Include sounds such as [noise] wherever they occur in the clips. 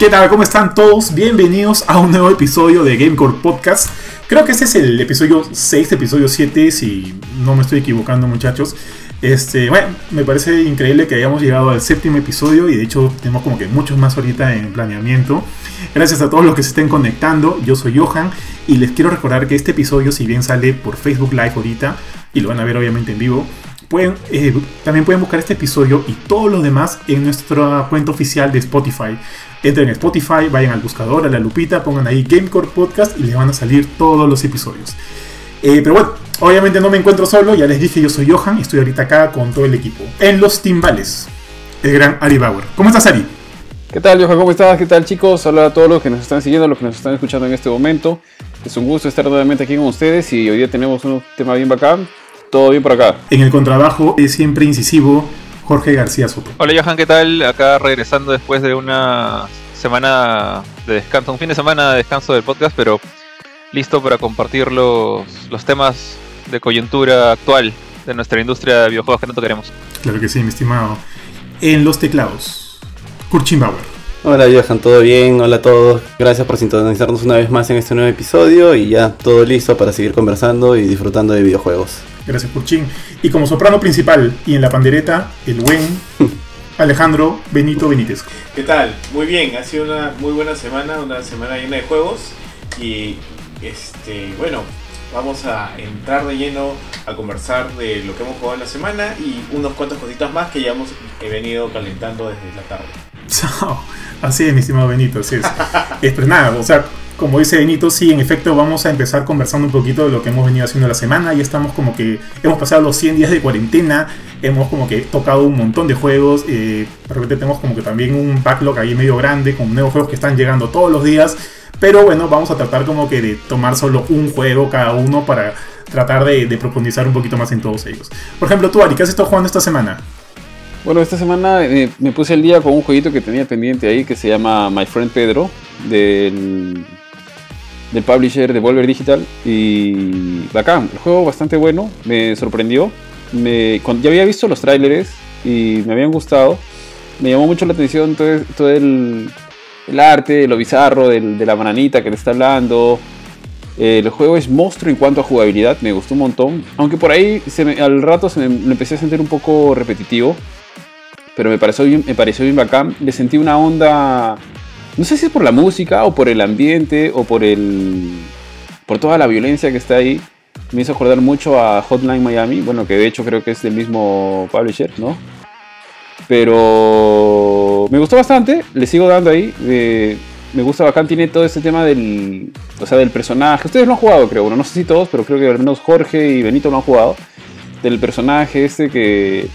¿Qué tal? ¿Cómo están todos? Bienvenidos a un nuevo episodio de Gamecore Podcast. Creo que este es el episodio 6, episodio 7, si no me estoy equivocando muchachos. Este, bueno, me parece increíble que hayamos llegado al séptimo episodio y de hecho tenemos como que muchos más ahorita en planeamiento. Gracias a todos los que se estén conectando, yo soy Johan y les quiero recordar que este episodio si bien sale por Facebook Live ahorita y lo van a ver obviamente en vivo, eh, también pueden buscar este episodio y todos los demás en nuestra cuenta oficial de Spotify. Entren en Spotify, vayan al buscador, a la lupita, pongan ahí Gamecore Podcast y les van a salir todos los episodios. Eh, pero bueno, obviamente no me encuentro solo, ya les dije, yo soy Johan y estoy ahorita acá con todo el equipo. En los timbales, el gran Ari Bauer. ¿Cómo estás, Ari? ¿Qué tal, Johan? ¿Cómo estás? ¿Qué tal, chicos? Hola a todos los que nos están siguiendo, los que nos están escuchando en este momento. Es un gusto estar nuevamente aquí con ustedes y hoy día tenemos un tema bien bacán todo bien por acá. En el contrabajo es siempre incisivo Jorge García Soto. Hola Johan, ¿qué tal? Acá regresando después de una semana de descanso, un fin de semana de descanso del podcast, pero listo para compartir los, los temas de coyuntura actual de nuestra industria de videojuegos que tanto queremos. Claro que sí, mi estimado. En los teclados, Kurt Bauer. Hola Johan, ¿todo bien? Hola a todos. Gracias por sintonizarnos una vez más en este nuevo episodio y ya todo listo para seguir conversando y disfrutando de videojuegos. Gracias, Curchín. Y como soprano principal y en la pandereta, el buen [laughs] Alejandro Benito Benítez. ¿Qué tal? Muy bien, ha sido una muy buena semana, una semana llena de juegos. Y este, bueno, vamos a entrar de lleno a conversar de lo que hemos jugado en la semana y unos cuantos cositas más que ya hemos venido calentando desde la tarde. Así es, mi estimado Benito, así es. [laughs] es pues nada, o sea, como dice Benito, sí, en efecto vamos a empezar conversando un poquito de lo que hemos venido haciendo la semana. Ya estamos como que hemos pasado los 100 días de cuarentena, hemos como que tocado un montón de juegos. Eh, de repente tenemos como que también un backlog ahí medio grande con nuevos juegos que están llegando todos los días. Pero bueno, vamos a tratar como que de tomar solo un juego cada uno para tratar de, profundizar un poquito más en todos ellos. Por ejemplo, tú, Ari, ¿qué has estado jugando esta semana? Bueno, esta semana eh, me puse el día con un jueguito que tenía pendiente ahí que se llama My Friend Pedro, del del publisher de Volver Digital y bacán, el juego bastante bueno, me sorprendió. Me, ya había visto los trailers y me habían gustado. Me llamó mucho la atención todo, el, el, arte, lo bizarro de la bananita que le está hablando. el juego es monstruo en cuanto a jugabilidad, me gustó un montón. Aunque por ahí se al rato me, empecé a sentir un poco repetitivo. Pero me pareció bien, me pareció bien bacán. Le sentí una onda no sé si es por la música o por el ambiente o por el por toda la violencia que está ahí. Me hizo acordar mucho a Hotline Miami, bueno, que de hecho creo que es del mismo publisher, ¿no? Pero me gustó bastante, le sigo dando ahí. me gusta bacán, tiene todo este tema del, o sea, del personaje. Ustedes lo han jugado, creo, bueno, no sé si todos, pero creo que al menos Jorge y Benito lo han jugado. Del personaje este que,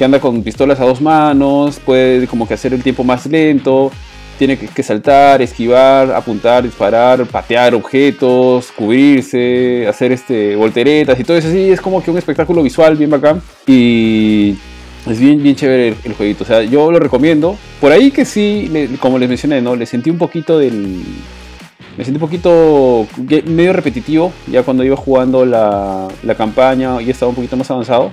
que anda con pistolas a dos manos, puede como que hacer el tiempo más lento tiene que, saltar, esquivar, apuntar, disparar, patear objetos, cubrirse, hacer este volteretas y todo eso así. Es como que un espectáculo visual bien bacán. Y es bien, bien chévere el, jueguito. O sea, yo lo recomiendo. Por ahí que sí, como les mencioné, ¿no? Le sentí un poquito del. Me sentí un poquito medio repetitivo ya cuando iba jugando la, la campaña y estaba un poquito más avanzado.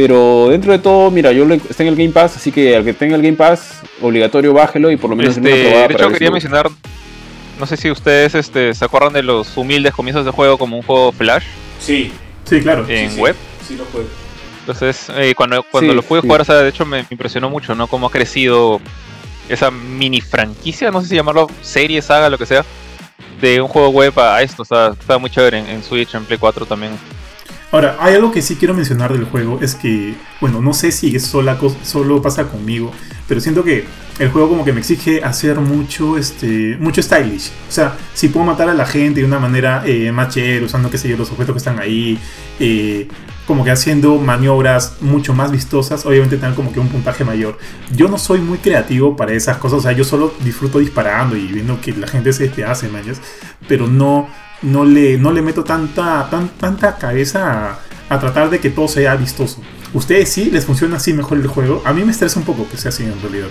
Pero dentro de todo, mira, yo está en el Game Pass, así que al que tenga el Game Pass, obligatorio bájelo y por lo menos este, De hecho, quería mencionar, no sé si ustedes este, se acuerdan de los humildes comienzos de juego como un juego Flash. Sí, sí, claro. En web. Sí, lo juego. Entonces, eh, cuando, cuando lo pude jugar, o sea, de hecho me impresionó mucho, ¿no? Cómo ha crecido esa mini franquicia, no sé si llamarlo serie, saga, lo que sea, de un juego web a esto. O sea, está muy chévere en, en Switch, en Play 4 también. Ahora, hay algo que sí quiero mencionar del juego, es que, bueno, no sé si es sola, solo pasa conmigo, pero siento que el juego como que me exige hacer mucho, este, mucho stylish. O sea, si puedo matar a la gente de una manera eh, más chévere, usando, qué sé yo, los objetos que están ahí, eh, como que haciendo maniobras mucho más vistosas, obviamente tengan como que un puntaje mayor. Yo no soy muy creativo para esas cosas, o sea, yo solo disfruto disparando y viendo que la gente se hace mañas, pero no no le, no le meto tanta, tan, tanta cabeza a, tratar de que todo sea vistoso. ¿Ustedes sí les funciona así mejor el juego? A mí me estresa un poco que sea así en realidad.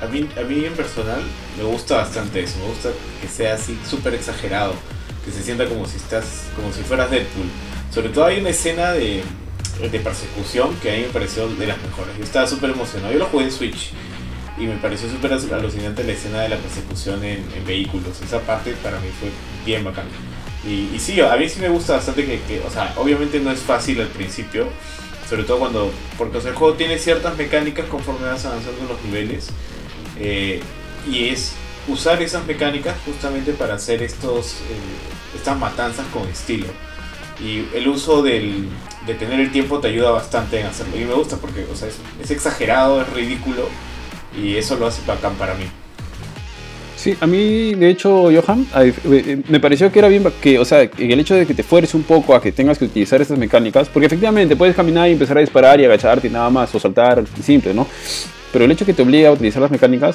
A mí, a mí en personal me gusta bastante eso, me gusta que sea así súper exagerado, que se sienta como si estás, como si fueras Deadpool. Sobre todo hay una escena de, de persecución que a mí me pareció de las mejores. Yo estaba súper emocionado. Yo lo jugué en Switch y me pareció súper alucinante la escena de la persecución en, en, vehículos. Esa parte para mí fue bien bacán. Y, sí, a mí sí me gusta bastante que, o sea, obviamente no es fácil al principio, sobre todo cuando, porque o el juego tiene ciertas mecánicas conforme vas avanzando los niveles, eh, y es usar esas mecánicas justamente para hacer estos, eh, estas matanzas con estilo. Y el uso del, de tener el tiempo te ayuda bastante en hacerlo. Y me gusta porque o sea, es, es exagerado, es ridículo, y eso lo hace bacán para mí. Sí, a mí, de hecho, Johan, eh, me pareció que era bien que, o sea, el hecho de que te fuerces un poco a que tengas que utilizar estas mecánicas, porque efectivamente puedes caminar y empezar a disparar y agacharte y nada más, o saltar, simple, ¿no? Pero el hecho que te obliga a utilizar las mecánicas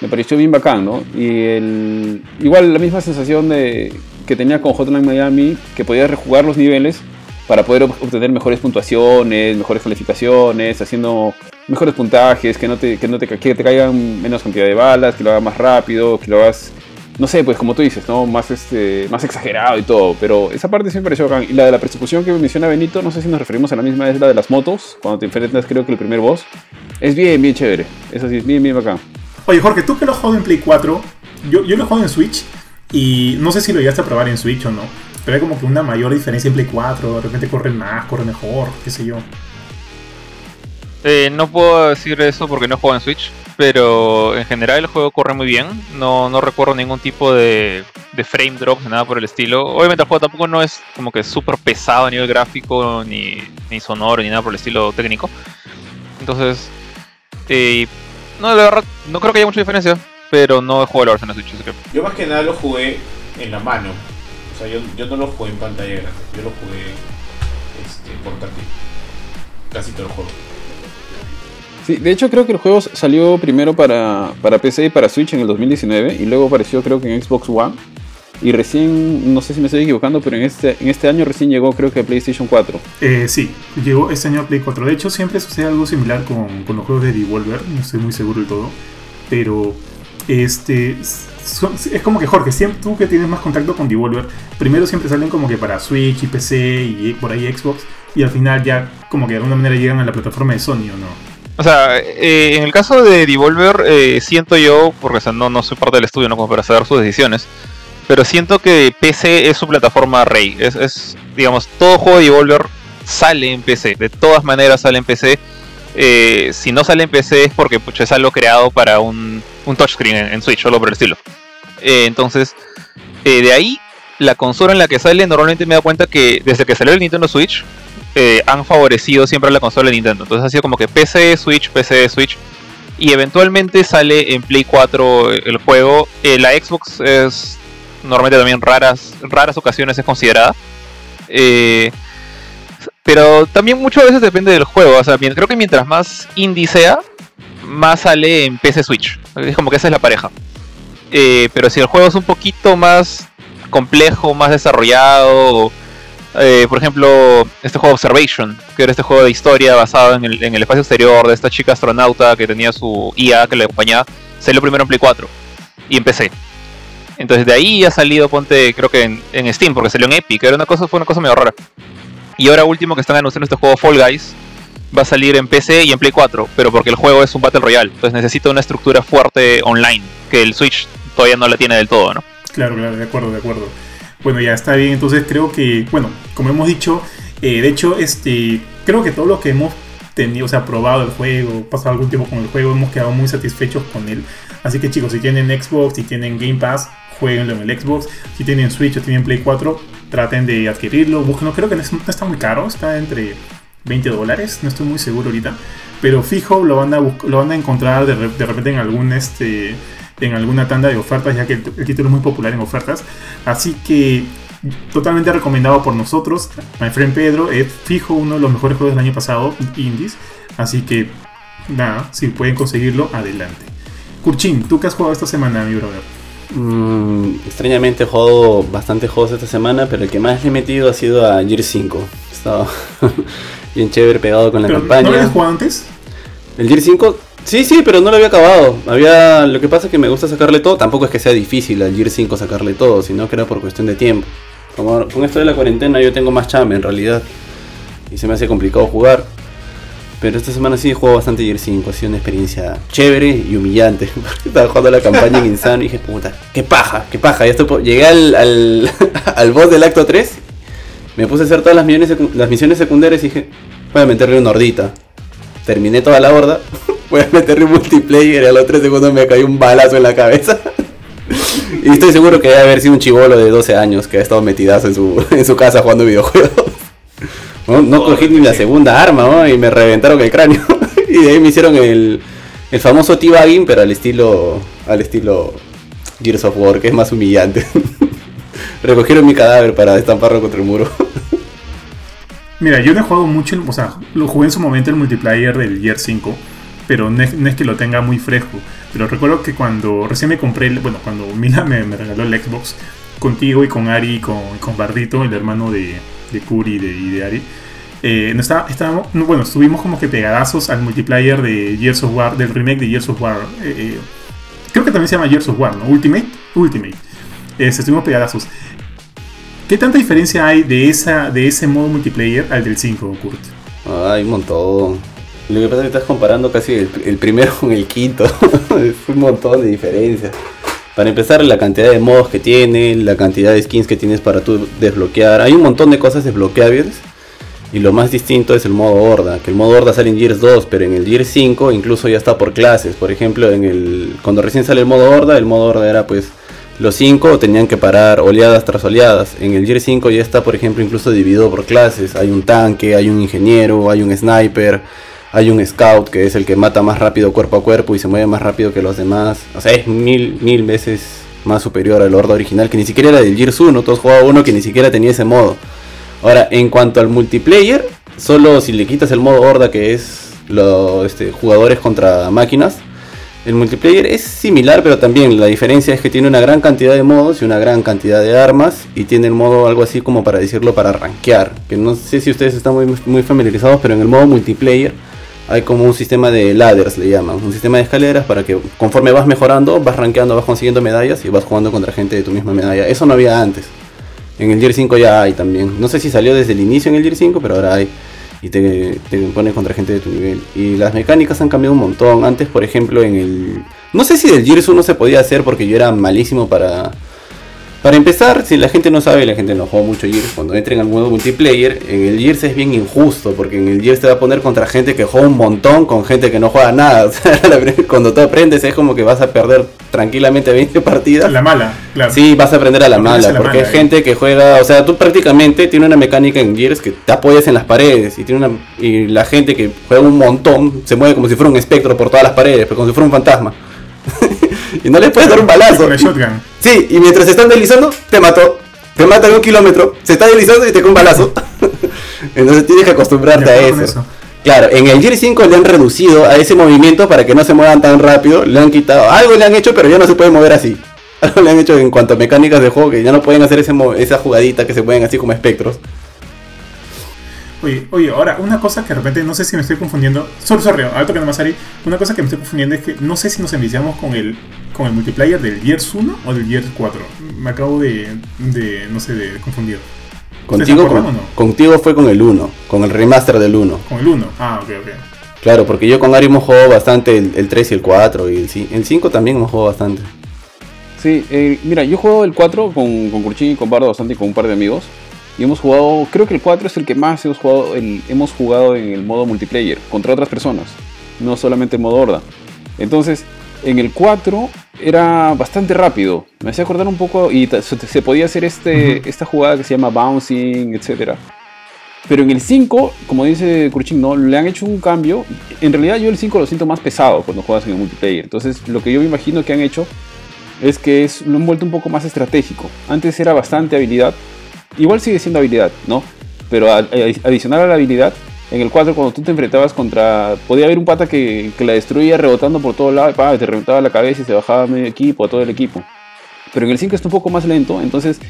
me pareció bien bacán, ¿no? Y el, igual la misma sensación de, que tenía con Hotline Miami, que podías rejugar los niveles para poder obtener mejores puntuaciones, mejores calificaciones, haciendo mejores puntajes, que no te, que no te, que te caigan menos cantidad de balas, que lo hagas más rápido, que lo hagas, no sé, pues como tú dices, ¿no? Más, este, más exagerado y todo, pero esa parte sí me pareció bacán. Y la de la persecución que menciona Benito, no sé si nos referimos a la misma, es la de las motos, cuando te enfrentas creo que el primer boss, es bien, bien chévere, eso sí, es bien, bien bacán. Oye Jorge, tú que lo juegas en Play 4, yo, yo lo juego en Switch y no sé si lo llegaste a probar en Switch o no, pero hay como que una mayor diferencia en Play 4, de repente corre más, corre mejor, qué sé yo. Eh, no puedo decir eso porque no juego en Switch, pero en general el juego corre muy bien. No, no recuerdo ningún tipo de, frame drop, nada por el estilo. Obviamente el juego tampoco no es como que súper pesado a nivel gráfico, ni, ni, sonoro, ni nada por el estilo técnico. Entonces, eh, no, la verdad, no creo que haya mucha diferencia, pero no he jugado la versión Switch. Que... Yo más que nada lo jugué en la mano. O sea, yo, yo no lo jugué en pantalla grande, yo lo jugué este, portátil. Casi todo el juego. Sí, de hecho creo que el juego salió primero para, para PC y para Switch en el 2019 y luego apareció creo que en Xbox One. Y recién, no sé si me estoy equivocando, pero en este, en este año recién llegó creo que a PlayStation 4. Eh, sí, llegó este año a Play 4. De hecho siempre sucede algo similar con, con los juegos de Devolver, no estoy muy seguro del todo. Pero este son, es como que Jorge, siempre, tú que tienes más contacto con Devolver, primero siempre salen como que para Switch y PC y por ahí Xbox, y al final ya como que de alguna manera llegan a la plataforma de Sony o no. O sea, eh, en el caso de Devolver, eh, siento yo, porque o sea, no, no soy parte del estudio, no como para saber sus decisiones, pero siento que PC es su plataforma rey. Es, es, digamos, todo juego de Devolver sale en PC, de todas maneras sale en PC. Eh, si no sale en PC es porque pucha, es algo creado para un, un touchscreen en, en, Switch, solo por el estilo. Eh, entonces, eh, de ahí, la consola en la que sale, normalmente me da cuenta que desde que salió el Nintendo Switch, eh, han favorecido siempre a la consola de Nintendo. Entonces ha sido como que PC, Switch, PC, Switch. Y eventualmente sale en Play 4 el juego. Eh, la Xbox es normalmente también raras, raras ocasiones es considerada. Eh, pero también muchas veces depende del juego. O sea, creo que mientras más indie sea, más sale en PC Switch. Es como que esa es la pareja. Pero si el juego es un poquito más complejo, más desarrollado, eh, por ejemplo, este juego Observation, que era este juego de historia basado en el, en el, espacio exterior de esta chica astronauta que tenía su IA que le acompañaba, salió primero en Play 4 y en PC. Entonces de ahí ha salido, ponte, creo que en, en Steam, porque salió en Epic, era una cosa, fue una cosa medio rara. Y ahora último que están anunciando este juego Fall Guys, va a salir en PC y en Play 4, pero porque el juego es un Battle Royale, entonces necesita una estructura fuerte online, que el Switch todavía no la tiene del todo, ¿no? Claro, claro, de acuerdo, de acuerdo. Bueno, ya está bien, entonces creo que, bueno, como hemos dicho, eh, de hecho, este, creo que todos los que hemos tenido, o sea, probado el juego, pasado algún tiempo con el juego, hemos quedado muy satisfechos con él. Así que chicos, si tienen Xbox, si tienen Game Pass, jueguenlo en el Xbox. Si tienen Switch o tienen Play 4, traten de adquirirlo, búsquenlo. Creo que no está muy caro, está entre 20 dólares, no estoy muy seguro ahorita. Pero fijo, lo van a, lo van a encontrar de, de repente en algún este en alguna tanda de ofertas, ya que el, el, título es muy popular en ofertas. Así que totalmente recomendado por nosotros. My Friend Pedro es fijo uno de los mejores juegos del año pasado, indies. Así que nada, si pueden conseguirlo, adelante. Kurchin, ¿tú qué has jugado esta semana, mi brother? Mm, extrañamente he jugado bastante juegos esta semana, pero el que más le he metido ha sido a Gear 5. Estaba bien chévere pegado con la ¿Pero campaña. ¿No lo habías jugado antes? El Gear 5 Sí, sí, pero no lo había acabado. Había, lo que pasa es que me gusta sacarle todo. Tampoco es que sea difícil al Gear 5 sacarle todo, sino que era por cuestión de tiempo. Como con esto de la cuarentena yo tengo más chamba en realidad. Y se me hace complicado jugar. Pero esta semana sí he jugado bastante Gear 5, ha sido una experiencia chévere y humillante. [laughs] Estaba jugando la campaña en Insano y dije, puta, qué paja, qué paja. Ya estoy Llegué al, al, [laughs] al boss del acto 3, me puse a hacer todas las misiones, las misiones secundarias y dije, voy a meterle una hordita. Terminé toda la horda, [laughs] voy a meterle un multiplayer y a los 3 segundos me cayó un balazo en la cabeza. Y estoy seguro que debe haber sido un chivolo de 12 años que ha estado metidazo en su, en su casa jugando videojuegos. No, no cogí ni la segunda arma ¿no? y me reventaron el cráneo. [laughs] y de ahí me hicieron el, el famoso T-Bagging, pero al estilo, al estilo Gears of War, que es más humillante. [laughs] Recogieron mi cadáver para estamparlo contra el muro. [laughs] Mira, yo no he jugado mucho, o sea, lo jugué en su momento el multiplayer del Year 5, pero no es, no es que lo tenga muy fresco. Pero recuerdo que cuando recién me compré, el- bueno, cuando Mila me, me regaló el Xbox, contigo y con Ari y con, con Bardito, el hermano de, de Kuri y de, y de Ari, eh, no estaba, estábamos, no, bueno, estuvimos como que pegadazos al multiplayer de Gears of War, del remake de Gears of War. eh, eh, creo que también se llama Gears of War, ¿no? Ultimate. Ultimate. Eh, estuvimos pegadazos. ¿Qué tanta diferencia hay de, esa, de ese modo multiplayer al del 5, Kurt? Ay, un montón. Lo que pasa es que estás comparando casi el, primero [laughs] con el quinto. es [laughs] un montón de diferencias. Para empezar, la cantidad de modos que tiene, la cantidad de skins que tienes para tú desbloquear. Hay un montón de cosas desbloqueables. Y lo más distinto es el modo horda. Que el modo horda sale en Gears 2, pero en el Gears 5 incluso ya está por clases. Por ejemplo, en el cuando recién sale el modo horda, el modo horda era pues los 5 tenían que parar oleadas tras oleadas. En el Gears 5 ya está, por ejemplo, incluso dividido por clases. Hay un tanque, hay un ingeniero, hay un sniper, hay un scout que es el que mata más rápido cuerpo a cuerpo y se mueve más rápido que los demás. O sea, es mil, mil veces más superior al horda original, que ni siquiera era del Gears 1. Todos jugaban uno que ni siquiera tenía ese modo. Ahora, en cuanto al multiplayer, solo si le quitas el modo horda que es los este, jugadores contra máquinas, el multiplayer es similar, pero también la diferencia es que tiene una gran cantidad de modos y una gran cantidad de armas y tiene el modo algo así como para decirlo para rankear, que no sé si ustedes están muy, muy familiarizados, pero en el modo multiplayer hay como un sistema de ladders, le llaman, un sistema de escaleras para que conforme vas mejorando, vas rankeando, vas consiguiendo medallas y vas jugando contra gente de tu misma medalla. Eso no había antes. En el Gear 5 ya hay también. No sé si salió desde el inicio en el Gear 5, pero ahora hay. Y te, te pones contra gente de tu nivel. Y las mecánicas han cambiado un montón. Antes, por ejemplo, en el... No sé si del Gears 1 se podía hacer porque yo era malísimo para... Para empezar, si la gente no sabe, la gente no juega mucho Gears, cuando entren al modo multiplayer, en el Gears es bien injusto, porque en el Gears te va a poner contra gente que juega un montón con gente que no juega nada. [laughs] O sea, cuando tú aprendes es como que vas a perder tranquilamente 20 [laughs] partidas. La mala, claro. Sí, vas a aprender a la mala, a la porque mala, hay eh. gente que juega, o sea, tú prácticamente tienes una mecánica en Gears que te apoyas en las paredes y tiene una y la gente que juega un montón se mueve como si fuera un espectro por todas las paredes, pero como si fuera un fantasma. [laughs] y no le puedes dar un balazo. Con el shotgun. Sí, y mientras se están deslizando, te mató. Te mata en un kilómetro, se está deslizando y te cae un balazo. [laughs] Entonces tienes que acostumbrarte a con eso. eso. Claro, en el Gear 5 le han reducido a ese movimiento para que no se muevan tan rápido. Le han quitado, algo le han hecho, pero ya no se puede mover así. Algo [laughs] le han hecho en cuanto a mecánicas de juego que ya no pueden hacer ese esa jugadita que se pueden así como espectros. Oye, oye, ahora, una cosa que de repente no sé si me estoy confundiendo. Sorry, sorry, alto que nomás Ari. Una cosa que me estoy confundiendo es que no sé si nos enviciamos con el, con el multiplayer del Gears 1 o del Gears 4. Me acabo de, de no sé, de confundir. Contigo, con- o no? contigo fue con el 1, con el remaster del 1. Con el 1. Ah, ok, ok. Claro, porque yo con Ari hemos jugado bastante el, el 3 y el 4 y el 5 también hemos jugado bastante. Sí, eh, mira, yo juego el 4 con, con Curchín y con Bardo bastante y con un par de amigos. Y hemos jugado, creo que el 4 es el que más hemos jugado, el- hemos jugado en el modo multiplayer, contra otras personas, no solamente en modo horda. Entonces, en el 4 era bastante rápido, me hacía acordar un poco y se podía hacer este, esta jugada que se llama bouncing, etc. Pero en el 5, como dice Kurchin, ¿no? le han hecho un cambio. En realidad yo el 5 lo siento más pesado cuando juegas en el multiplayer. Entonces lo que yo me imagino que han hecho es que es, lo han vuelto un poco más estratégico. Antes era bastante habilidad. Igual sigue siendo habilidad, ¿no? Pero a- a- adicional a la habilidad, en el 4 cuando tú te enfrentabas contra... Podía haber un pata que, que la destruía rebotando por todos lados, te reventaba la cabeza y se bajaba medio equipo, a todo el equipo. Pero en el 5 está un poco más lento, entonces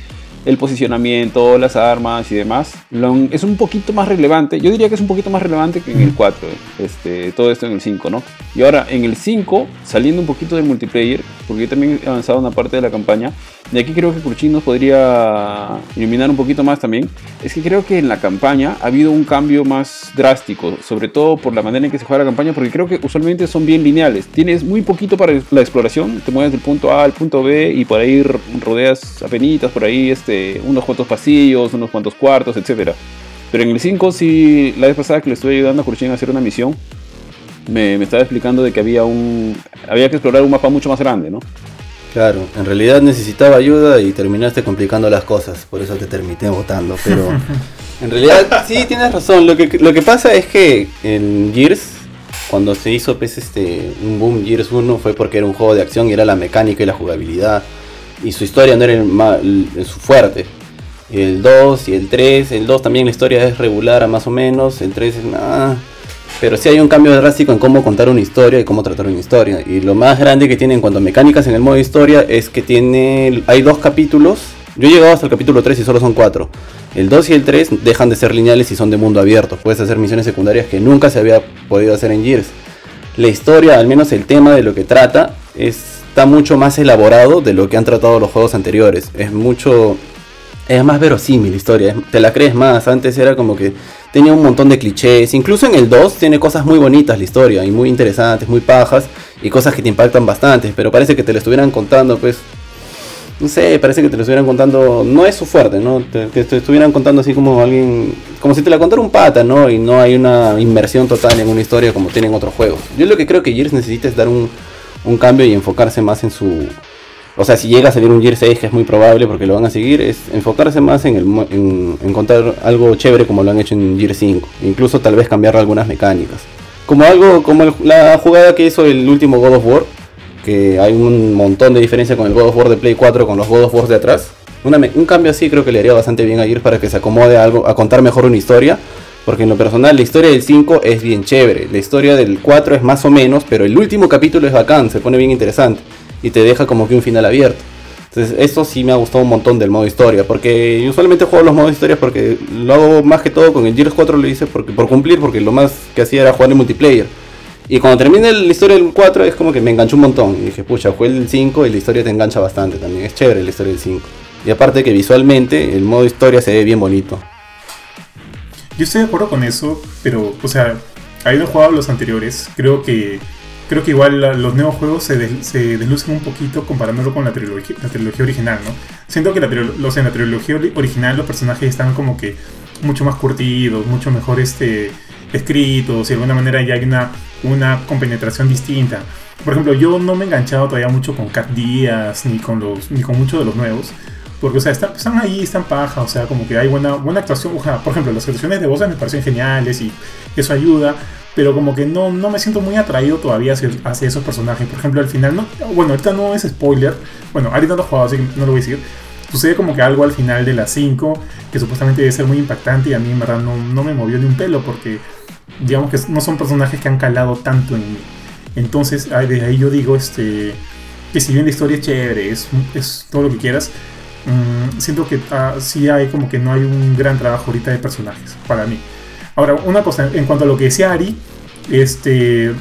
el posicionamiento, las armas y demás lo han- es un poquito más relevante. Yo diría que es un poquito más relevante que en el 4, este, todo esto en el 5, ¿no? Y ahora en el 5, saliendo un poquito del multiplayer, porque yo también he avanzado una parte de la campaña, y aquí creo que Kurchin nos podría iluminar un poquito más también, es que creo que en la campaña ha habido un cambio más drástico, sobre todo por la manera en que se juega la campaña, porque creo que usualmente son bien lineales. Tienes muy poquito para la exploración, te mueves del punto A al punto B y por ahí rodeas apenitas, por ahí este, unos cuantos pasillos, unos cuantos cuartos, etc. Pero en el 5 sí, la vez pasada que le estuve ayudando a Kurchin a hacer una misión, me, me, estaba explicando de que había un había que explorar un mapa mucho más grande, ¿no? Claro, en realidad necesitaba ayuda y terminaste complicando las cosas, por eso te terminé votando, pero [laughs] en realidad sí tienes razón, lo que, lo que pasa es que en Gears, cuando se hizo pues, este, un boom Gears 1 fue porque era un juego de acción y era la mecánica y la jugabilidad, y su historia no era el, el, su fuerte. El 2 y el 3, el 2 también la historia es regular más o menos, el 3 es nada... Pero sí hay un cambio drástico en cómo contar una historia y cómo tratar una historia. Y lo más grande que tiene en cuanto a mecánicas en el modo historia es que tiene hay dos capítulos. Yo he llegado hasta el capítulo 3 y solo son 4. El 2 y el 3 dejan de ser lineales y son de mundo abierto. Puedes hacer misiones secundarias que nunca se había podido hacer en Gears. La historia, al menos el tema de lo que trata, está mucho más elaborado de lo que han tratado los juegos anteriores. Es mucho... Es más verosímil la historia, te la crees más. Antes era como que tenía un montón de clichés. Incluso en el 2 tiene cosas muy bonitas la historia y muy interesantes, muy pajas y cosas que te impactan bastante. Pero parece que te lo estuvieran contando, pues. No sé, parece que te lo estuvieran contando. No es su fuerte, ¿no? que te estuvieran contando así como alguien. Como si te la contara un pata, ¿no? Y no hay una inmersión total en una historia como tienen otros juegos. Yo lo que creo que Gears necesita es dar un, un cambio y enfocarse más en su o sea, si llega a salir un Gear 6, que es muy probable porque lo van a seguir, es enfocarse más en, el, en, encontrar algo chévere como lo han hecho en Gear 5. Incluso tal vez cambiar algunas mecánicas. Como algo como la jugada que hizo el último God of War, que hay un montón de diferencia con el God of War de Play 4 con los God of War de atrás. un cambio así creo que le haría bastante bien a Gears para que se acomode algo, a contar mejor una historia. Porque en lo personal la historia del 5 es bien chévere, la historia del 4 es más o menos, pero el último capítulo es bacán, se pone bien interesante y te deja como que un final abierto. Entonces, esto sí me ha gustado un montón del modo historia, porque usualmente juego los modos historias porque lo hago más que todo con el Gears 4 lo hice porque, por cumplir, porque lo más que hacía era jugar en multiplayer. Y cuando termine la historia del 4 es como que me enganchó un montón. Y dije, pucha, jugué el 5 y la historia te engancha bastante también. Es chévere la historia del 5. Y aparte que visualmente el modo historia se ve bien bonito. Yo estoy de acuerdo con eso, pero, o sea, habiendo jugado los anteriores, creo que creo que igual los nuevos juegos se, deslucen un poquito comparándolo con la trilogía, la trilogía original, ¿no? Siento que la, los, en la trilogía original los personajes están como que mucho más curtidos, mucho mejor este, escritos, y de alguna manera ya hay una, una compenetración distinta. Por ejemplo, yo no me he enganchado todavía mucho con Cat Díaz, ni con, los, ni con muchos de los nuevos. Porque, o sea, están, ahí, están paja, o sea, como que hay buena, buena actuación. O sea, por ejemplo, las actuaciones de voces me parecen geniales y eso ayuda pero como que no, no me siento muy atraído todavía hacia, esos personajes. Por ejemplo, al final, no, bueno, ahorita no es spoiler, bueno, ahorita no he jugado, así que no lo voy a decir. Sucede como que algo al final de las 5 que supuestamente debe ser muy impactante y a mí en verdad no, no me movió ni un pelo porque digamos que no son personajes que han calado tanto en mí. Entonces, desde ahí yo digo este, que si bien la historia es chévere, es, es todo lo que quieras, mm, siento que uh, sí hay como que no hay un gran trabajo ahorita de personajes para mí. Ahora, una cosa, en cuanto a lo que decía Ari, este,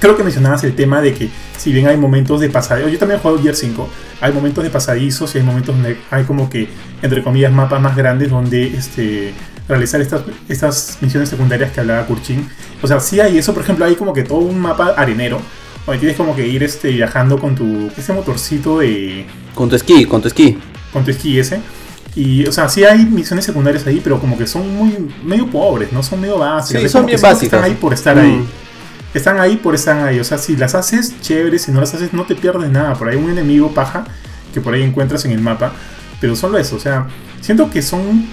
creo que mencionabas el tema de que si bien hay momentos de pasadizo, yo también he jugado Gear 5, hay momentos de pasadizos y hay momentos donde hay como que, entre comillas, mapas más grandes donde este, realizar estas, estas misiones secundarias que hablaba Kurchin. O sea, sí hay eso, por ejemplo, hay como que todo un mapa arenero, donde tienes como que ir este, viajando con tu, ese motorcito de... Con tu esquí, con tu esquí. Con tu esquí ese. Y, o sea, sí hay misiones secundarias ahí, pero como que son muy medio pobres, ¿no? Son medio básicas. Sí, son bien básicas. Están ahí por estar ahí. Mm. Están ahí por estar ahí. O sea, si las haces, chévere. Si no las haces, no te pierdes nada. Por ahí un enemigo paja que por ahí encuentras en el mapa. Pero solo eso. O sea, siento que son...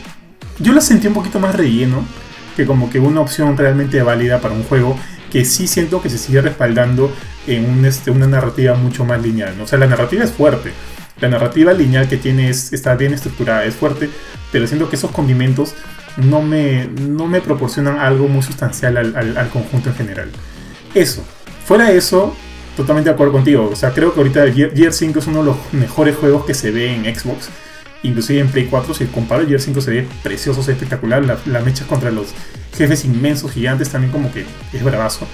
Yo las sentí un poquito más relleno. Que como que una opción realmente válida para un juego que sí siento que se sigue respaldando en un, este, una narrativa mucho más lineal. ¿no? O sea, la narrativa es fuerte la narrativa lineal que tiene está bien estructurada, es fuerte, pero siento que esos condimentos no me, no me proporcionan algo muy sustancial al, conjunto en general. Eso. Fuera de eso, totalmente de acuerdo contigo. O sea, creo que ahorita Gear, 5 es uno de los mejores juegos que se ve en Xbox. Inclusive en Play 4, si comparo el Gear 5 se ve precioso, se ve espectacular. La, la mecha contra los jefes inmensos, gigantes, también como que es bravazo.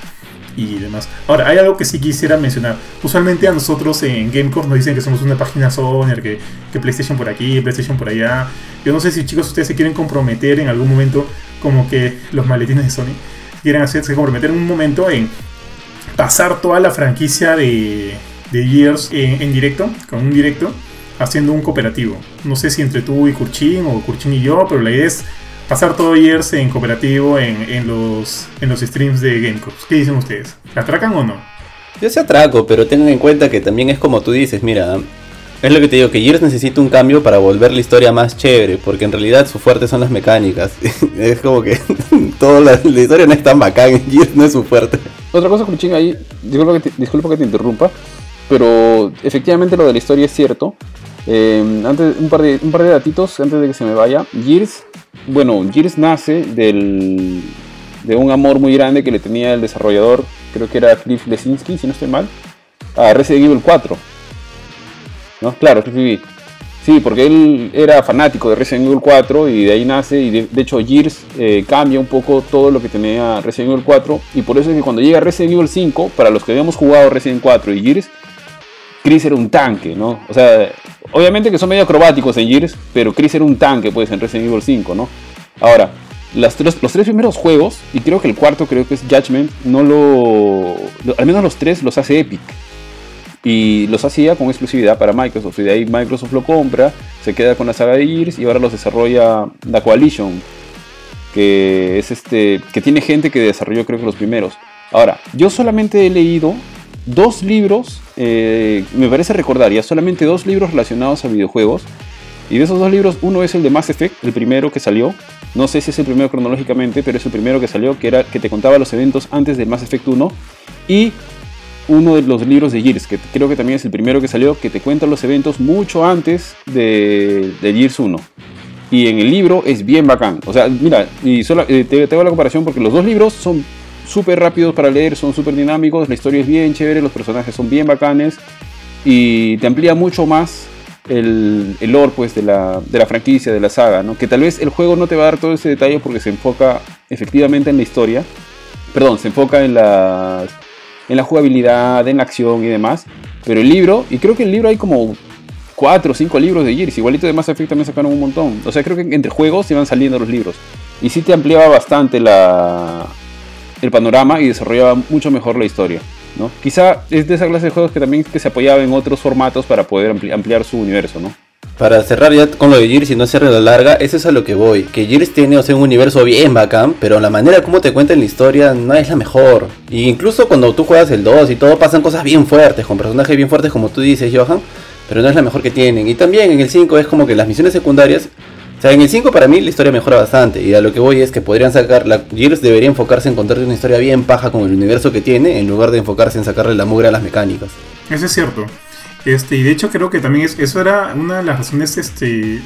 Y demás. Ahora, hay algo que sí quisiera mencionar. Usualmente a nosotros en Gamecore nos dicen que somos una página Sony, que, que PlayStation por aquí, PlayStation por allá. Yo no sé si chicos ustedes se quieren comprometer en algún momento, como que los maletines de Sony, quieren hacerse comprometer en un momento en pasar toda la franquicia de, de Gears en, en directo, con un directo, haciendo un cooperativo. No sé si entre tú y Kurchin o Kurchin y yo, pero la idea es pasar todo Gears en cooperativo en, en los, en los streams de GameCube. ¿Qué dicen ustedes? ¿La atracan o no? Yo se atraco, pero tengan en cuenta que también es como tú dices, mira, es lo que te digo, que Gears necesita un cambio para volver la historia más chévere, porque en realidad su fuerte son las mecánicas. [laughs] es como que [laughs] toda la, la historia no es tan bacán, [laughs] Gears no es su fuerte. Otra cosa, Cruchín, ahí, disculpa que, te, disculpa que te interrumpa, pero efectivamente lo de la historia es cierto. Eh, antes, un par, de, un par de datitos antes de que se me vaya. Gears, bueno, Gears nace del, de un amor muy grande que le tenía el desarrollador, creo que era Cliff Lesinski, si no estoy mal, a Resident Evil 4. ¿No? Claro, Cliff Lesinski. Sí, porque él era fanático de Resident Evil 4 y de ahí nace, y de, de hecho Gears eh, cambia un poco todo lo que tenía Resident Evil 4, y por eso es que cuando llega Resident Evil 5, para los que habíamos jugado Resident 4 y Gears, Chris era un tanque, ¿no? O sea, obviamente que son medio acrobáticos en Gears, pero Chris era un tanque, pues, en Resident Evil 5, ¿no? Ahora, las, los, los, tres primeros juegos, y creo que el cuarto creo que es Judgment, no lo, Al menos los tres los hace Epic. Y los hacía con exclusividad para Microsoft. Y de ahí Microsoft lo compra, se queda con la saga de Gears y ahora los desarrolla la Coalition. Que es este. que tiene gente que desarrolló creo que los primeros. Ahora, yo solamente he leído dos libros, eh, me parece recordar ya solamente dos libros relacionados a videojuegos. Y de esos dos libros, uno es el de Mass Effect, el primero que salió. No sé si es el primero cronológicamente, pero es el primero que salió, que era que te contaba los eventos antes del Mass Effect 1. Y uno de los libros de Gears, que creo que también es el primero que salió, que te cuenta los eventos mucho antes de, de Gears 1. Y en el libro es bien bacán. O sea, mira, y solo, eh, te, te hago la comparación porque los dos libros son súper rápidos para leer, son súper dinámicos, la historia es bien chévere, los personajes son bien bacanes y te amplía mucho más el, el lore pues, de, la, de la franquicia, de la saga, ¿no? que tal vez el juego no te va a dar todo ese detalle porque se enfoca efectivamente en la historia, perdón, se enfoca en la, en la jugabilidad, en la acción y demás, pero el libro, y creo que el libro hay como 4 o 5 libros de Gears, igualito de Mass Effect también sacaron un montón, o sea creo que entre juegos se van saliendo los libros, y sí te ampliaba bastante la, el panorama y desarrollaba mucho mejor la historia. ¿no? Quizá es de esa clase de juegos que también que se apoyaba en otros formatos para poder ampli ampliar su universo, ¿no? Para cerrar ya con lo de Gears y no hacerle la larga, eso es a lo que voy. Que Gears tiene o sea, un universo bien bacán, pero la manera como te cuentan la historia no es la mejor. Y incluso cuando tú juegas el 2 y todo, pasan cosas bien fuertes, con personajes bien fuertes como tú dices, Johan, pero no es la mejor que tienen. Y también en el 5 es como que las misiones secundarias sea, en el 5 para mí la historia mejora bastante. Y a lo que voy es que podrían sacar. La Gears debería enfocarse en contarte una historia bien paja con el universo que tiene. En lugar de enfocarse en sacarle la mugre a las mecánicas. Eso es cierto. Este, y de hecho creo que también es, eso era una de las razones. Este.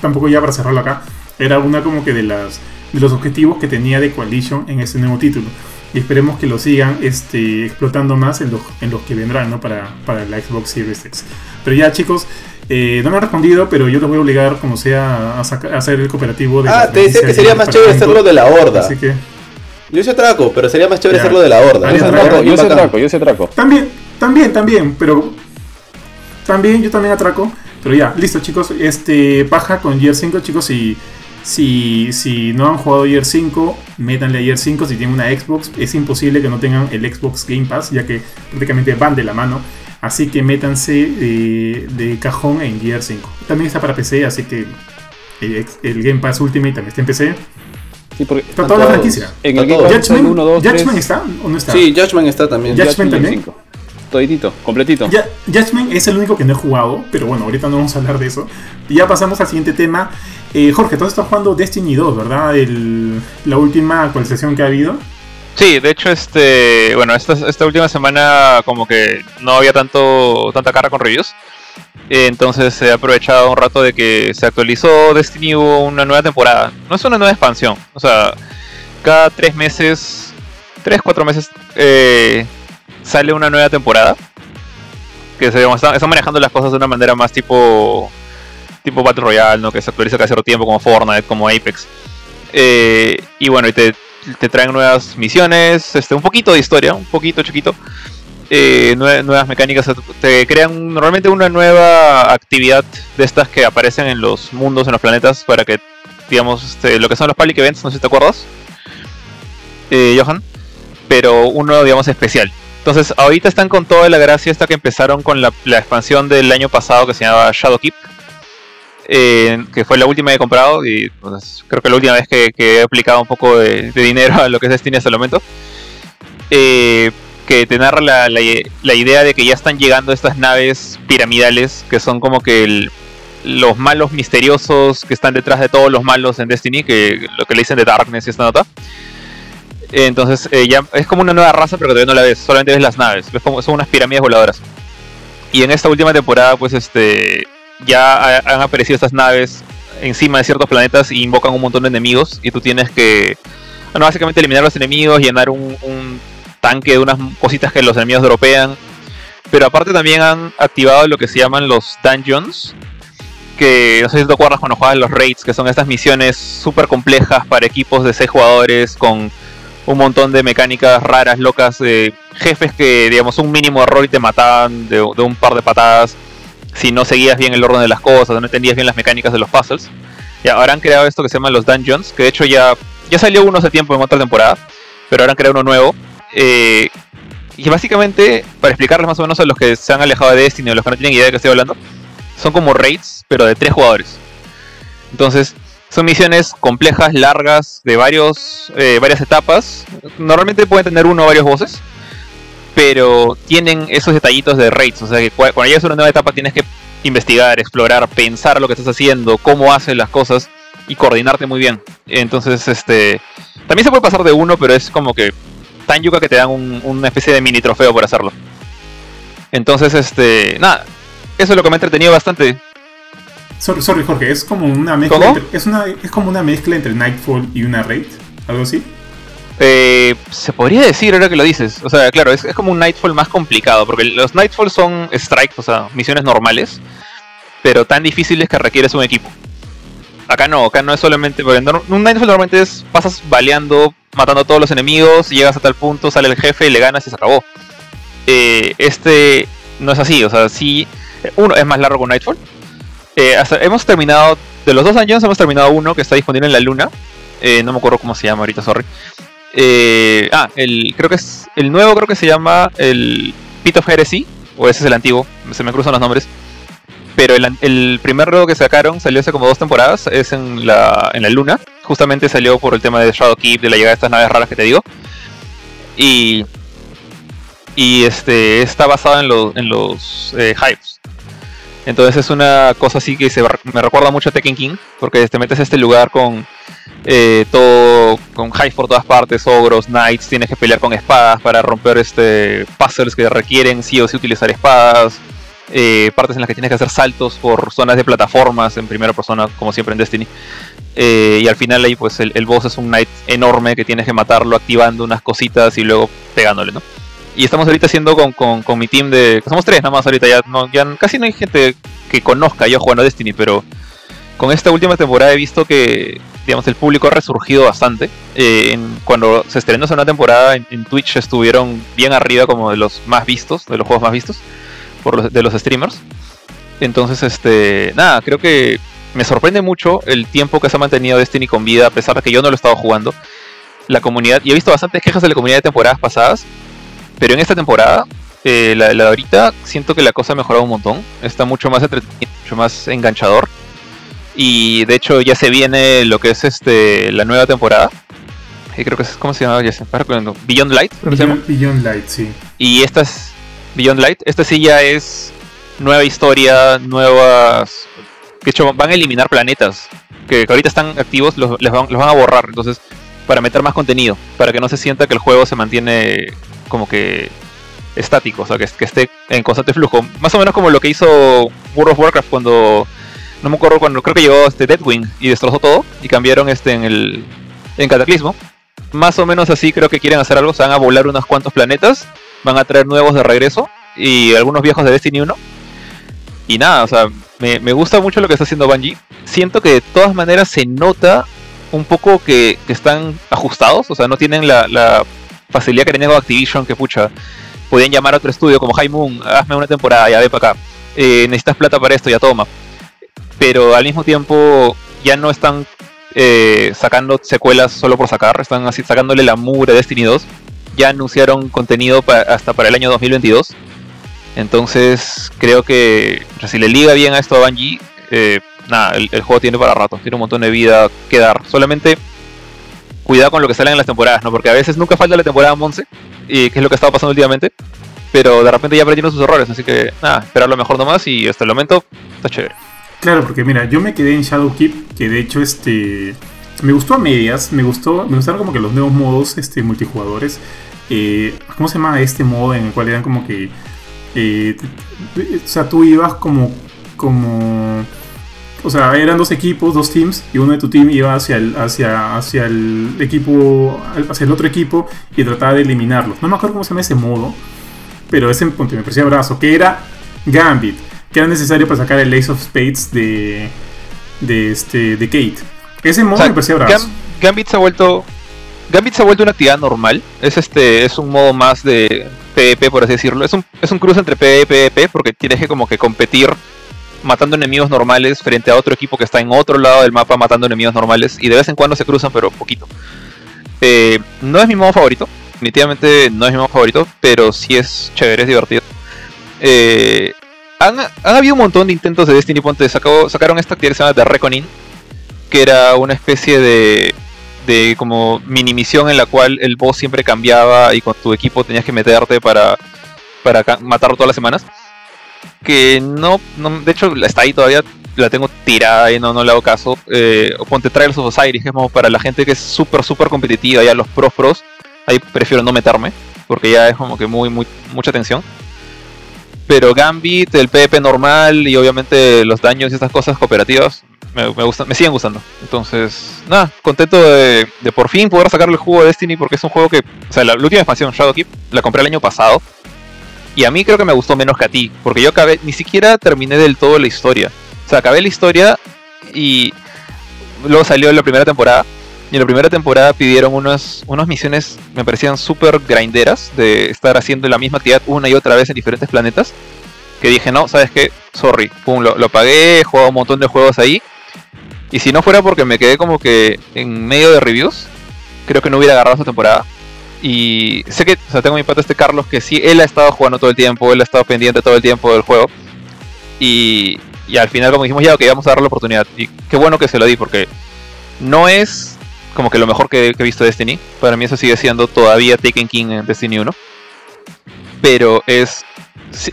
Tampoco ya para cerrarlo acá. Era una como que de las. de los objetivos que tenía de Coalition en este nuevo título. Y esperemos que lo sigan este, explotando más en los, en los que vendrán, ¿no? Para, para la Xbox Series X. Pero ya chicos, eh, no me han respondido, pero yo los voy a obligar, como sea, a, hacer el cooperativo de. Ah, te decía que sería más chévere hacerlo de la horda. Así que. Yo se atraco, pero sería más chévere ya. hacerlo de la horda. Yo se atraco, yo se atraco, yo se atraco. También, también, también, pero. También, yo también atraco. Pero ya, listo, chicos. Este, paja con Gear 5, chicos, y. Si, si no han jugado Year 5, métanle a Year 5 si tienen una Xbox. Es imposible que no tengan el Xbox Game Pass, ya que prácticamente van de la mano. Así que métanse de, de cajón en Gear 5. También está para PC, así que el, el Game Pass Ultimate también está en PC. Sí, porque está toda la franquicia. En el Game Pass Judgment, 1, 2, Judgment está o no está? Sí, Judgment está también. Judgment también. 5. Toditito, completito. Ya, Judgment es el único que no he jugado, pero bueno, ahorita no vamos a hablar de eso. Y ya pasamos al siguiente tema. Eh, Jorge, tú estás jugando Destiny 2, ¿verdad? El, la última actualización que ha habido. Sí, de hecho, este, bueno, esta, esta última semana como que no había tanto tanta cara con reviews. Entonces he aprovechado un rato de que se actualizó Destiny hubo una nueva temporada. No es una nueva expansión. O sea, cada tres meses, tres, cuatro meses, eh, sale una nueva temporada. Que se, están, están, manejando las cosas de una manera más tipo tipo Battle Royale, ¿no? Que se actualiza cada cierto tiempo, como Fortnite, como Apex. Eh, y bueno, y te, te traen nuevas misiones, este, un poquito de historia, un poquito chiquito. eh, nue- nuevas mecánicas, te crean normalmente una nueva actividad de estas que aparecen en los mundos, en los planetas, para que, digamos, este, lo que son los public events, no sé si te acuerdas, eh, Johan, pero uno, digamos, especial. Entonces, ahorita están con toda la gracia esta que empezaron con la, la expansión del año pasado que se llamaba Shadowkeep, eh, que fue la última que he comprado y pues, creo que la última vez que, que he aplicado un poco de, de dinero a lo que es Destiny hasta el momento. Eh, que te narra la, la- la idea de que ya están llegando estas naves piramidales que son como que el- los malos misteriosos que están detrás de todos los malos en Destiny, que lo que le dicen de Darkness y esta nota. Entonces eh, ya es como una nueva raza, pero que todavía no la ves, solamente ves las naves, ves como son unas pirámides voladoras. Y en esta última temporada, pues este ya ha- han aparecido estas naves encima de ciertos planetas y invocan un montón de enemigos y tú tienes que, bueno, básicamente eliminar los enemigos, llenar un, un tanque de unas cositas que los enemigos dropean. Pero aparte también han activado lo que se llaman los dungeons, que no sé si te acuerdas cuando jugabas los raids, que son estas misiones súper complejas para equipos de 6 jugadores con un montón de mecánicas raras, locas, jefes que, digamos, un mínimo error y te mataban de, de un par de patadas si no seguías bien el orden de las cosas, no entendías bien las mecánicas de los puzzles. Y ahora han creado esto que se llama los dungeons, que de hecho ya, ya salió uno hace tiempo en otra temporada, pero ahora han creado uno nuevo. eh, y básicamente, para explicarles más o menos a los que se han alejado de Destiny o los que no tienen idea de qué estoy hablando, son como raids, pero de tres jugadores. Entonces, son misiones complejas, largas, de varios, eh, varias etapas. Normalmente pueden tener uno o varios voces, pero tienen esos detallitos de raids. O sea que cua- cuando llegas a una nueva etapa tienes que investigar, explorar, pensar lo que estás haciendo, cómo haces las cosas y coordinarte muy bien. Entonces, este. También se puede pasar de uno, pero es como que tan yuca que te dan un- una especie de mini trofeo por hacerlo. Entonces, este. Nada. Eso es lo que me ha entretenido bastante. Sorry, sorry, Jorge, es como una mezcla. Entre, es, una, es como una mezcla entre Nightfall y una raid, algo así. Eh, se podría decir ahora que lo dices. O sea, claro, es, como un Nightfall más complicado. Porque los Nightfall son strikes, o sea, misiones normales. Pero tan difíciles que requieres un equipo. Acá no, acá no es solamente. Porque un Nightfall normalmente es. Pasas baleando, matando a todos los enemigos. Llegas a tal punto, sale el jefe le ganas y se acabó. Eh, este no es así, o sea, sí. Uno es más largo que un Nightfall. Eh, hemos terminado. De los dos años hemos terminado uno que está disponible en la luna. Eh, no me acuerdo cómo se llama ahorita, sorry. Eh, ah, el, creo que es el nuevo, creo que se llama el Pit of Heresy, o ese es el antiguo, se me cruzan los nombres. Pero el, el primer juego que sacaron salió hace como dos temporadas, es en la, en la luna. Justamente salió por el tema de Shadowkeep, de la llegada de estas naves raras que te digo. Y, y este está basado en, los en los eh, hypes. Entonces es una cosa así que se, me recuerda mucho a Tekken King, porque te metes a este lugar con eh, todo con highs por todas partes, ogros, knights, tienes que pelear con espadas para romper este puzzles que requieren sí o sí utilizar espadas, eh, partes en las que tienes que hacer saltos por zonas de plataformas en primera persona, como siempre en Destiny. Eh, y al final ahí pues el, boss es un knight enorme que tienes que matarlo activando unas cositas y luego pegándole, ¿no? Y estamos ahorita haciendo con, con, con mi team de... Somos tres nada más ahorita, ya, no, ya casi no hay gente que conozca yo jugando a Destiny, pero con esta última temporada he visto que digamos el público ha resurgido bastante. Eh, cuando se estrenó esa nueva temporada en, en Twitch estuvieron bien arriba como de los más vistos, de los juegos más vistos, por los, de los streamers. Entonces, este, nada, creo que me sorprende mucho el tiempo que se ha mantenido Destiny con vida, a pesar de que yo no lo he estado jugando. La comunidad, y he visto bastantes quejas de la comunidad de temporadas pasadas, pero en esta temporada, eh, la, la de ahorita, siento que la cosa ha mejorado un montón. Está mucho más entretenido, mucho más enganchador. Y de hecho ya se viene lo que es este la nueva temporada. Y creo que es, ¿cómo se llama? Ya se me. Beyond Light, creo que se llama. Beyond, Beyond Light, sí. Y esta es Beyond Light. Esta sí ya es nueva historia, nuevas... De hecho, van a eliminar planetas que, que ahorita están activos, los, les van, los van a borrar. Entonces, para meter más contenido, para que no se sienta que el juego se mantiene como que estático, o sea, que, que esté en constante flujo. Más o menos como lo que hizo World of Warcraft cuando... No me acuerdo cuando creo que llegó este Deadwing y destrozó todo y cambiaron este en el en Cataclismo. Más o menos así creo que quieren hacer algo, se van a volar unos cuantos planetas van a traer nuevos de regreso y algunos viejos de Destiny 1. Y nada, o sea, me, me gusta mucho lo que está haciendo Bungie. Siento que de todas maneras se nota un poco que, que están ajustados, o sea, no tienen la, facilidad que tenía con Activision, que pucha, podían llamar a otro estudio como High Moon, hazme una temporada, ya ve para acá, eh, necesitas plata para esto, ya toma. Pero al mismo tiempo ya no están eh, sacando secuelas solo por sacar, están así sacándole la mugre Destiny 2. Ya anunciaron contenido hasta para el año 2022. Entonces creo que si le liga bien a esto a Bungie, eh, nada, el, juego tiene para rato, tiene un montón de vida que dar. Solamente cuidado con lo que salen en las temporadas, ¿no? Porque a veces nunca falta la temporada 11, y que es lo que ha estado pasando últimamente. Pero de repente ya aprendieron sus errores, así que nada, esperar lo mejor nomás y hasta el momento está chévere. Claro, porque mira, yo me quedé en Shadowkeep, que de hecho este me gustó a medias, me gustó, me gustaron como que los nuevos modos este multijugadores. Eh, ¿Cómo se llama este modo en el cual eran como que eh, o sea, tú ibas como como o sea, eran dos equipos, dos teams, y uno de tu team iba hacia el, hacia, hacia el equipo, hacia el otro equipo y trataba de eliminarlos. No me acuerdo cómo se llama ese modo, pero ese ponte, me parecía brazo, que era Gambit, que era necesario para sacar el Ace of Spades de, de, este, de Kate. Ese modo O sea, me parecía brazo. Gam- Gambit se ha vuelto. Gambit se ha vuelto una actividad normal. Es este. Es un modo más de PvP, por así decirlo. Es un, es un cruce entre PvE y PvP porque tienes que como que competir matando enemigos normales frente a otro equipo que está en otro lado del mapa matando enemigos normales. Y de vez en cuando se cruzan, pero poquito. Eh, no es mi modo favorito. Definitivamente no es mi modo favorito. Pero sí es chévere, es divertido. Eh, han, habido un montón de intentos de Destiny. Ponte, sacaron esta actividad que se llama The Reckoning que era una especie de, como mini misión en la cual el boss siempre cambiaba y con tu equipo tenías que meterte para, matarlo todas las semanas. Que no, de hecho está ahí todavía, la tengo tirada y no, no le hago caso. Eh, ponte Trials of Osiris, que es como para la gente que es súper, súper competitiva, ya los pros pros, ahí prefiero no meterme, porque ya es como que muy, muy, mucha tensión. Pero Gambit, el PvP normal y obviamente los daños y estas cosas cooperativas me, me gustan, me siguen gustando. Entonces, nada, contento de, de por fin poder sacarle el juego a Destiny porque es un juego que, o sea, la, la última expansión Shadowkeep la compré el año pasado y a mí creo que me gustó menos que a ti, porque yo acabé, ni siquiera terminé del todo la historia. O sea, acabé la historia y luego salió la primera temporada. Y en la primera temporada pidieron unas, unas misiones, me parecían súper grinderas, de estar haciendo la misma actividad una y otra vez en diferentes planetas. Que dije, no, ¿sabes qué? Sorry, pum, lo, lo pagué, he jugado un montón de juegos ahí. Y si no fuera porque me quedé como que en medio de reviews, creo que no hubiera agarrado esa temporada. Y sé que, o sea, tengo mi pata este Carlos que sí, él ha estado jugando todo el tiempo, él ha estado pendiente todo el tiempo del juego. Y, y al final, como dijimos, ya, ok, vamos a darle la oportunidad. Y qué bueno que se lo di, porque no es como que lo mejor que, he visto de Destiny. Para mí eso sigue siendo todavía Taken King en Destiny 1. Pero es,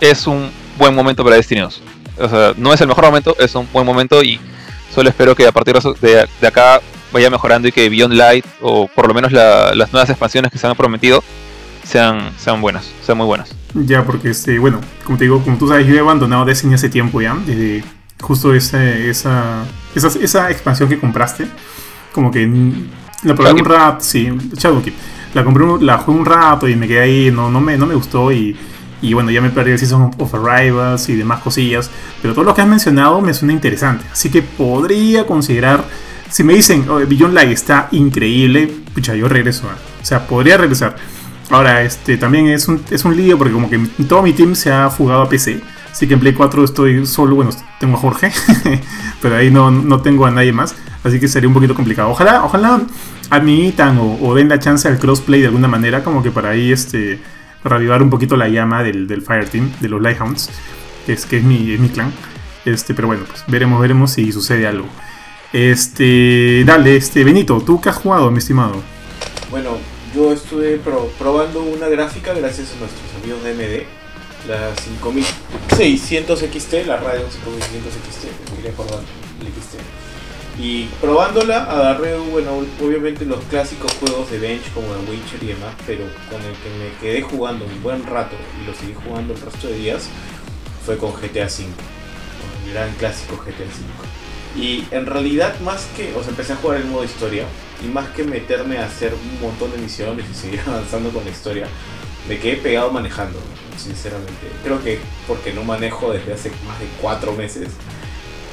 es un buen momento para Destiny 2. O sea, no es el mejor momento, es un buen momento y solo espero que a partir de, de, acá vaya mejorando y que Beyond Light o por lo menos la- las nuevas expansiones que se han prometido sean, sean buenas, sean muy buenas. Ya, porque este, bueno, como te digo, como tú sabes, yo he abandonado Destiny hace tiempo ya, desde justo ese- esa, esa, esa expansión que compraste. Como que mm, la probé un rato, sí, Shadowkeep. La compré, un- la jugué un rato y me quedé ahí, no, no, me, no me gustó y, y bueno, ya me perdí el Season of Arrivals y demás cosillas. Pero todo lo que has mencionado me suena interesante, así que podría considerar. Si me dicen, oh, Beyond Light está increíble, pucha, yo regreso. ¿eh? O sea, podría regresar. Ahora, este también es un, es un lío porque como que todo mi team se ha fugado a PC. Así que en Play 4 estoy solo, bueno, tengo a Jorge, [laughs] pero ahí no, no tengo a nadie más. Así que sería un poquito complicado. Ojalá, ojalá admitan o, o den la chance al crossplay de alguna manera, como que para ahí este reavivar un poquito la llama del, del Fireteam, de los Lighthounds, que es, que es mi, es mi clan. Este, pero bueno, pues veremos, veremos si sucede algo. Este, dale, este, Benito, ¿tú qué has jugado, mi estimado? Bueno, yo estuve pro- probando una gráfica gracias a nuestros amigos de MD, la 5600 XT, la Radeon 5600 XT, quería acordar el XT. Y probándola agarré, bueno, obviamente los clásicos juegos de bench como The Witcher y demás, pero con el que me quedé jugando un buen rato y lo seguí jugando el resto de días fue con GTA V, con el gran clásico GTA V. Y en realidad más que, o sea, empecé a jugar el modo historia y más que meterme a hacer un montón de misiones y seguir [laughs] avanzando con la historia, me quedé pegado manejando, sinceramente. Creo que porque no manejo desde hace más de cuatro meses,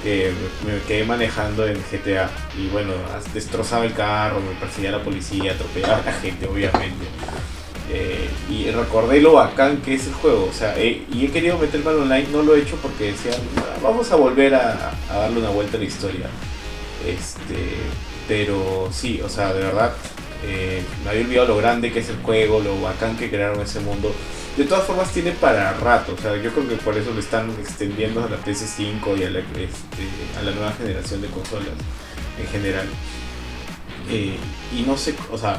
me quedé manejando en GTA. Y bueno, destrozaba el carro, me perseguía la policía, atropellaba a la gente, obviamente. Eh, y recordé lo bacán que es el juego. O sea, y he querido meterme al online, no lo he hecho porque decían, "Ah, vamos a volver a darle una vuelta a la historia. Este, pero sí, o sea, de verdad, eh, me había olvidado lo grande que es el juego, lo bacán que crearon ese mundo. De todas formas tiene para rato, o sea, yo creo que por eso lo están extendiendo a la PS5 y a la, este, a la nueva generación de consolas en general. Eh, y no sé, o sea,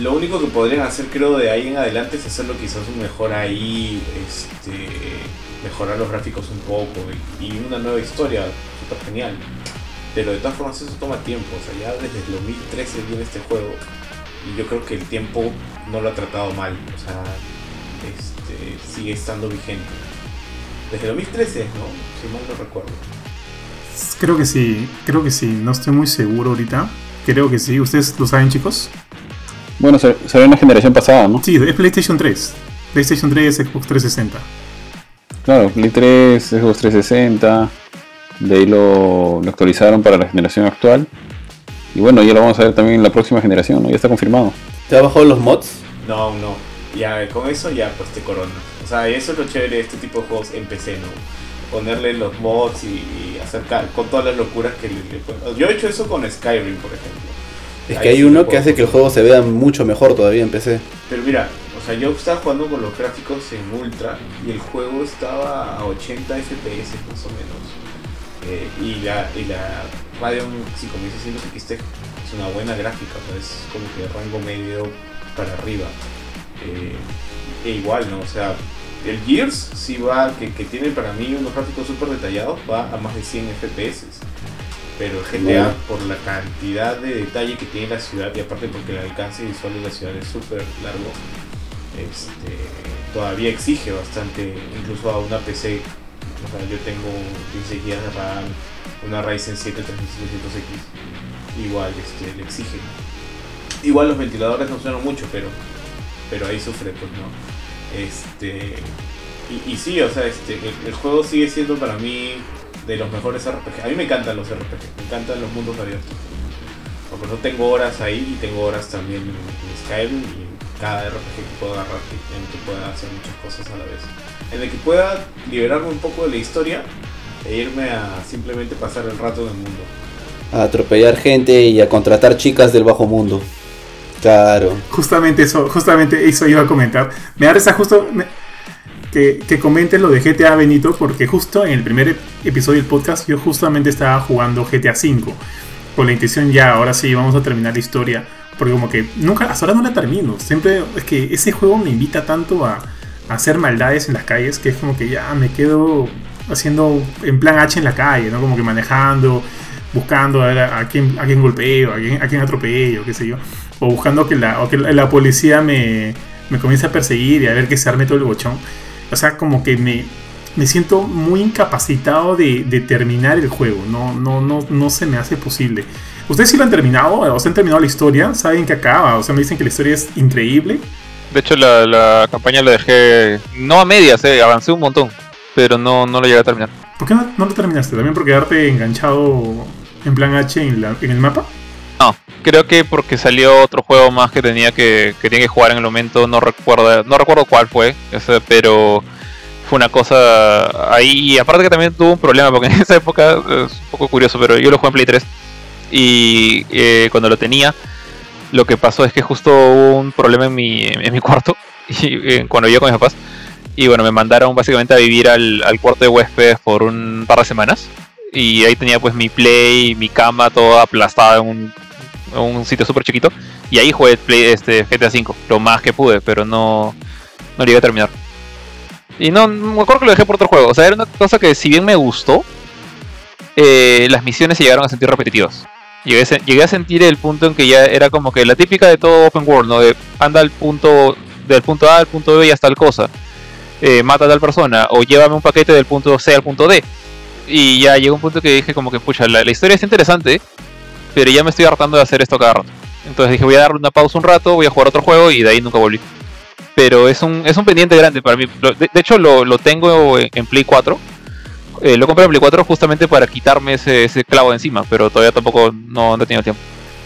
lo único que podrían hacer creo de ahí en adelante es hacerlo quizás un mejor ahí, este, mejorar los gráficos un poco y, y una nueva historia, súper genial. Pero de todas formas eso toma tiempo, o sea, ya desde el 2013 viene este juego y yo creo que el tiempo no lo ha tratado mal, o sea, este, sigue estando vigente. Desde el 2013, ¿no? Si mal no recuerdo. Creo que sí, creo que sí. No estoy muy seguro ahorita. Creo que sí. ¿Ustedes lo saben, chicos? Bueno, se- salió en la generación pasada, ¿no? Sí, es PlayStation 3. PlayStation 3, Xbox 360. Claro, Play 3, Xbox 360. De ahí lo, lo actualizaron para la generación actual. Y bueno, ya lo vamos a ver también en la próxima generación, ¿no? Ya está confirmado. ¿Te ha bajado los mods? No, no. Ya con eso ya pues te corona. O sea, eso es lo chévere de este tipo de juegos en PC, ¿no? Ponerle los mods y, y hacer con todas las locuras que le, le pueden- Yo he hecho eso con Skyrim, por ejemplo. Es Ahí que hay sí uno que hace que el juego se vea mucho mejor todavía en PC. Pero mira, o sea, yo estaba jugando con los gráficos en ultra y el juego estaba a 80 FPS más o menos. Eh, y la, y la Radeon 5600 XT es una buena gráfica, o sea, es como que rango medio para arriba. Eh, e igual, ¿no? O sea, el Gears sí va, que, que tiene para mí unos gráficos súper detallados, va a más de 100 FPS. Pero el GTA, Bueno. por la cantidad de detalle que tiene la ciudad y aparte porque el alcance visual de la ciudad es súper largo, este, todavía exige bastante, incluso a una PC. O sea, yo tengo 16 GB de RAM, una Ryzen 7 3700X, igual este, le exige. Igual los ventiladores no suenan mucho, pero, pero ahí sufre, pues no. Este, y, sí, o sea, este, el, juego sigue siendo para mí de los mejores RPG. A mí me encantan los RPG, me encantan los mundos abiertos. Porque no tengo horas ahí y tengo horas también en, en Skyrim y cada RPG que puedo agarrar en que pueda hacer muchas cosas a la vez. En el que pueda liberarme un poco de la historia e irme a simplemente pasar el rato en el mundo. A atropellar gente y a contratar chicas del bajo mundo. Claro. Justamente eso, justamente eso iba a comentar. Me da risa justo me- que, que comentes lo de GTA Benito, porque justo en el primer ep- episodio del podcast yo justamente estaba jugando GTA V. Con la intención ya, ahora sí, vamos a terminar la historia. Porque como que nunca, hasta ahora no la termino. Siempre es que ese juego me invita tanto a hacer maldades en las calles que es como que ya me quedo haciendo en plan H en la calle, ¿no? Como que manejando, buscando a, ver a, a quién, a quién golpeo, a quién, a quién atropello, qué sé yo. O buscando que la, o que la, policía me, me comience a perseguir y a ver que se arme todo el bochón. O sea, como que me, me siento muy incapacitado de, de terminar el juego. No, no, no, no se me hace posible. ¿Ustedes sí lo han terminado? ¿O se han terminado la historia? ¿Saben que acaba? O sea, me dicen que la historia es increíble. De hecho, la, la campaña la dejé no a medias, eh, avancé un montón, pero no, no lo llegué a terminar. ¿Por qué no, no lo terminaste? ¿También por quedarte enganchado en plan H en, la- en el mapa? No, creo que porque salió otro juego más que tenía que, que tenía que jugar en el momento, no recuerdo, no recuerdo cuál fue, ese, pero fue una cosa ahí. Y aparte que también tuvo un problema, porque [laughs] en esa época es un poco curioso, pero yo lo jugué en Play 3 y eh, cuando lo tenía, lo que pasó es que justo hubo un problema en mi, en mi cuarto, [laughs] y, eh, cuando vivía con mis papás. Y bueno, me mandaron básicamente a vivir al, al cuarto de huéspedes por un par de semanas. Y ahí tenía pues mi play, mi cama toda aplastada en un, en un sitio súper chiquito. Y ahí jugué play, este, GTA V, lo más que pude, pero no, no llegué a terminar. Y no, me acuerdo que lo dejé por otro juego. O sea, era una cosa que si bien me gustó, eh, las misiones se llegaron a sentir repetitivas. Llegué a, sentir el punto en que ya era como que la típica de todo open world, ¿no? De anda al punto, del punto A al punto B y hasta tal cosa. Eh, mata a tal persona. O llévame un paquete del punto C al punto D. Y ya llegó un punto que dije como que, pucha, la, historia es interesante, pero ya me estoy hartando de hacer esto cada rato. Entonces dije, voy a darle una pausa un rato, voy a jugar otro juego y de ahí nunca volví. Pero es un, es un pendiente grande para mí. De hecho, lo, lo tengo en, en Play 4 eh, lo compré en Play 4 justamente para quitarme ese, ese clavo de encima, pero todavía tampoco no, no he tenido tiempo.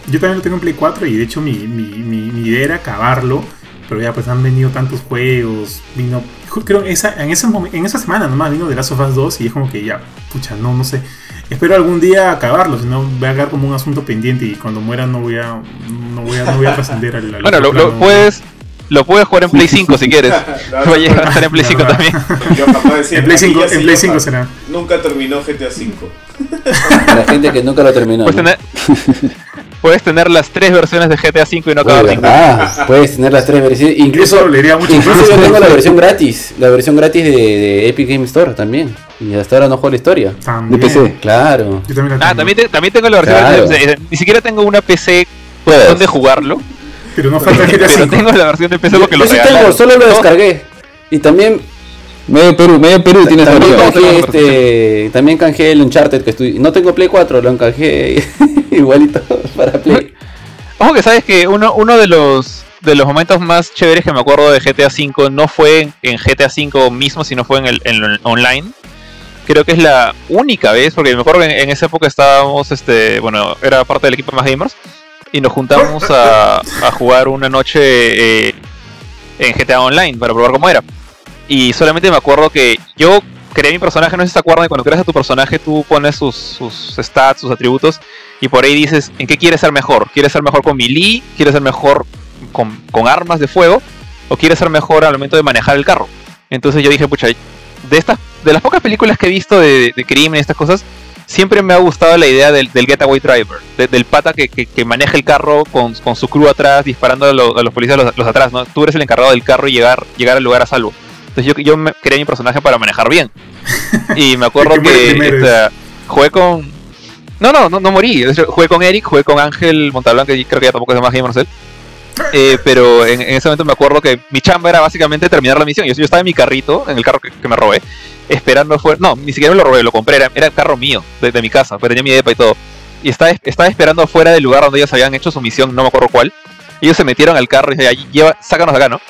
Yo también lo tengo en Play 4 y de hecho mi, mi, mi, mi idea era acabarlo. Pero ya pues han venido tantos juegos. Vino. Creo esa, en, ese en esa semana nomás vino The Last of Us 2 y es como que ya, pucha, no, no sé. Espero algún día acabarlo, si no voy a quedar como un asunto pendiente y cuando muera no voy a no voy a, no voy a [laughs] trascender al, Bueno, lo, puedes, lo puedes jugar en Play 5 si quieres. [laughs] No, Va a llegar a estar en Play La 5 verdad. también. [laughs] Yo capaz de decir, En Play 5, aquí ya en se Play llama. 5 será. Nunca terminó GTA V. [laughs] La gente que nunca lo terminó. Puedes ¿no? tener, puedes tener las tres versiones de GTA 5 y no acabar ninguna. verdad, puedes tener las tres versiones. Incluso, mucho incluso yo tengo la versión gratis, la versión gratis de, de Epic Game Store también. Y hasta ahora no juego la historia. También. De PC. Claro. Yo también la Ah, también, te- también tengo la versión. Claro. de- de- ni siquiera tengo una PC Puedes. donde jugarlo, Pero no falta GTA pero 5. tengo la versión de PC Yo, porque yo lo sí regalaron. tengo, solo lo descargué. Y también, Medio Perú, medio Perú tiene esa también canjeé, este, también canjeé el Uncharted que estoy. No tengo Play 4, lo encajé [laughs] igualito para Play. Ojo que sabes que uno, uno de los de los momentos más chéveres que me acuerdo de GTA V no fue en, en GTA V mismo, sino fue en el, en el online. Creo que es la única vez, porque me acuerdo que en, en esa época estábamos, este, bueno, era parte del equipo más gamers y nos juntamos a, a jugar una noche eh, en GTA Online para probar cómo era. Y solamente me acuerdo que yo creé mi personaje, no sé si se acuerdan, de cuando creas a tu personaje tú pones sus, sus stats, sus atributos y por ahí dices, ¿en qué quieres ser mejor? ¿Quieres ser mejor con melee? ¿Quieres ser mejor con, con armas de fuego? ¿O quieres ser mejor al momento de manejar el carro? Entonces yo dije, pucha, de estas de las pocas películas que he visto de, de crimen y estas cosas, siempre me ha gustado la idea del, del getaway driver, de- del pata que, que- que maneja el carro con, con su crew atrás, disparando a, lo- a los policías los, los atrás, ¿no? Tú eres el encargado del carro y llegar, llegar al lugar a salvo. Entonces yo, yo me- creé mi personaje para manejar bien. [laughs] Y me acuerdo que esta, jugué con... No, no, no, no morí. Jugué con Eric, jugué con Ángel Montalbán, que creo que ya tampoco es más gamer él. Eh, pero en, en ese momento me acuerdo que mi chamba era básicamente terminar la misión. Yo, yo estaba en mi carrito, en el carro que, que me robé, esperando afuera. No, ni siquiera me lo robé, lo compré, era, era el carro mío, de, de mi casa, pues tenía mi depa y todo. Y estaba, estaba esperando afuera del lugar donde ellos habían hecho su misión, no me acuerdo cuál. Ellos se metieron al carro y dije, "Ahí, lleva, sácanos de acá, ¿no?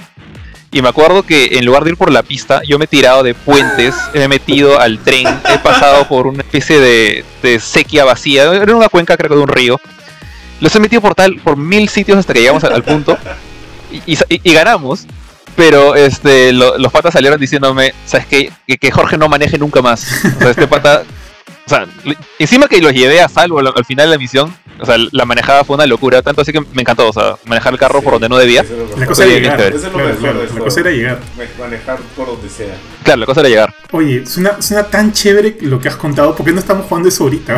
Y me acuerdo que en lugar de ir por la pista, yo me he tirado de puentes, he metido al tren, he pasado por una especie de, sequía vacía, era una cuenca creo de un río. Los he metido por tal, por mil sitios hasta que llegamos al, punto y ganamos. Pero este, lo- los patas salieron diciéndome, ¿sabes qué? Que, que Jorge no maneje nunca más. O sea, este pata. O sea, encima que los llevé a salvo al, al final de la misión, o sea, la manejada fue una locura. Tanto así que me encantó, o sea, manejar el carro por donde no debía. La cosa era llegar. Eso es lo Claro, claro, la cosa era llegar. Manejar por donde sea. Claro, la cosa era llegar. Oye, suena, suena tan chévere lo que has contado. ¿Por qué no estamos jugando eso ahorita?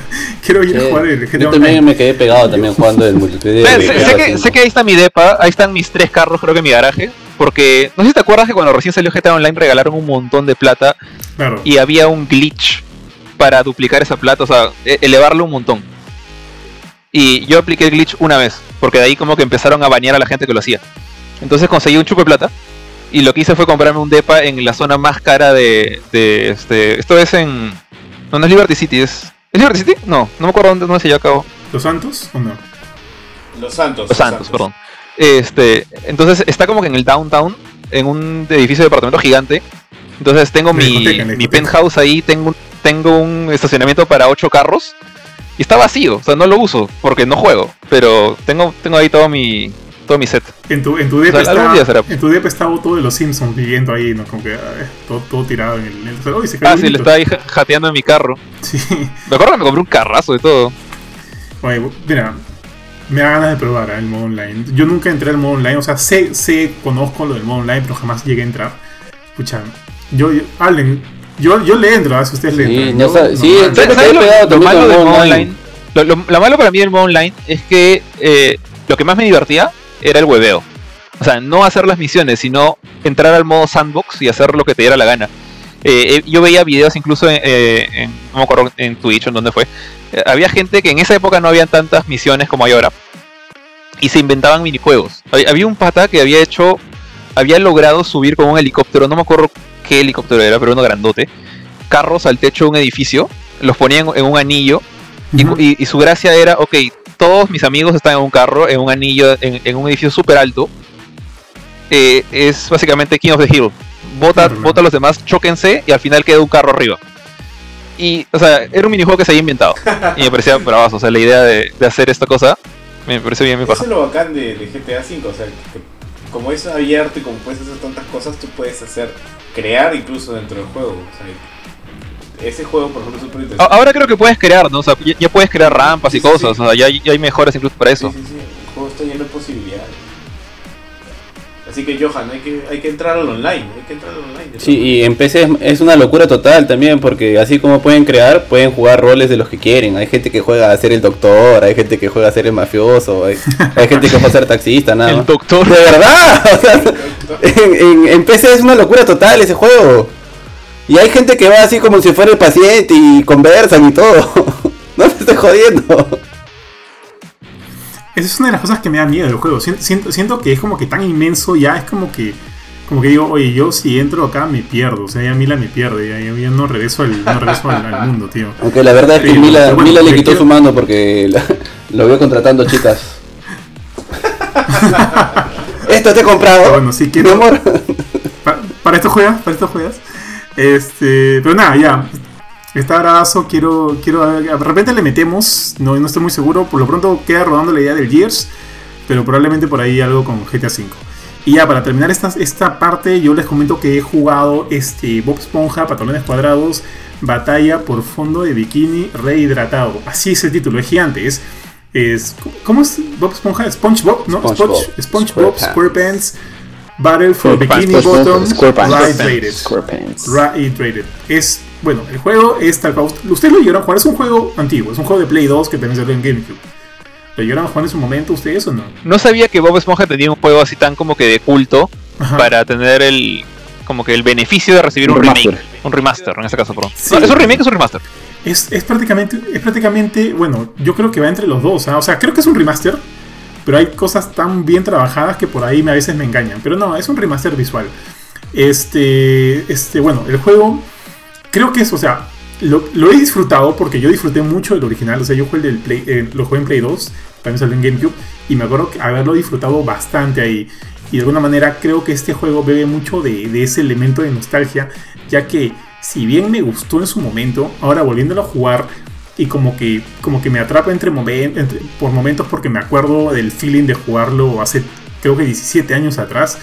[laughs] Quiero ir a Sí. jugar el GTA Yo también me quedé pegado también jugando el multiplayer. Sé, de sé- que, sé que ahí está mi depa, ahí están mis tres carros, creo que en mi garaje. Porque no sé si te acuerdas que cuando recién salió GTA Online regalaron un montón de plata Claro. y había un glitch para duplicar esa plata, o sea, e- elevarlo un montón. Y yo apliqué el glitch una vez, porque de ahí como que empezaron a banear a la gente que lo hacía. Entonces conseguí un chupo de plata y lo que hice fue comprarme un depa en la zona más cara de, de este... Esto es en... No, no es Liberty City, es... ¿Es Liberty City? No, no me acuerdo dónde, dónde se llevó a cabo. ¿Los Santos o no? Los Santos. Los Santos, perdón. Este, entonces está como que en el downtown, en un edificio de departamento gigante. Entonces tengo mi, discoteca, mi discoteca. penthouse ahí, tengo, un- tengo un estacionamiento para ocho carros. Y está vacío, o sea, no lo uso porque no juego. Pero tengo, tengo ahí todo mi, todo mi set. En tu, en tu depa O sea, está, será. en tu depa estaba todo de los Simpsons viviendo ahí, ¿no? Como que ay, todo, todo tirado en el... en el- Uy, se cayó Ah, sí, le estaba ahí ja- jateando en mi carro. Sí. Me acuerdo que me compré un carrazo y todo. Oye, mira, me da ganas de probar ¿eh? el modo online. Yo nunca entré al modo online, o sea, sé, sé, conozco lo del modo online, pero jamás llegué a entrar. Escucha, yo, yo hablen, yo, yo le entro, ¿ah? si ustedes le entran. no sí, me ¿Sabes lo, malo del modo modo online. online? Lo, lo- lo malo para mí del modo online es que eh, lo que más me divertía era el hueveo. O sea, no hacer las misiones, sino entrar al modo sandbox y hacer lo que te diera la gana. Eh, eh, yo veía videos incluso en, eh, en- no me acuerdo en Twitch en dónde fue. Eh, había gente que en esa época no habían tantas misiones como hay ahora. Y se inventaban minijuegos. Hab- Había un pata que había hecho, había logrado subir con un helicóptero, no me acuerdo qué helicóptero era, pero uno grandote. Carros al techo de un edificio, los ponían en un anillo y, Ujú. y- y su gracia era, ok, todos mis amigos están en un carro, en un anillo, en, en un edificio súper alto. Eh, es básicamente King of the Hill. Bota, bota a los demás, chóquense y al final queda un carro arriba. Y, o sea, era un minijuego que se había inventado. Y me parecía bravazo. O sea, la idea de, de hacer esta cosa me pareció bien mi Eso paja. es lo bacán de, de GTA V, o sea, que como es abierto y como puedes hacer tantas cosas, tú puedes hacer, crear incluso dentro del juego. O sea, ese juego, por ejemplo, es súper interesante. Ahora creo que puedes crear, ¿no? O sea, ya, ya puedes crear rampas y Sí, cosas. sí. O sea, ya, hay- ya hay mejoras incluso para eso. Sí, sí, sí, el juego está lleno de posibilidades. Así que, Johan, hay que, hay que entrar al online, hay que entrar al online. de Sí, y en PC es, es una locura total también, porque así como pueden crear, pueden jugar roles de los que quieren. Hay gente que juega a ser el doctor, hay gente que juega a ser el mafioso, hay, [laughs] hay gente que juega a ser taxista, nada El doctor. De verdad, [laughs] o sea, en, en- en PC es una locura total ese juego. Y hay gente que va así como si fuera el paciente y conversan y todo. [laughs] No me estoy jodiendo. Esa es una de las cosas que me da miedo del juego. Sien- Siento, siento que es como que tan inmenso ya, es como que como que digo, oye, yo si entro acá me pierdo, o sea, ya Mila me pierde, ya, ya- no regreso al, no regreso al, al mundo, tío. Aunque la verdad es que Mila, bueno, Mila le quitó su mano porque la- lo veo contratando chicas. [laughs] Esto te he comprado. Bueno, sí Mi quiero- amor. Pa- para esto juegas, para esto juegas. Este, pero nada, ya. Está bravazo, quiero, quiero, de repente le metemos, no, no estoy muy seguro, por lo pronto queda rodando la idea del Gears, pero probablemente por ahí algo con GTA V. Y ya, para terminar esta, esta parte, yo les comento que he jugado este Bob Esponja, Pantalones Cuadrados, Batalla por Fondo de Bikini Rehidratado. Así es el título, es gigante, es... es ¿Cómo es Bob Esponja? SpongeBob, ¿no? SpongeBob. Sponge- SpongeBob SquarePants. SquarePants Battle for Bikini Bottom. Hydrated. SquarePants. Hydrated. Es, bueno, el juego es tal cual. Ustedes lo llegaron a jugar, es un juego antiguo, es un juego de Play 2 que también salió en GameCube. ¿Lo llegaron a jugar en su momento ustedes o no? No sabía que Bob Esponja tenía un juego así tan como que de culto Ajá. para tener el como que el beneficio de recibir un, Un remake. remaster. Un remaster, en este caso, perdón. Sí. No, ¿Es un remake o es un remaster? Es, es prácticamente, es prácticamente, bueno, yo creo que va entre los dos. ¿ah? O sea, creo que es un remaster, pero hay cosas tan bien trabajadas que por ahí me- a veces me engañan. Pero no, es un remaster visual. Este, este, bueno, el juego, creo que es, o sea, lo, he disfrutado porque yo disfruté mucho del original. O sea, yo jugué el del Play, eh, lo jugué en Play 2, también salió en GameCube, y me acuerdo haberlo disfrutado bastante ahí. Y de alguna manera creo que este juego bebe mucho de, ese elemento de nostalgia, ya que si bien me gustó en su momento, ahora volviéndolo a jugar y como que, como que me atrapa entre, momen- por momentos porque me acuerdo del feeling de jugarlo hace creo que 17 años atrás,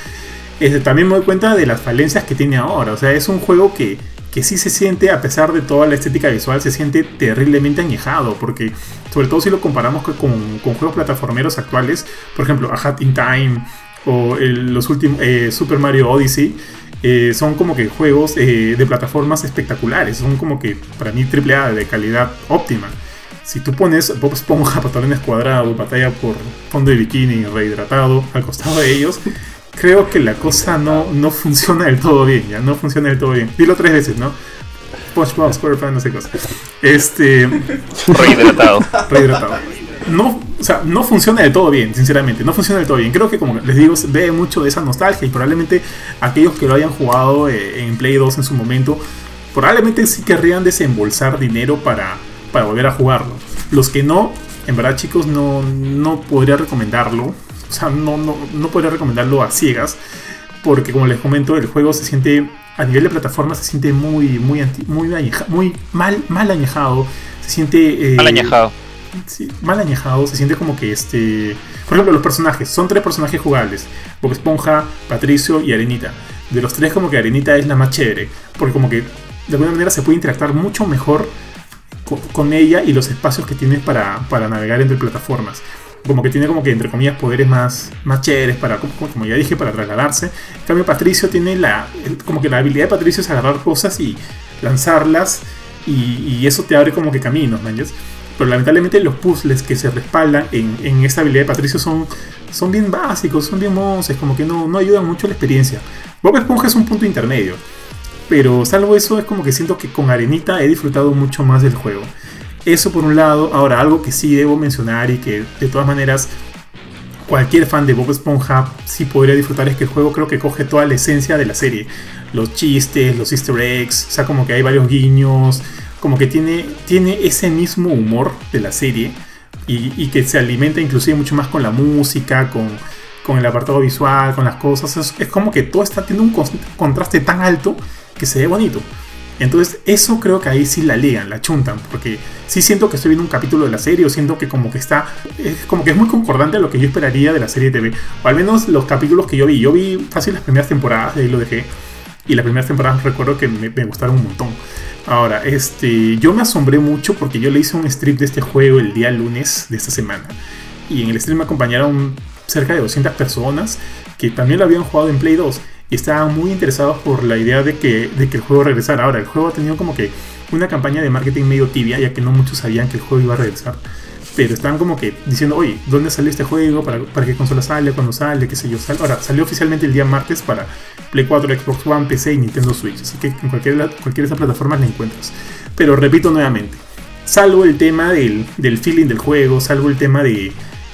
este, también me doy cuenta de las falencias que tiene ahora. O sea, es un juego que, que sí se siente, a pesar de toda la estética visual, se siente terriblemente añejado. Porque, sobre todo si lo comparamos con, juegos plataformeros actuales, por ejemplo, A Hat in Time o los últimos eh, Super Mario Odyssey. eh, son como que juegos eh, de plataformas espectaculares, son como que para mí AAA de calidad óptima. Si tú pones Bob Esponja, [laughs] pantalones cuadrados, batalla por fondo de bikini rehidratado al costado de ellos, creo que la cosa no, no funciona del todo bien, ya no funciona del todo bien. Dilo tres veces, ¿no? SpongeBob, SquarePants, no sé cosa. Este, Rehidratado. rehidratado. No, o sea, no funciona del todo bien, sinceramente. No funciona del todo bien. Creo que, como les digo, ve mucho de esa nostalgia y probablemente aquellos que lo hayan jugado eh, en Play 2 en su momento, probablemente sí querrían desembolsar dinero para, para volver a jugarlo. Los que no, en verdad, chicos, no, no podría recomendarlo. [laughs] O sea, no, no, no podría recomendarlo a ciegas. Porque, como les comento, el juego se siente, a nivel de plataforma, se siente muy, muy, anti- muy, añeja- muy mal, mal añejado. Se siente. eh, Mal añejado. sí, mal añejado, se siente como que este. Por ejemplo, los personajes, son tres personajes jugables: Bob Esponja, Patricio y Arenita. De los tres, como que Arenita es la más chévere, porque como que de alguna manera se puede interactuar mucho mejor co- con ella y los espacios que tiene para, para navegar entre plataformas. Como que tiene como que, entre comillas, poderes más, más chéveres para, como, ya dije, para trasladarse. En cambio, Patricio tiene la, como que la habilidad de Patricio es agarrar cosas y lanzarlas y, eso te abre como que caminos, ¿man? Pero lamentablemente los puzzles que se respaldan en, en esta habilidad de Patricio son, son bien básicos, son bien monces, como que no, no ayudan mucho a la experiencia. Bob Esponja es un punto intermedio. Pero salvo eso, es como que siento que con Arenita he disfrutado mucho más del juego. Eso por un lado. Ahora, algo que sí debo mencionar y que de todas maneras cualquier fan de Bob Esponja sí podría disfrutar es que el juego creo que coge toda la esencia de la serie. Los chistes, los easter eggs, o sea, como que hay varios guiños, como que tiene, tiene ese mismo humor de la serie y, que se alimenta inclusive mucho más con la música, con, con el apartado visual, con las cosas. Es, es como que todo está teniendo un contraste tan alto que se ve bonito. Entonces, eso creo que ahí sí la ligan, la chuntan, porque sí siento que estoy viendo un capítulo de la serie, o siento que como que está, es como que es muy concordante a lo que yo esperaría de la serie TV, o al menos los capítulos que yo vi. Yo vi fácil las primeras temporadas, de ahí lo dejé, y las primeras temporadas recuerdo que me, gustaron un montón. Ahora, este, yo me asombré mucho porque yo le hice un strip de este juego el día lunes de esta semana, y en el stream me acompañaron cerca de 200 personas que también lo habían jugado en Play 2 y estaban muy interesados por la idea de que, de que el juego regresara. Ahora, el juego ha tenido como que una campaña de marketing medio tibia, ya que no muchos sabían que el juego iba a regresar. Pero estaban como que diciendo, oye, ¿dónde sale este juego? ¿Para, para qué consola sale? ¿Cuándo sale? ¿Qué sé yo? Ahora, salió oficialmente el día martes para Play 4, Xbox One, PC y Nintendo Switch. Así que en cualquiera, cualquiera de esas plataformas la encuentras. Pero repito nuevamente, salvo el tema del, del feeling del juego, salvo el tema de,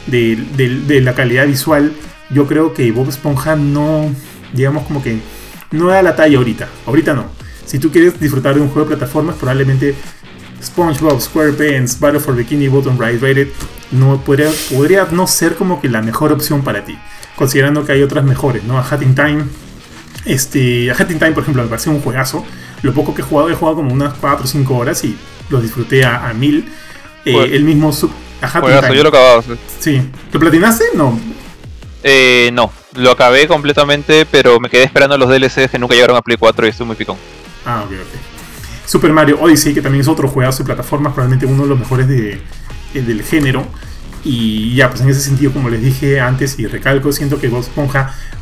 de la calidad visual, yo creo que Bob Esponja no, digamos como que no da la talla ahorita. Ahorita no. Si tú quieres disfrutar de un juego de plataformas, probablemente SpongeBob SquarePants Battle for Bikini Bottom Right Rated no podría, podría no ser como que la mejor opción para ti. Considerando que hay otras mejores, ¿no? A Hat in Time. Este, a Hat in Time, por ejemplo, me pareció un juegazo. Lo poco que he jugado, he jugado como unas 4 o 5 horas y lo disfruté a, a mil. Eh, Bueno. el mismo sub, a Hat in Juegazo, Time. yo lo acababa. sí. Sí. ¿Lo platinaste? No. Eh, no, lo acabé completamente, pero me quedé esperando los DLCs que nunca llegaron a Play 4 y estoy muy picón. Ah, ok, ok. Super Mario Odyssey, que también es otro juegazo de plataformas, probablemente uno de los mejores de, eh, del género. Y ya, pues en ese sentido, como les dije antes y recalco, siento que Bob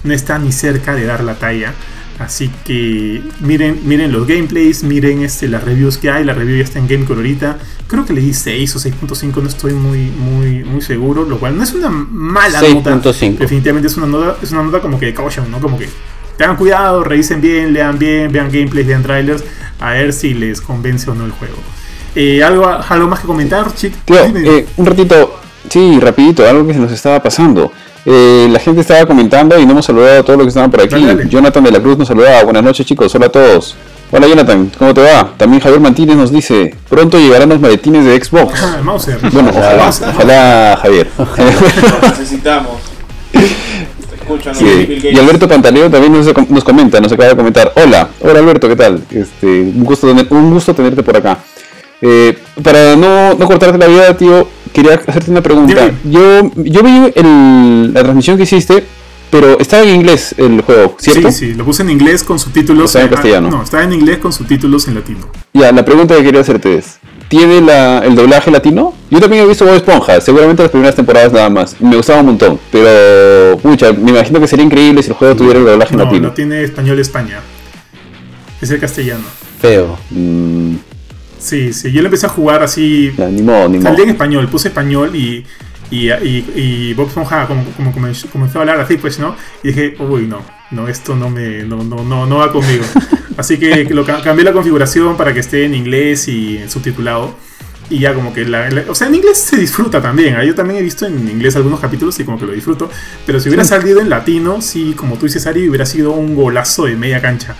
no está ni cerca de dar la talla. Así que miren, miren los gameplays, miren este, las reviews que hay. La review ya está en GameCore ahorita. Creo que le di 6 o 6.5, no estoy muy, muy, muy seguro. Lo cual no es una mala nota. 6.5. Definitivamente es una nota, es una nota como que de caution, ¿no? Como que tengan cuidado, revisen bien, lean bien, vean gameplays, lean trailers, a ver si les convence o no el juego. Eh, ¿algo, ¿Algo más que comentar, chic? Tío, Dime. eh, un ratito, sí, rapidito, algo que se nos estaba pasando. Eh, la gente estaba comentando y no hemos saludado a todos los que estaban por aquí. Dale, dale. Jonathan de la Cruz nos saludaba. Buenas noches chicos, hola a todos. Hola Jonathan, ¿cómo te va? También Javier Martínez nos dice, pronto llegarán los maletines de Xbox. Ah. Bueno, ojalá, ojalá Javier. Lo necesitamos. Sí. Y Alberto Pantaleo también nos, nos comenta, nos acaba de comentar. Hola, hola Alberto, ¿qué tal? Este, un, gusto, tener- un gusto tenerte por acá. Eh, para no, no cortarte la vida, tío, quería hacerte una pregunta. Yo, yo vi el- la transmisión que hiciste, pero estaba en inglés el juego, ¿cierto? Sí, sí, lo puse en inglés con subtítulos. Está en castellano. no, está en inglés con subtítulos en latino. Ya, la pregunta que quería hacerte es, ¿tiene la- el doblaje latino? Yo también he visto Bob Esponja, seguramente las primeras temporadas nada más. Me gustaba un montón, pero, pucha, me imagino que sería increíble si el juego tuviera el doblaje No, latino. no tiene español España. Es el castellano. Feo. Mm, Sí, sí, yo lo empecé a jugar así. ya, ni modo, ni modo. Salí en español, puse español y. Y, y, y Bob Esponja como, como comenzó, comenzó a hablar así, pues, ¿no? Y dije, uy, no, no, esto no me, no, no, no, no va conmigo. [laughs] Así que lo, ca- cambié la configuración para que esté en inglés y en subtitulado. Y ya como que la, la- O sea, en inglés se disfruta también. ¿ah? Yo también he visto en inglés algunos capítulos y como que lo disfruto. Pero si hubiera salido en latino, sí, como tú dices, Ari, hubiera sido un golazo de media cancha.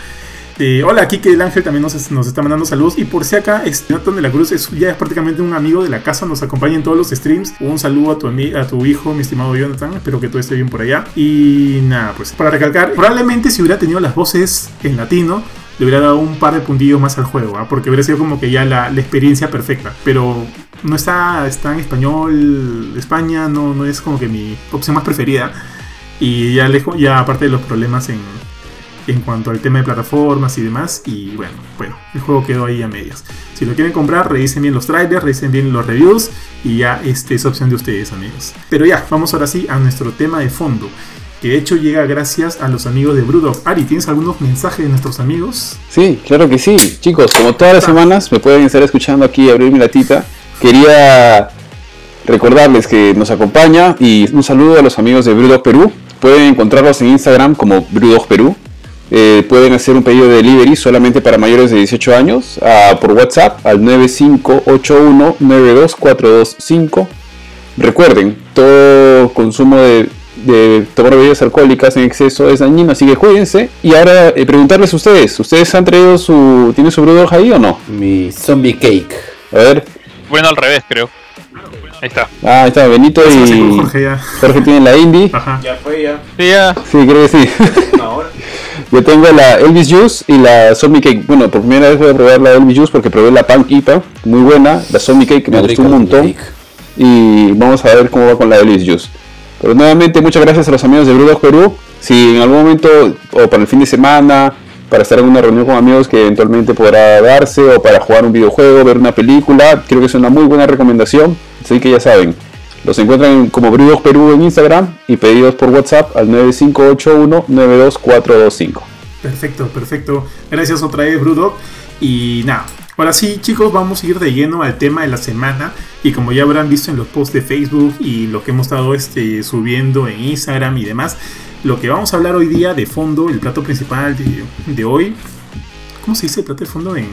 Eh, hola, Kike del Ángel también nos, está mandando saludos. Y por si acá, Jonathan de la Cruz es, ya es prácticamente un amigo de la casa, nos acompaña en todos los streams. Un saludo a tu, a tu hijo, mi estimado Jonathan. Espero que todo esté bien por allá. Y nada, pues para recalcar, probablemente si hubiera tenido las voces en latino, le hubiera dado un par de puntillos más al juego, ¿ah? porque hubiera sido como que ya la, la experiencia perfecta. Pero no está, está en español, España no, no es como que mi opción más preferida. Y ya, lejos, ya aparte de los problemas en, en cuanto al tema de plataformas y demás. Y bueno, bueno, el juego quedó ahí a medias. Si lo quieren comprar, revisen bien los trailers, revisen bien los reviews y ya este es opción de ustedes, amigos. Pero ya, vamos ahora sí a nuestro tema de fondo. Que de hecho llega gracias a los amigos de Brewdog. Ari, ¿tienes algunos mensajes de nuestros amigos? Sí, claro que sí. Chicos, como todas las semanas me pueden estar escuchando aquí abrir mi latita. Quería recordarles que nos acompaña y un saludo a los amigos de Brewdog Perú. Pueden encontrarlos en Instagram como Brewdog Perú. Eh, pueden hacer un pedido de delivery solamente para mayores de 18 años ah, por WhatsApp al 9581-92425. Recuerden, todo consumo de, de tomar bebidas alcohólicas en exceso es dañino, así que cuídense. Y ahora eh, preguntarles a ustedes, ¿ustedes han traído su... ¿Tienen su brewdog ahí o no? Mi zombie cake. A ver, Bueno, al revés, creo. Ahí está. ah, ahí está Benito y Jorge ya. Jorge tienen la indie. Ajá. Ya fue, ya. Sí, ya. Sí, creo que sí. Una hora. [laughs] Yo tengo la Elvis Juice y la Zombie Cake. Bueno, por primera vez voy a probar la Elvis Juice porque probé la Punk IPA, muy buena. La Zombie Cake me gustó un montón. Y vamos a ver cómo va con la Elvis Juice. Pero nuevamente, muchas gracias a los amigos de Brudos Perú. Si en algún momento, o para el fin de semana, para estar en una reunión con amigos que eventualmente podrá darse, o para jugar un videojuego, ver una película, creo que es una muy buena recomendación. Así que ya saben, los encuentran como Brudos Perú en Instagram y pedidos por WhatsApp al 9581-92425. Perfecto, perfecto. Gracias otra vez, Brudog. Y nada, ahora sí, chicos, vamos a ir de lleno al tema de la semana. Y como ya habrán visto en los posts de Facebook y lo que hemos estado este, subiendo en Instagram y demás, lo que vamos a hablar hoy día de fondo, el plato principal de, de hoy. ¿Cómo se dice plato de fondo en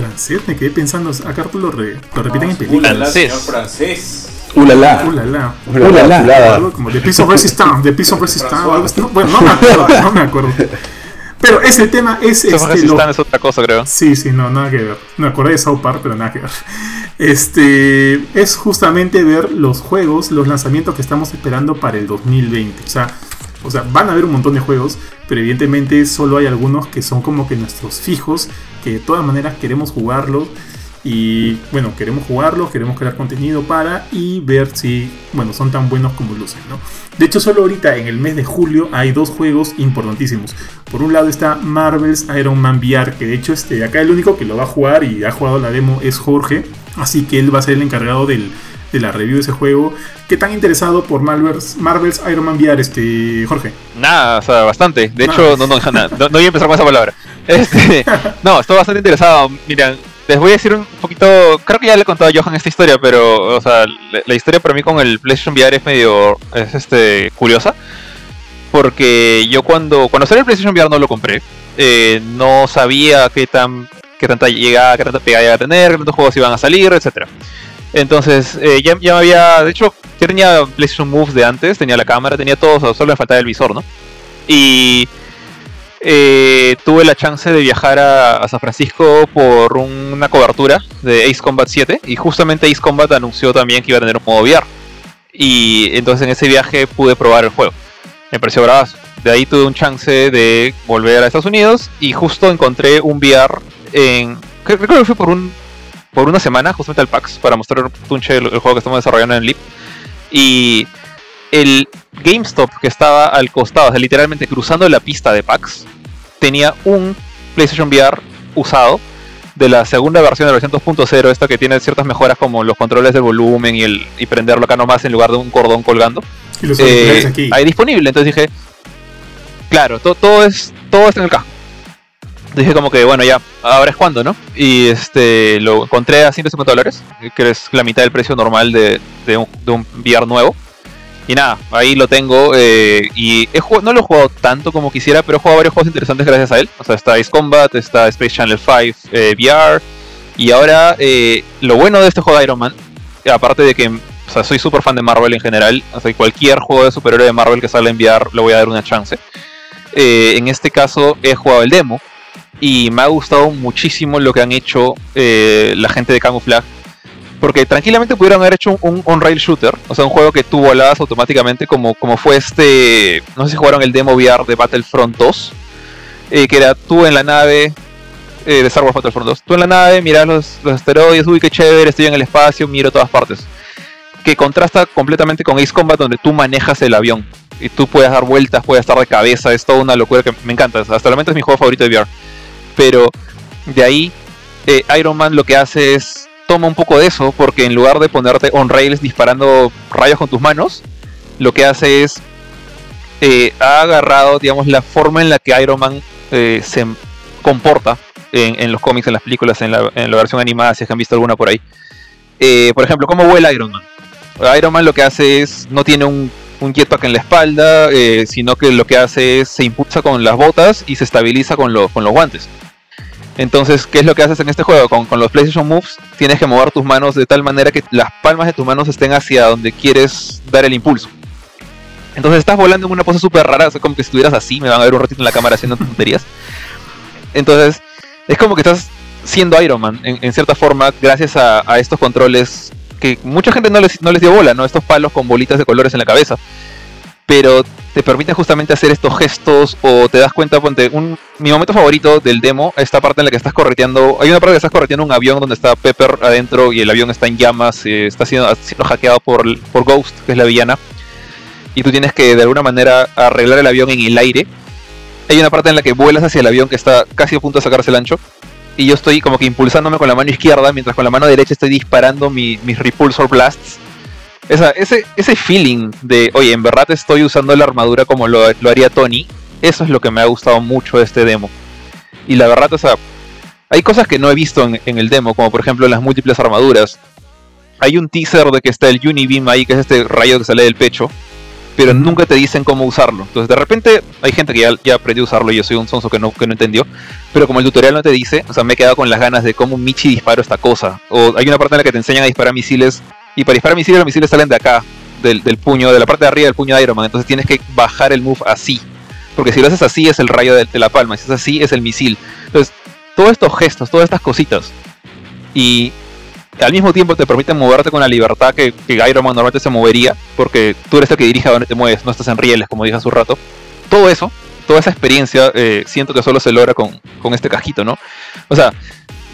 francés? Me quedé pensando, acá lo, re- lo repiten en películas. Ulala, Francés. señor francés. ¡Ulala! La, la. Ulala. Ulala. Como de Piece of Resistance, de Piece of Resistance. o algo así. No, bueno, no me acuerdo, no me acuerdo. Pero ese tema es Eso este, lo- es otra cosa, creo. Sí, sí, no, nada que ver. Me acordé de South Park, pero nada que ver. Este es justamente ver los juegos, los lanzamientos que estamos esperando para el 2020. O sea, o sea, van a haber un montón de juegos, pero evidentemente solo hay algunos que son como que nuestros fijos, que de todas maneras queremos jugarlos. Y bueno, queremos jugarlos, queremos crear contenido para y ver si, bueno, son tan buenos como lucen, ¿no? De hecho, solo ahorita en el mes de julio hay dos juegos importantísimos. Por un lado está Marvel's Iron Man VR, que de hecho este, acá el único que lo va a jugar y ha jugado la demo es Jorge, así que él va a ser el encargado del- de la review de ese juego. ¿Qué tan interesado por Marvel's, Marvel's Iron Man VR, este, Jorge? Nada, o sea, bastante. De Nada. hecho, no, no, nada, no, no voy a empezar con esa palabra. [laughs] Este, no, estoy bastante interesado. Miren, les voy a decir un poquito. Creo que ya le he contado a Johan esta historia, pero, o sea, la, la historia para mí con el PlayStation VR es medio. es este curiosa. Porque yo cuando. Cuando salió el PlayStation VR no lo compré. Eh, no sabía qué tan. qué tanta llegada, qué tanta pegada iba a tener, qué tantos juegos iban a salir, etcétera. Entonces, eh, ya, ya me había. De hecho, ya tenía PlayStation Moves de antes, tenía la cámara, tenía todo, solo me faltaba el visor, ¿no? Y eh, tuve la chance de viajar a, San Francisco por un- una cobertura de Ace Combat 7 y justamente Ace Combat anunció también que iba a tener un modo VR. Y entonces en ese viaje pude probar el juego. Me pareció bravazo. De ahí tuve un chance de volver a Estados Unidos y justo encontré un VR en... Creo que fue por un por una semana justamente al PAX para mostrar Tunche el, el juego que estamos desarrollando en Leap. Y el GameStop que estaba al costado, o sea, literalmente cruzando la pista de PAX, tenía un PlayStation VR usado de la segunda versión de la versión 2.0, esta que tiene ciertas mejoras como los controles del volumen y, el, y prenderlo acá nomás en lugar de un cordón colgando. Y los Eh, aquí. ahí disponible. Entonces dije, claro, to- todo es todo está en el casco. Dije como que bueno ya, ahora es cuando, ¿no? Y este lo encontré a 150 dólares, que es la mitad del precio normal de, de un, VR nuevo. Y nada, ahí lo tengo eh, y he no lo he jugado tanto como quisiera, pero he jugado varios juegos interesantes gracias a él. O sea, está Ace Combat, está Space Channel 5 eh, VR. Y ahora, eh, lo bueno de este juego de Iron Man, aparte de que soy súper fan de Marvel en general, o sea, cualquier juego de superhéroe de Marvel que salga en VR le voy a dar una chance. En este caso he jugado el demo y me ha gustado muchísimo lo que han hecho eh, la gente de Camouflage. Porque tranquilamente pudieron haber hecho un on-rail shooter, o sea, un juego que tú volabas automáticamente, como, como fue este. No sé si jugaron el demo VR de Battlefront 2, eh, que era tú en la nave eh, de Star Wars Battlefront 2. Tú en la nave, miras los, los asteroides, uy, qué chévere, estoy en el espacio, miro todas partes. Que contrasta completamente con Ace Combat, donde tú manejas el avión y tú puedes dar vueltas, puedes estar de cabeza, es toda una locura que me encanta. Hasta el momento es mi juego favorito de VR. Pero de ahí, eh, Iron Man lo que hace es toma un poco de eso, porque en lugar de ponerte on rails disparando rayos con tus manos, lo que hace es eh, ha agarrado, digamos, la forma en la que Iron Man eh, se comporta en, los cómics, en las películas, en la, versión animada, si es han visto alguna por ahí. Por ejemplo, ¿cómo vuela Iron Man? Iron Man lo que hace es, no tiene un, un jetpack en la espalda, sino que lo que hace es se impulsa con las botas y se estabiliza con, los con los guantes. Entonces, ¿qué es lo que haces en este juego? Con, los PlayStation Moves tienes que mover tus manos de tal manera que las palmas de tus manos estén hacia donde quieres dar el impulso. Entonces estás volando en una pose súper rara, o como que estuvieras así, me van a ver un ratito en la cámara haciendo [laughs] tonterías. Entonces, es como que estás siendo Iron Man, en, en cierta forma, gracias a, a estos controles que mucha gente no les, no les dio bola, ¿no? Estos palos con bolitas de colores en la cabeza. Pero te permiten justamente hacer estos gestos o te das cuenta, ponte, un, mi momento favorito del demo, esta parte en la que estás correteando, hay una parte que estás correteando un avión donde está Pepper adentro y el avión está en llamas, eh, está siendo, hackeado por, por Ghost, que es la villana, y tú tienes que de alguna manera arreglar el avión en el aire. Hay una parte en la que vuelas hacia el avión que está casi a punto de sacarse el ancho. Y yo estoy como que impulsándome con la mano izquierda, mientras con la mano derecha estoy disparando mi- mis repulsor blasts. Esa- ese, ese feeling de, oye, en verdad estoy usando la armadura como lo, lo haría Tony, eso es lo que me ha gustado mucho de este demo. Y la verdad, o sea, hay cosas que no he visto en, en el demo, como por ejemplo las múltiples armaduras. Hay un teaser de que está el Unibeam ahí, que es este rayo que sale del pecho, pero nunca te dicen cómo usarlo. Entonces, de repente, hay gente que ya, ya aprendió a usarlo y yo soy un sonso que no, que no entendió. Pero como el tutorial no te dice, o sea, me he quedado con las ganas de cómo Michi disparo esta cosa. O hay una parte en la que te enseñan a disparar misiles, y para disparar misiles, los misiles salen de acá, del, puño, de la parte de arriba del puño de Iron Man. Entonces tienes que bajar el move así. Porque si lo haces así es el rayo de, la palma, si es así es el misil. Entonces, todos estos gestos, todas estas cositas. Y al mismo tiempo te permiten moverte con la libertad que, que Iron Man normalmente se movería, porque tú eres el que dirige a dónde te mueves, no estás en rieles, como dije hace un rato. Todo eso, toda esa experiencia, eh, siento que solo se logra con, con este casquito, ¿no? O sea,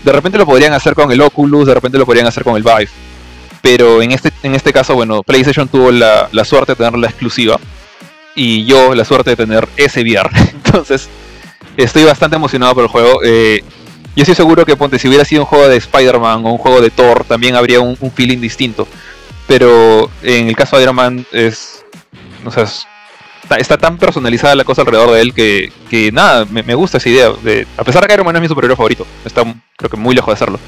de repente lo podrían hacer con el Oculus, de repente lo podrían hacer con el Vive. Pero en este, en este caso, bueno, PlayStation tuvo la, la suerte de tener la exclusiva. Y yo la suerte de tener ese VR. [laughs] Entonces, estoy bastante emocionado por el juego. Eh, yo estoy seguro que ponte, si hubiera sido un juego de Spider-Man o un juego de Thor, también habría un, feeling distinto. Pero en el caso de Iron Man es. O sea, es- está, tan personalizada la cosa alrededor de él que, que nada, me, me gusta esa idea. De, a pesar de que Iron Man es mi superhéroe favorito, está creo que muy lejos de hacerlo.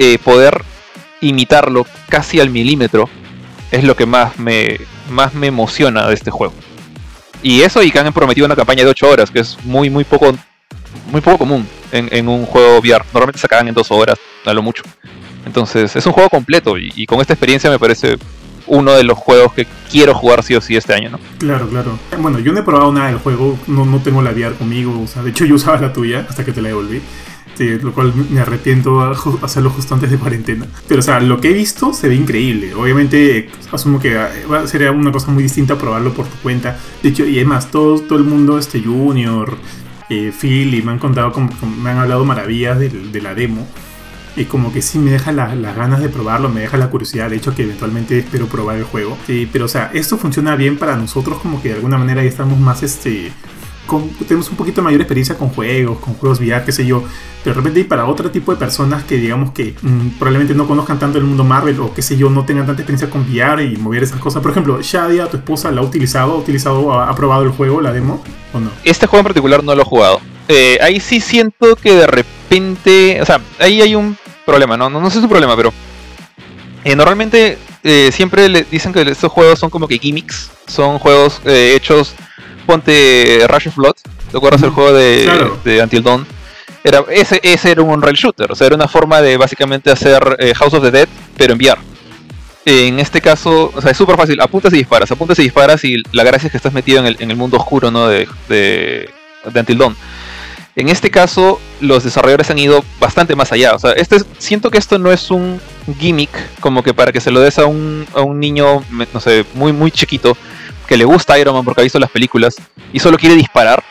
eh, poder imitarlo casi al milímetro es lo que más me, más me emociona de este juego. Y eso y que han prometido una campaña de 8 horas, que es muy, muy poco muy poco común en, en un juego VR. Normalmente se acaban en 2 horas, a lo mucho. Entonces, es un juego completo y, con esta experiencia me parece uno de los juegos que quiero jugar sí o sí este año, ¿no? Claro, claro. Bueno, yo no he probado nada del juego, no, no tengo la VR conmigo, o sea, de hecho yo usaba la tuya hasta que te la devolví. Sí, lo cual me arrepiento a hacerlo justo antes de cuarentena. Pero, o sea, lo que he visto se ve increíble. Obviamente, eh, asumo que eh, va- sería una cosa muy distinta probarlo por tu cuenta. De hecho, y además, todo, todo el mundo, este Junior, eh, Phil, y me han contado, como, me han hablado maravillas del- de, la demo. Y como que sí me deja la- las ganas de probarlo, me deja la curiosidad, de hecho que eventualmente espero probar el juego. Sí, pero o sea, esto funciona bien para nosotros como que de alguna manera ya estamos más este... tenemos un poquito mayor experiencia con juegos, con juegos VR, qué sé yo. Pero de repente para otro tipo de personas que digamos que mm, probablemente no conozcan tanto el mundo Marvel o qué sé yo, no tengan tanta experiencia con VR y mover esas cosas. Por ejemplo, Shadia, tu esposa, ¿la ha utilizado? ¿Ha utilizado, ha, ha probado el juego, la demo o no? Este juego en particular no lo he jugado. Eh, ahí sí siento que de repente, o sea, ahí hay un problema, no, no, no sé un problema, pero eh, normalmente eh, siempre le dicen que estos juegos son como que gimmicks, son juegos hechos, ponte Rush of Blood, ¿te acuerdas el juego de, claro. de Until Dawn? Era, ese, ese era un rail shooter, o sea, era una forma de básicamente hacer eh, House of the Dead, pero en VR. En este caso, o sea, es súper fácil, apuntas y disparas, apuntas y disparas y la gracia es que estás metido en el, en el mundo oscuro, ¿no? De, de, de Until Dawn. En este caso, los desarrolladores han ido bastante más allá. O sea, este es- siento que esto no es un gimmick como que para que se lo des a un, a un niño, no sé, muy, muy chiquito, que le gusta Iron Man porque ha visto las películas y solo quiere disparar.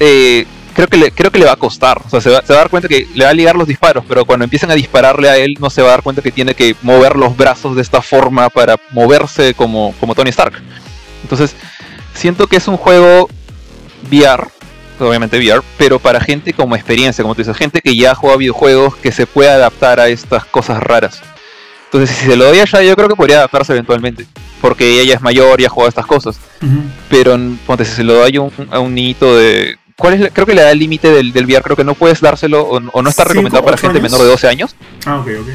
Eh, creo, que le, creo que le va a costar. O sea, se va, a dar cuenta que le va a ligar los disparos, pero cuando empiecen a dispararle a él, no se va a dar cuenta que tiene que mover los brazos de esta forma para moverse como, como Tony Stark. Entonces, siento que es un juego VR, obviamente VR, pero para gente como experiencia, como tú dices, gente que ya juega videojuegos, que se puede adaptar a estas cosas raras. Entonces, si se lo doy a Shai, yo creo que podría adaptarse eventualmente, porque ella es mayor y ha jugado estas cosas. Ujú. Pero, ponte, si se lo doy a un, a un niñito de... ¿Cuál es la- creo que la edad límite del, del VR? Creo que no puedes dárselo o, o no está recomendado para gente años. menor de 12 años. Ah, ok, ok.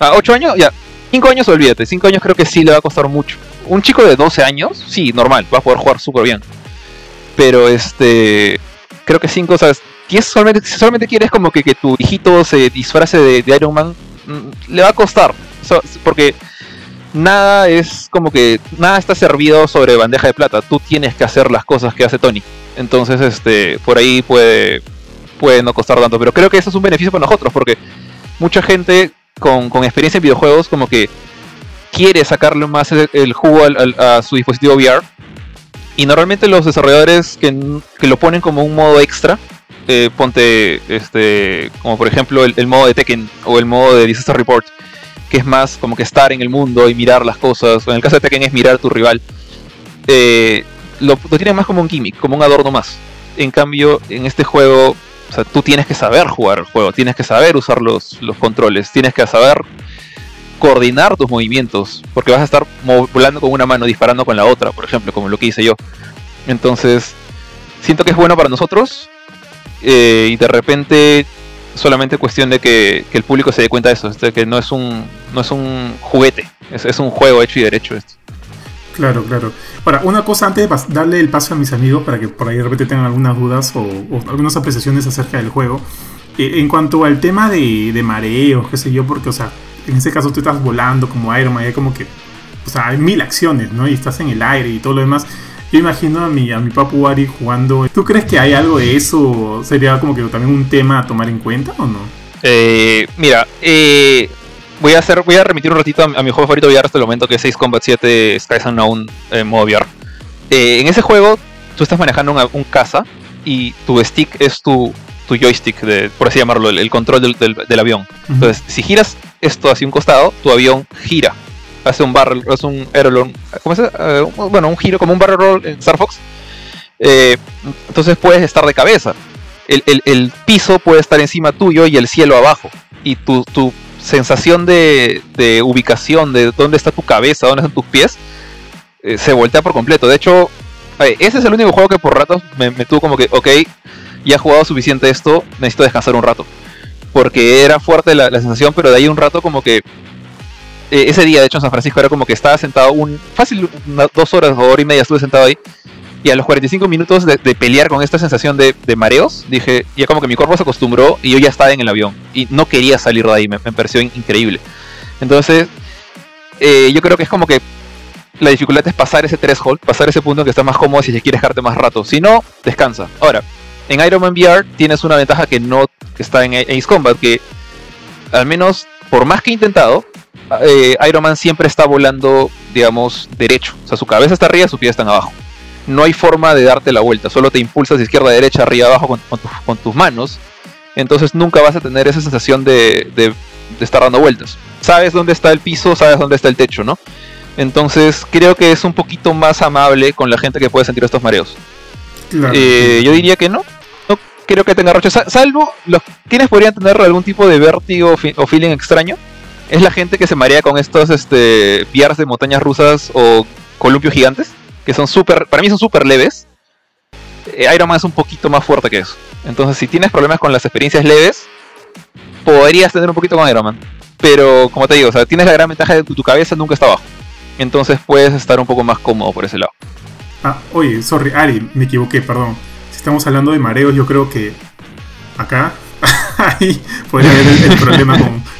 ¿A 8 años? Ya. 5 años, olvídate. 5 años creo que sí le va a costar mucho. Un chico de 12 años, sí, normal, va a poder jugar súper bien. Pero este. Creo que 5, ¿sabes? Si, es solamente, si solamente quieres como que, que tu hijito se disfrace de, de Iron Man, mm, le va a costar. So- porque nada es como que. Nada está servido sobre bandeja de plata. Tú tienes que hacer las cosas que hace Tony. Entonces, este. Por ahí puede. Puede no costar tanto. Pero creo que eso es un beneficio para nosotros. Porque mucha gente con, con experiencia en videojuegos como que quiere sacarle más el, el jugo a su dispositivo VR, Y normalmente los desarrolladores que, que lo ponen como un modo extra, eh, ponte, este, como por ejemplo el, modo de Tekken o el modo de Disaster Report, que es más como que estar en el mundo y mirar las cosas, en el caso de Tekken es mirar a tu rival, eh, lo, lo tienen más como un gimmick, como un adorno más. En cambio, en este juego, o sea, tú tienes que saber jugar el juego, tienes que saber usar los, los controles, tienes que saber coordinar tus movimientos, porque vas a estar volando con una mano, disparando con la otra, por ejemplo, como lo que hice yo. Entonces, siento que es bueno para nosotros eh, y de repente solamente cuestión de que, el público se dé cuenta de eso, de que no es un, no es un juguete, es, un juego hecho y derecho esto. Claro, claro. Ahora, una cosa antes de darle el paso a mis amigos para que por ahí de repente tengan algunas dudas o, algunas apreciaciones acerca del juego. Eh, en cuanto al tema de, de mareos, qué sé yo, porque, o sea, en ese caso tú estás volando como Iron Man, hay como que, o sea, hay mil acciones, ¿no? Y estás en el aire y todo lo demás. Yo imagino a mi, a mi papu Ari jugando. ¿Tú crees que hay algo de eso? ¿Sería como que también un tema a tomar en cuenta o no? Eh, mira, eh, voy a hacer, voy a remitir un ratito a, mi juego favorito VR hasta el momento, que es 6 Combat 7 Skies Unknown en modo VR. Eh, en ese juego, tú estás manejando un, un caza y tu stick es tu, tu joystick, de, por así llamarlo, el, control del, del, avión. Entonces, si giras esto hacia un costado, tu avión gira. Hace un barrel, hace un aerolon, ¿cómo se eh, bueno, un giro como un barrel roll en Star Fox. Eh, entonces puedes estar de cabeza. El, piso puede estar encima tuyo y el cielo abajo. Y tu, tu sensación de, de, ubicación, de dónde está tu cabeza, dónde están tus pies, eh, se voltea por completo. De hecho, ese es el único juego que por ratos me, me tuvo como que, ok, ya he jugado suficiente esto, necesito descansar un rato. Porque era fuerte la, sensación, pero de ahí un rato como que... Eh, ese día, de hecho, en San Francisco era como que estaba sentado un... Fácil, dos horas o hora y media estuve sentado ahí. Y a los 45 minutos de, pelear con esta sensación de, mareos, dije, ya como que mi cuerpo se acostumbró y yo ya estaba en el avión. Y no quería salir de ahí, me, pareció increíble. Entonces, eh, yo creo que es como que la dificultad es pasar ese threshold, pasar ese punto en que está más cómodo si quieres dejarte más rato. Si no, descansa. Ahora, en Iron Man VR tienes una ventaja que no está en Ace Combat, que al menos por más que he intentado, eh, Iron Man siempre está volando, digamos, derecho. O sea, su cabeza está arriba, sus pies están abajo. No hay forma de darte la vuelta, solo te impulsas de izquierda a derecha, arriba abajo con, tus manos. Entonces nunca vas a tener esa sensación de, de, estar dando vueltas. Sabes dónde está el piso, sabes dónde está el techo, ¿no? Entonces creo que es un poquito más amable con la gente que puede sentir estos mareos. Eh, yo diría que no, creo que tenga roche. Salvo los quienes podrían tener algún tipo de vértigo o feeling extraño. Es la gente que se marea con estos este, VRs de montañas rusas o columpios gigantes. Que son súper, para mí son súper leves. Eh, Iron Man es un poquito más fuerte que eso. Entonces, si tienes problemas con las experiencias leves, podrías tener un poquito con Iron Man. Pero, como te digo, tienes la gran ventaja de que tu cabeza nunca está abajo. Entonces puedes estar un poco más cómodo por ese lado. Ah, oye, sorry, Ari, me equivoqué, perdón estamos hablando de mareos, yo creo que acá [laughs] ahí podría haber el, problema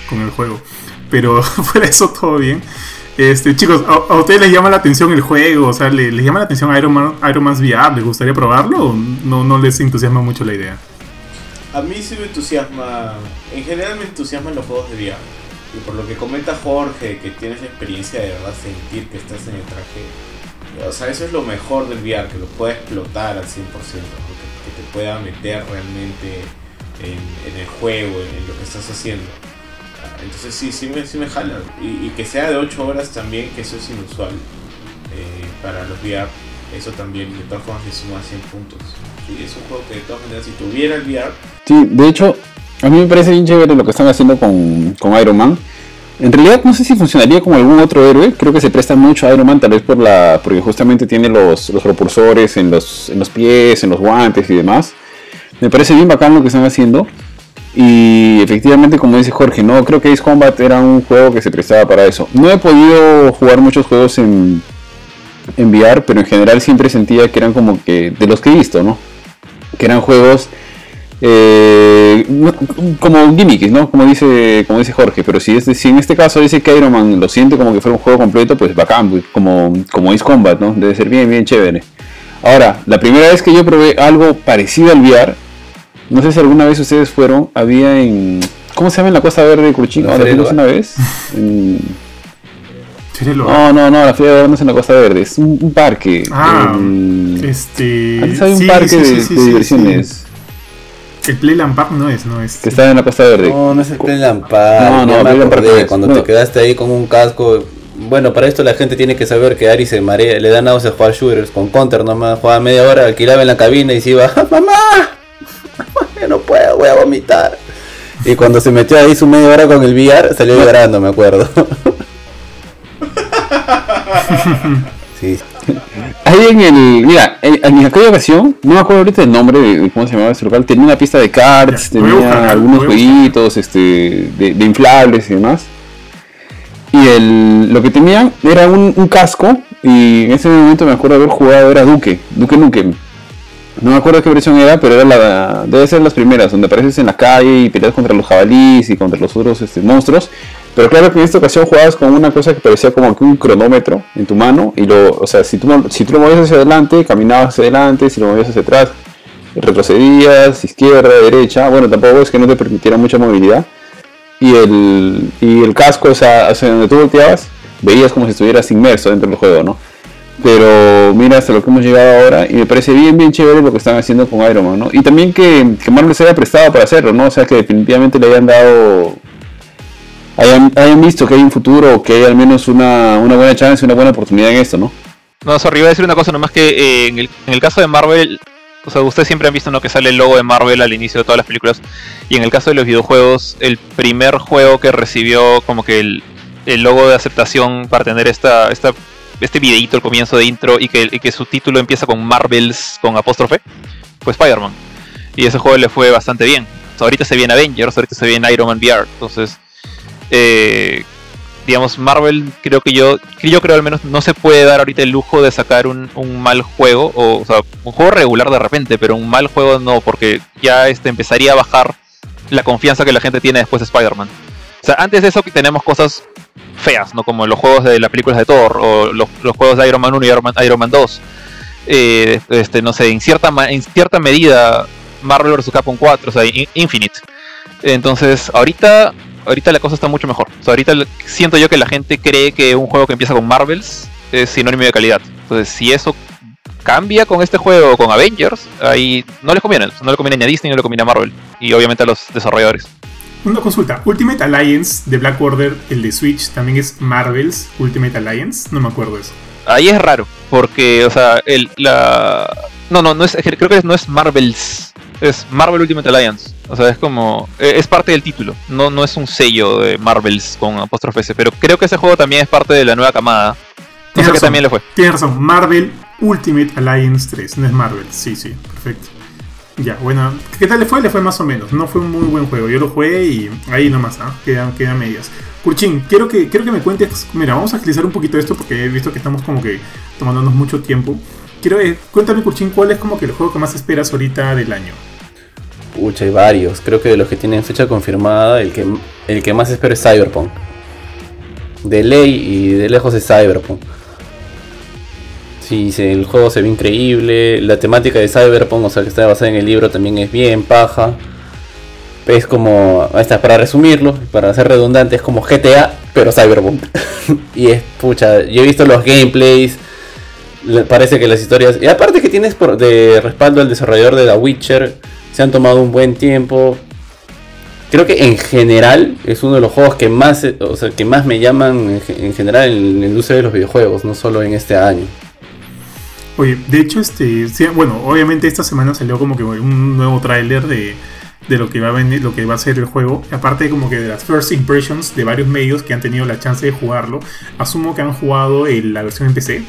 con, el juego. Pero [laughs] fuera eso todo bien. Este, chicos, ¿a, ustedes les llama la atención el juego? O sea, ¿les, llama la atención Iron Man, Iron VR? ¿Les gustaría probarlo o no, no les entusiasma mucho la idea? A mí sí me entusiasma, en general me entusiasman los juegos de VR. Y por lo que comenta Jorge, que tienes la experiencia de verdad sentir que estás en el traje, o sea, eso es lo mejor del VR, que lo pueda explotar al 100%, que, te pueda meter realmente en, el juego, en, lo que estás haciendo. Entonces sí, sí me, sí me jala. Y, que sea de 8 horas también, que eso es inusual eh, para los VR. Eso también de todas formas le suma 100 puntos. Y es un juego que de todas maneras, si tuviera el VR... Sí, de hecho, a mí me parece bien chévere lo que están haciendo con, con Iron Man en realidad no sé si funcionaría como algún otro héroe, creo que se presta mucho a Iron Man tal vez por la, porque justamente tiene los, los propulsores en los, en los pies, en los guantes y demás. Me parece bien bacán lo que están haciendo. Y efectivamente, como dice Jorge, no creo que Ace Combat era un juego que se prestaba para eso. No he podido jugar muchos juegos en, en VR, pero en general siempre sentía que eran como que de los que he visto, ¿no? Que eran juegos eh, como gimmicks, ¿no? Como dice, como dice Jorge, pero si, si en este caso dice que Iron Man lo siente como que fuera un juego completo, pues bacán, pues, como, como Ace Combat, ¿no? Debe ser bien, bien chévere. Ahora, la primera vez que yo probé algo parecido al VR, no sé si alguna vez ustedes fueron, había en... ¿Cómo se llama en la Costa Verde de Curchino? una vez? Del No, no, no, la Feria del Hogar no es en la Costa Verde, es un, un parque. Ah, El- Este. Antes había un sí, parque sí, de, sí, de sí, sí, diversiones sí. El Playland Park no es, no es. que estaba en la Costa Verde. No, no es el Playland Park. No, no, me Playland Park acordé, no es. Cuando te quedaste ahí con un casco. Bueno, para esto la gente tiene que saber que Ari se marea, le da náuseas jugar shooters con counter nomás, jugaba media hora, alquilaba en la cabina y se iba, "Ah, [laughs] ¡Mamá! ¡Mamá, [laughs] yo no puedo, voy a vomitar! Y cuando se metió ahí su media hora con el VR, salió llorando, me acuerdo. [laughs] sí, Ahí en el. Mira, en, en aquella ocasión, no me acuerdo ahorita el nombre de, de cómo se llamaba ese local, tenía una pista de cards, tenía buscar, algunos jueguitos este, de, de inflables y demás. Y el, lo que tenían era un, un casco, y en ese momento me acuerdo haber jugado, era Duque, Duque Nukem. No me acuerdo qué versión era, pero era la, debe ser las primeras, donde apareces en la calle y peleas contra los jabalíes y contra los otros este, monstruos. Pero claro que en esta ocasión jugabas con una cosa que parecía como que un cronómetro en tu mano. Y lo, o sea, si tú, si tú lo movías hacia adelante, caminabas hacia adelante, si lo movías hacia atrás, retrocedías, izquierda, derecha. Bueno, tampoco es que no te permitiera mucha movilidad. Y el, y el casco, o sea, hacia donde tú volteabas, veías como si estuvieras inmerso dentro del juego, ¿no? Pero mira hasta lo que hemos llegado ahora y me parece bien, bien chévere lo que están haciendo con Iron Man, ¿no? Y también que, que Marvel se haya prestado para hacerlo, ¿no? O sea, que definitivamente le hayan dado... Hayan, hayan visto que hay un futuro que hay al menos una, una buena chance, una buena oportunidad en esto, ¿no? No, sorry, iba a decir una cosa nomás que eh, en, el, en el caso de Marvel, o sea, ustedes siempre han visto ¿no? que sale el logo de Marvel al inicio de todas las películas. Y en el caso de los videojuegos, el primer juego que recibió como que el, el logo de aceptación para tener esta, esta, este videíto al comienzo de intro y que, su título empieza con Marvels con apóstrofe, fue Spider-Man. Y ese juego le fue bastante bien. O sea, ahorita se viene Avengers, ahorita se viene Iron Man VR. Entonces, eh, digamos, Marvel creo que yo, yo creo al menos no se puede dar ahorita el lujo de sacar un, un mal juego, o, o sea, un juego regular de repente, pero un mal juego no, porque ya este empezaría a bajar la confianza que la gente tiene después de Spider-Man. O sea, antes de eso tenemos cosas feas, ¿no? Como los juegos de las películas de Thor, o los, juegos de Iron Man 1 y Iron Man, Iron Man 2. Eh, este, no sé, en cierta, en cierta medida, Marvel vs. Capcom 4, o sea, In- Infinite. Entonces, ahorita, ahorita la cosa está mucho mejor. O sea, ahorita siento yo que la gente cree que un juego que empieza con Marvels es sinónimo de calidad. Entonces, si eso cambia con este juego con Avengers, ahí no les conviene. No le conviene a Disney, no le conviene a Marvel. Y obviamente a los desarrolladores. Una consulta. Ultimate Alliance de Black Order, el de Switch, también es Marvel's Ultimate Alliance. No me acuerdo eso. Ahí es raro, porque, o sea, el, la... No, no, no es, creo que no es Marvels, es Marvel Ultimate Alliance. O sea, es como... eh, Es parte del título, no, no es un sello de Marvels con apóstrofe S, pero creo que ese juego también es parte de la nueva camada. No sé que también le fue. Tienes razón. Marvel Ultimate Alliance 3. No es Marvel. Sí, sí. Perfecto. Ya, bueno. ¿Qué tal le fue? Le fue más o menos. No fue un muy buen juego. Yo lo jugué y ahí nomás, ¿ah? Quedan, quedan medias. Kurchin, quiero que, quiero que me cuentes. Mira, vamos a agilizar un poquito esto porque he visto que estamos como que tomándonos mucho tiempo. Quiero, eh, cuéntame, Kurchin, ¿cuál es como que el juego que más esperas ahorita del año? Pucha, hay varios. Creo que de los que tienen fecha confirmada, el que, el que más espero es Cyberpunk. De ley y de lejos es Cyberpunk. Sí, el juego se ve increíble. La temática de Cyberpunk, o sea, que está basada en el libro, también es bien paja. Es como, para resumirlo, para ser redundante, es como GTA, pero Cyberpunk. [laughs] y es, pucha, yo he visto los gameplays. Parece que las historias. Y aparte que tienes de respaldo al desarrollador de The Witcher. Se han tomado un buen tiempo. Creo que en general es uno de los juegos que más, o sea, que más me llaman en, en general en la industria de los videojuegos, no solo en este año. Oye, de hecho, este, sí, bueno, obviamente esta semana salió como que un nuevo tráiler de, de lo que va a venir, lo que va a ser el juego. Aparte como que de las first impressions de varios medios que han tenido la chance de jugarlo. Asumo que han jugado en la versión en PC,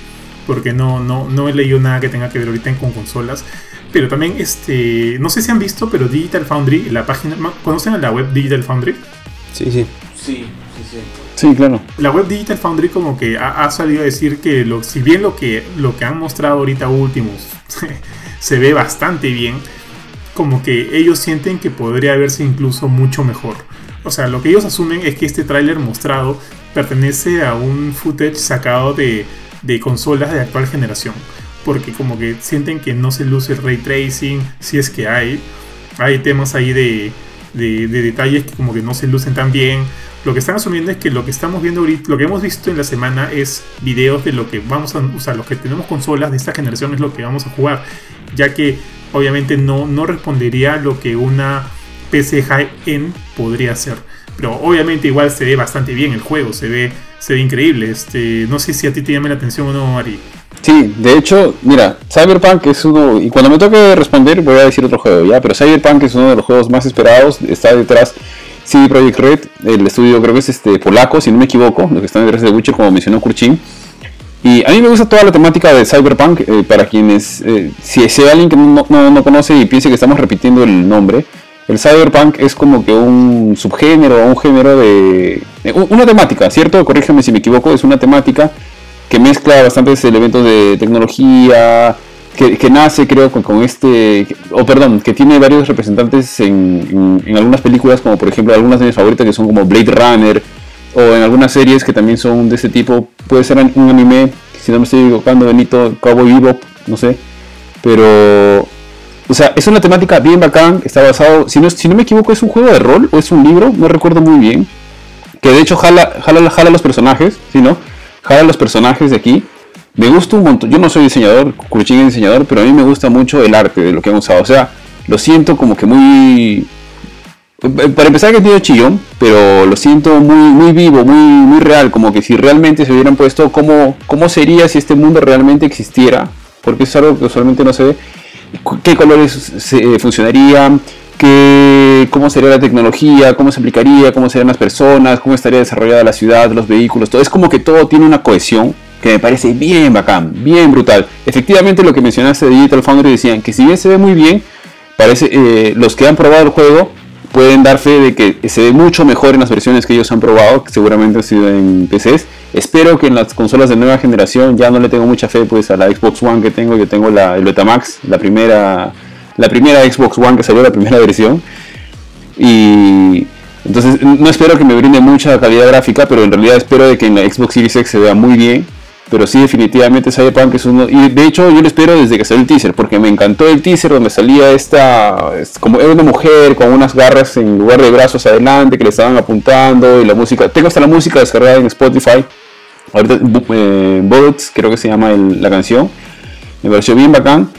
porque no, no, no he leído nada que tenga que ver ahorita en- con consolas. Pero también, este, no sé si han visto, pero Digital Foundry, la página, ¿conocen a la web Digital Foundry? Sí, sí. Sí, sí, sí. Sí, claro. La web Digital Foundry como que ha, salido a decir que lo, si bien lo que, lo que han mostrado ahorita últimos [laughs] se ve bastante bien, como que ellos sienten que podría verse incluso mucho mejor. O sea, lo que ellos asumen es que este tráiler mostrado pertenece a un footage sacado de, de consolas de actual generación. Porque como que sienten que no se luce el ray tracing, si es que hay. Hay temas ahí de, de, de detalles que como que no se lucen tan bien. Lo que están asumiendo es que lo que estamos viendo ahorita, lo que hemos visto en la semana es videos de lo que vamos a usar, los que tenemos consolas de esta generación es lo que vamos a jugar, ya que obviamente no, no respondería a lo que una PC high-end podría hacer. Pero obviamente igual se ve bastante bien el juego, se ve, se ve increíble. Este, no sé si a ti te llama la atención o no, Ari. Sí, de hecho, mira, Cyberpunk es uno, y cuando me toque responder voy a decir otro juego, ¿ya? Pero Cyberpunk es uno de los juegos más esperados, está detrás CD Projekt Red, el estudio creo que es este polaco, si no me equivoco, los que están detrás de Witcher, como mencionó Kurchin. Y a mí me gusta toda la temática de Cyberpunk, eh, para quienes, eh, si, hay alguien que no, no, conoce y piense que estamos repitiendo el nombre, el Cyberpunk es como que un subgénero, un género de... una temática, ¿cierto? Corrígeme si me equivoco, es una temática que mezcla bastantes elementos de tecnología, que, nace creo con, este, o perdón, que tiene varios representantes en, algunas películas, como por ejemplo algunas de mis favoritas que son como Blade Runner, o en algunas series que también son de este tipo, puede ser un anime, si no me estoy equivocando, Benito, Cowboy Bebop, no sé, pero... O sea, es una temática bien bacán, está basado, si no, si no me equivoco, es un juego de rol o es un libro, no recuerdo muy bien, que de hecho jala, jala, jala los personajes, ¿sí no? jala los personajes de aquí. Me gusta un montón. Yo no soy diseñador, Kuruchin es diseñador, pero a mí me gusta mucho el arte de lo que han usado. O sea, lo siento como que muy. Para empezar, que tiene chillón, pero lo siento muy, muy vivo, muy, muy real. Como que si realmente se hubieran puesto cómo, cómo sería si este mundo realmente existiera, porque es algo que usualmente no se ve. ¿Qué colores se, funcionarían? cómo sería la tecnología, cómo se aplicaría, cómo serían las personas, cómo estaría desarrollada la ciudad, los vehículos, todo. Es como que todo tiene una cohesión que me parece bien bacán, bien brutal. Efectivamente lo que mencionaste de Digital Foundry decían que si bien se ve muy bien, parece eh, los que han probado el juego pueden dar fe de que se ve mucho mejor en las versiones que ellos han probado, que seguramente han sido en PCs. Espero que en las consolas de nueva generación ya no le tengo mucha fe pues a la Xbox One que tengo, yo tengo la, el Betamax, la primera la primera Xbox One que salió, la primera [laughs] versión. Y entonces no espero que me brinde mucha calidad gráfica, pero en realidad espero de que en la Xbox Series X se vea muy bien. Pero sí, definitivamente Cyberpunk es uno. Y de hecho, yo lo espero desde que salió el teaser, porque me encantó el teaser donde salía esta. como era una mujer con unas garras en lugar de brazos adelante que le estaban apuntando y la música. Tengo hasta la música descargada en Spotify. Ahorita, eh, Bullets, creo que se llama la canción. Me pareció bien bacán.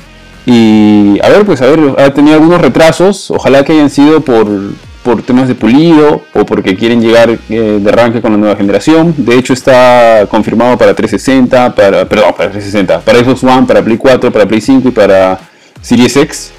Y a ver, pues a ver, ha tenido algunos retrasos, ojalá que hayan sido por, por temas de pulido o porque quieren llegar eh, de arranque con la nueva generación. De hecho está confirmado para 360, para, perdón, para 360, para Xbox One, para Play 4, para Play 5 y para Series X.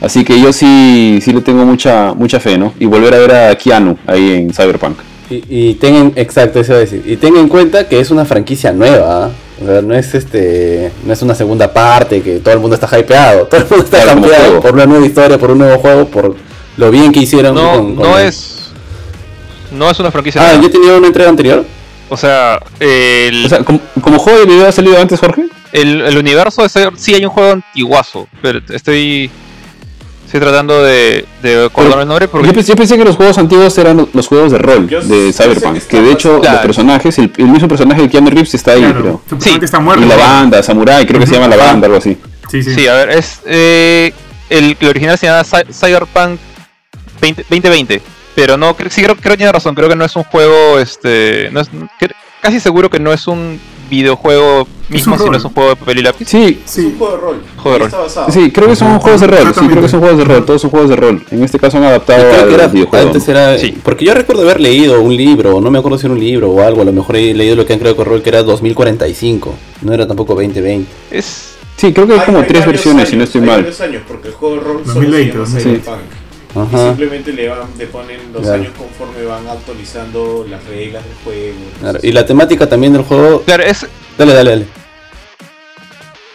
Así que yo sí, sí le tengo mucha, mucha fe, ¿no? Y volver a ver a Keanu ahí en Cyberpunk. Y, y tengan, exacto, eso a decir. Y tengan en cuenta que es una franquicia nueva. ¿ah? O sea, no es este, no es una segunda parte que todo el mundo está hypeado, [laughs] todo el mundo está hypeado por una nueva historia, por un nuevo juego, por lo bien que hicieron. No, no es, no es una franquicia. Ah, ¿ya tenía una entrega anterior? O sea, el... o sea ¿como, juego de video ha salido antes, Jorge? El, el universo, ese, sí hay un juego antiguazo, pero estoy Estoy tratando de, de acordar el nombre porque... Yo, pensé que los juegos antiguos eran los juegos de rol de Cyberpunk. Que, de hecho los personajes, el, mismo personaje de Keanu Reeves está ahí, creo. Sí. Está muerto, y la banda, Samurai, creo que se llama la banda, algo así. Sí, sí. Sí, a ver, es... Eh, el, original se llama Cyberpunk 2020. Pero no, sí, creo, creo que tiene razón. Creo que no es un juego, este... No es, casi seguro que no es un videojuego mismo, si no es un juego de papel y lápiz. Sí, sí. Es un juego de rol. Juego de rol. Sí, creo que son juegos de rol. Sí, creo que son juegos de rol. Todos son juegos de rol. En este caso han adaptado creo que era, Antes era. Sí. Porque yo recuerdo haber leído un libro, no me acuerdo si era un libro o algo. A lo mejor he leído lo que han creado con rol que era 2045. No era tampoco 2020. Es. Sí, creo que hay, como tres versiones, si no estoy mal. años, porque el juego de rol 2020, solo se llama Y simplemente le, van, le ponen los años conforme van actualizando las reglas del juego. Claro. Y la temática también del juego. Claro, es, Dale, dale, dale.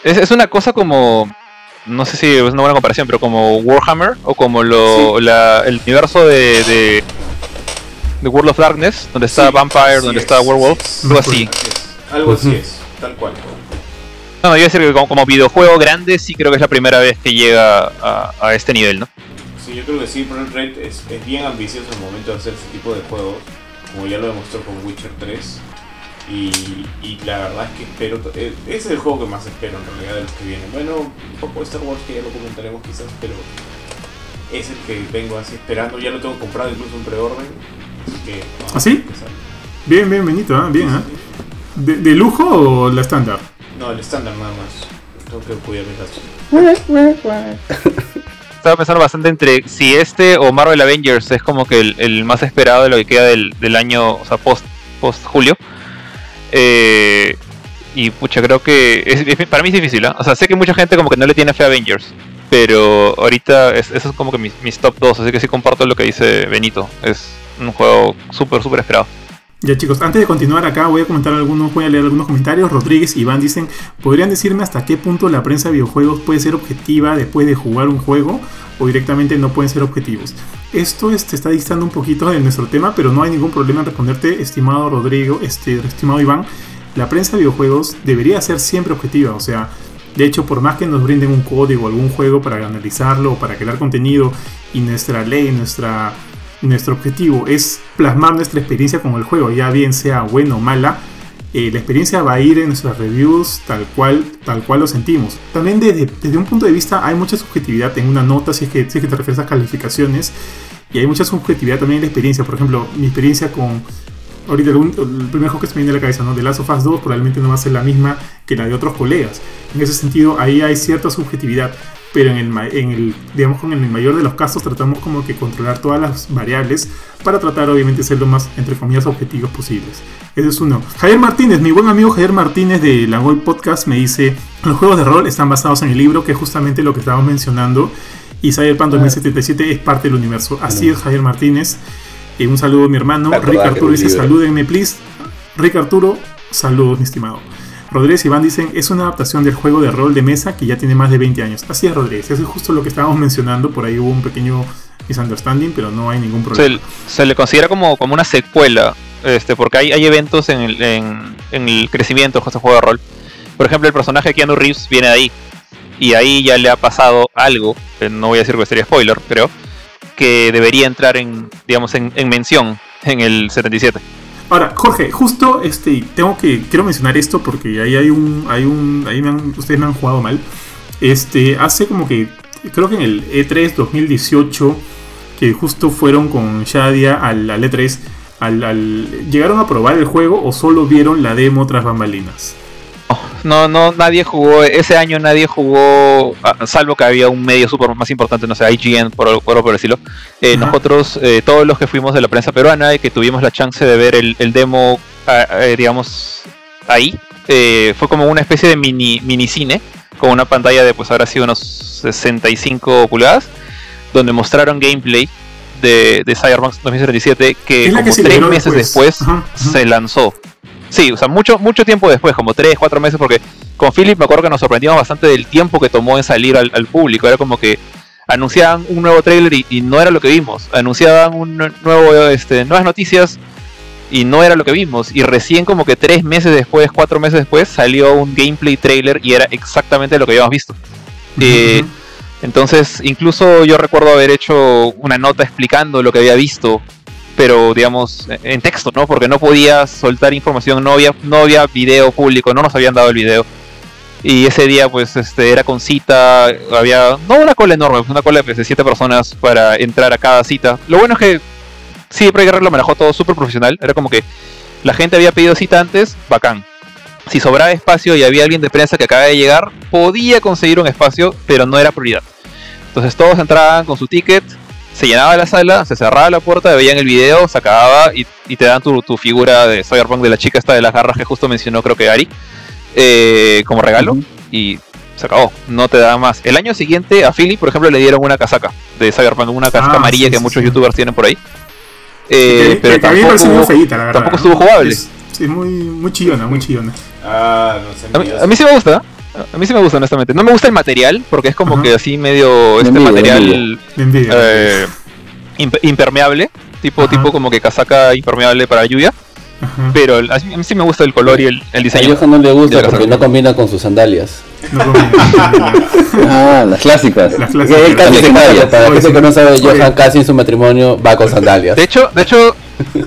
Es, una cosa como. No sé si es una buena comparación, pero como Warhammer o como lo, la, el universo de, de, de, World of Darkness, donde está Vampire, donde está Werewolf, algo así. Algo así es, tal cual. No, yo iba a decir que como, videojuego grande sí creo que es la primera vez que llega a, a este nivel, ¿no? Yo creo que sí, pero Red es, es bien ambicioso el momento de hacer este tipo de juegos, como ya lo demostró con Witcher 3 y, y, la verdad es que espero. Eh, ese es el juego que más espero en realidad de los que vienen. Bueno, un poco de Star Wars que ya lo comentaremos quizás, pero es el que vengo así esperando. Ya lo tengo comprado incluso en preorden. Así que ¿Ah, sí? Bien, bien, Benito, ¿ah? bien. ¿De, de lujo o la estándar? No, el estándar nada más. Tengo que cuidar mis gastos. [laughs] Estaba pensando bastante entre si este o Marvel Avengers es como que el, más esperado de lo que queda del, del año, post, post julio. Eh, y pucha, creo que es- para mí es difícil, ¿ah? O sea, sé que mucha gente como que no le tiene fe a Avengers, pero ahorita es, eso es como que mis, mis top 2, así que sí comparto lo que dice Benito. Es un juego súper, súper esperado. Ya chicos, antes de continuar acá voy a comentar algunos, voy a leer algunos comentarios. Rodríguez y Iván dicen, ¿podrían decirme hasta qué punto la prensa de videojuegos puede ser objetiva después de jugar un juego o directamente no pueden ser objetivos? Esto este, está distando un poquito de nuestro tema, pero no hay ningún problema en responderte, estimado Rodrigo, este, estimado Iván. La prensa de videojuegos debería ser siempre objetiva, o sea, de hecho, por más que nos brinden un código o algún juego para analizarlo para crear contenido y nuestra ley, nuestra nuestro objetivo es plasmar nuestra experiencia con el juego, ya bien sea buena o mala, eh, la experiencia va a ir en nuestras reviews tal cual, tal cual lo sentimos. También desde, un punto de vista hay mucha subjetividad en una nota, si es, que, si es te refieres a calificaciones, y hay mucha subjetividad también en la experiencia. Por ejemplo, mi experiencia con... Ahorita el, primer juego que se me viene a la cabeza, ¿no? The Last of Us 2 probablemente no va a ser la misma que la de otros colegas. En ese sentido, ahí hay cierta subjetividad pero en el, en el digamos con el mayor de los casos tratamos como que controlar todas las variables para tratar obviamente de ser lo más entre comillas objetivos posibles. Ese es uno. Javier Martínez, mi buen amigo Javier Martínez de la Gold Podcast me dice, los juegos de rol están basados en el libro, que es justamente lo que estábamos mencionando, y Cyberpunk 2077 es parte del universo. Así es, Javier Martínez. Eh, un saludo a mi hermano. Rick Arturo dice, salúdenme, please. Rick Arturo, saludos, mi estimado. Rodríguez y Iván dicen, es una adaptación del juego de rol de mesa que ya tiene más de 20 años. Así es, Rodríguez, eso es justo lo que estábamos mencionando, por ahí hubo un pequeño misunderstanding, pero no hay ningún Se, problema. se le considera como, como una secuela, este, porque hay, hay eventos en el, en, en el crecimiento de este juego de rol. Por ejemplo, el personaje de Keanu Reeves viene de ahí. Y ahí ya le ha pasado algo, eh, no voy a decir que sería spoiler, creo, que debería entrar en, digamos, en, en mención en el 77. Ahora, Jorge, justo este, tengo que, quiero mencionar esto porque ahí hay un, hay un, ahí me han- ustedes me han jugado mal. Este, hace como que, creo que en el E E3 2018, que justo fueron con Shadia al, al E3, al, al- ¿llegaron a probar el juego o solo vieron la demo tras bambalinas? No, no, nadie jugó, ese año nadie jugó, ah, salvo que había un medio súper más importante, no sé, IGN, por, por, por decirlo. Eh, nosotros, eh, todos los que fuimos de la prensa peruana y que tuvimos la chance de ver el, el demo, ah, eh, digamos, ahí, eh, fue como una especie de mini, mini cine, con una pantalla de, pues ahora sí, unos 65 pulgadas, donde mostraron gameplay de, de Cyberpunk 2077, que como tres liberó meses después. se lanzó. Sí, o sea, mucho, mucho tiempo después, como 3, 4 meses, porque con Philip me acuerdo que nos sorprendíamos bastante del tiempo que tomó en salir al, al público. Era como que anunciaban un nuevo trailer y, y no era lo que vimos. Anunciaban un nuevo, este, nuevas noticias y no era lo que vimos. Y recién como que 3 meses después, 4 meses después, salió un gameplay trailer y era exactamente lo que habíamos visto. Eh, entonces, incluso yo recuerdo haber hecho una nota explicando lo que había visto, pero digamos en texto, ¿no? Porque no podía soltar información, no había, no había video público, no nos habían dado el video. Y ese día, pues, este, era con cita, había, no una cola enorme, una cola pues, de siete personas para entrar a cada cita. Lo bueno es que sí, Project Red lo manejó todo súper profesional, era como que la gente había pedido cita antes, bacán. Si sobraba espacio y había alguien de prensa que acaba de llegar, podía conseguir un espacio, pero no era prioridad. Entonces todos entraban con su ticket, se llenaba la sala, se cerraba la puerta, veían el video, se acababa y, y te dan tu, tu figura de Cyberpunk de la chica esta de las garras que justo mencionó creo que Ari, eh, como regalo y se acabó, no te da más. El año siguiente a Philly, por ejemplo, le dieron una casaca de Cyberpunk, una casaca Ah, amarilla sí, que sí, muchos sí. youtubers tienen por ahí. Que- Eh, que- pero que tampoco, feíta, la verdad. tampoco ¿no? estuvo jugable. Es, sí, muy, muy chillona, muy chillona. Ah, no sé. A mí, a mí sí me gusta. A mí sí me gusta, honestamente. No me gusta el material, porque es como Ajá. que así medio este envidia, material envidia. Eh, imp- impermeable. Tipo, Ajá. tipo como que casaca impermeable para lluvia. Ajá. Pero a mí a sí me gusta el color y el, el A diseño. Johan no le gusta porque no combina con sus sandalias. No combina. [laughs] Ah, las clásicas. Las Que clásicas. él casi se calla. Para la gente que no sabe. Johan casi en su matrimonio va con sandalias. De hecho, de hecho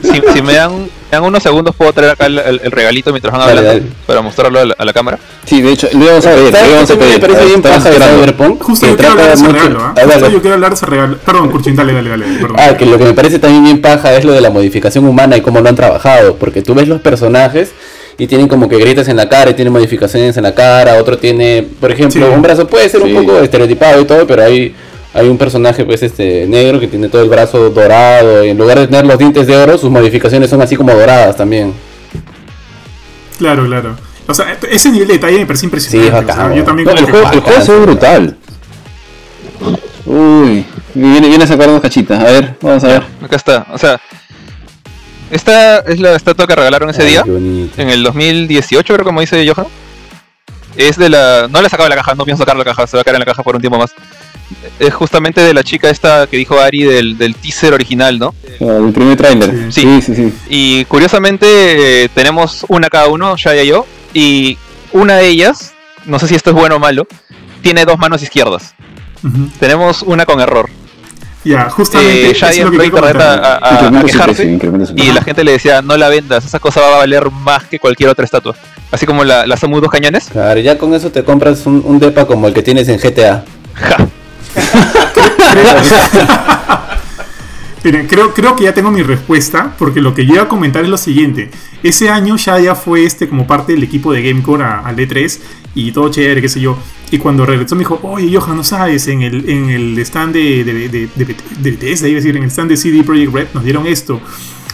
si, si me dan En unos segundos puedo traer acá el, el- el regalito mientras van Dale, hablando dale. para mostrarlo a la, a la cámara. Sí, de hecho, le vamos a ver, ¿Sabes le vamos a me pedir. parece bien paja de. Cyberpunk? Justo Que yo quiero hablar de ese mucho- regalo, ¿ah? Justo dale. yo quiero hablar de ese regalo. Perdón, Curchin, dale, dale, dale. Perdón. Ah, que lo que me parece también bien paja es lo de la modificación humana y cómo lo han trabajado. Porque tú ves los personajes y tienen como que grietas en la cara y tienen modificaciones en la cara. Otro tiene, por ejemplo, Sí. un brazo puede ser Sí. un poco estereotipado y todo, pero hay, hay un personaje pues este negro que tiene todo el brazo dorado. Y en lugar de tener los dientes de oro, sus modificaciones son así como doradas también. Claro, claro. O sea, ese nivel de detalle me parece impresionante. Sí, es o sea, yo también No, el que- juego, el juego se ve brutal. Uy, viene, viene a sacar unas cachitas. A ver, vamos a ver. Acá está. O sea, esta es la estatua que regalaron ese Ay, día. En el 2018, creo como dice Johan. Es de la. No le he sacado la caja, no pienso sacar la caja, se va a quedar en la caja por un tiempo más. Es justamente de la chica esta que dijo Ari del, del teaser original, ¿no? Ah, El primer tráiler. Sí. Sí, sí, sí. Y curiosamente eh, tenemos una cada uno, Shaya y yo, y una de ellas, no sé si esto es bueno o malo, tiene dos manos izquierdas. Tenemos una con error. Ya, justamente. Eh, internet a, a- a- su precio, su y la gente le decía, no la vendas, esa cosa va a valer más que cualquier otra estatua. Así como la, la Samu dos cañones. Claro, ya con eso te compras un, un depa como el que tienes en GTA. Ja. [laughs] Miren, creo, creo que ya tengo mi respuesta, porque lo que yo iba a comentar es lo siguiente. Ese año Shaya fue este como parte del equipo de Gamecore a- al E3 y todo chévere, qué sé yo. Y cuando regresó me dijo, oye Johan, no sabes, en el, en el stand de, de, de, de, Bethesda, iba a decir, en el stand de CD Projekt Red nos dieron esto.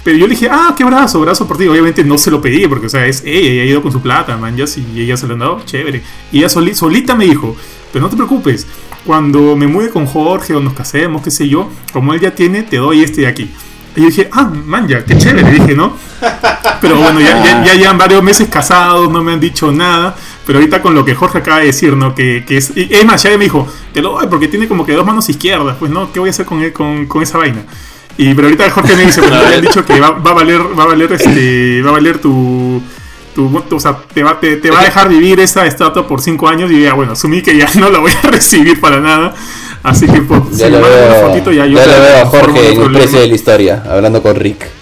Pero yo le dije, ah, qué brazo, brazo por ti. Obviamente no se lo pedí, porque, o sea, es ella, ella ha ido con su plata, man, ya, y ella se lo han dado, chévere. Y ella soli- solita me dijo, pero no te preocupes, cuando me mude con Jorge o nos casemos, qué sé yo, como él ya tiene, te doy este de aquí. Y yo dije, ah, man, ya, qué chévere, dije, ¿no? Pero bueno, ya, ya, ya llevan varios meses casados, no me han dicho nada. Pero ahorita con lo que Jorge acaba de decir, ¿no? Que, que es. Y es más, ya me dijo, te lo doy porque tiene como que dos manos izquierdas. Pues no, ¿qué voy a hacer con, con, con esa vaina? Y pero ahorita Jorge me dice, [laughs] pues me habían dicho que va, va a valer, va a valer este. Va a valer tu. Tu, o sea, te va, te, te va a dejar vivir esa estatua por cinco años y ya, bueno, asumí que ya [laughs] no la voy a recibir para nada. Así que, pues, Ya si le una veo, fotito, ya yo ya le veo a Jorge en el precio de la historia, hablando con Rick.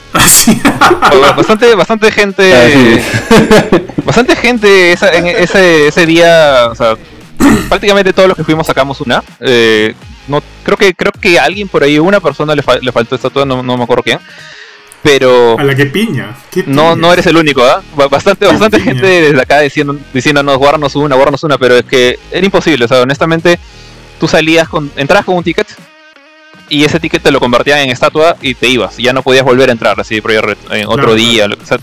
Bastante, bastante gente. Ah, sí. [laughs] Bastante gente esa- en ese, ese día. O sea, prácticamente todos los que fuimos sacamos una. Eh, no, creo que creo que a alguien por ahí, una persona le, fal- le faltó estatua, no, no me acuerdo quién. Pero A la que piña. ¿Qué no, piña? no eres el único, ¿ah? Ba- Bastante, bastante piña. gente desde acá diciendo, diciéndonos, guárdanos una, guárdanos una, pero es que era imposible, o sea, honestamente, tú salías con, entrabas con un ticket y ese ticket te lo convertían en estatua y te ibas, y ya no podías volver a entrar así Project en otro Claro, día, lo- o sea,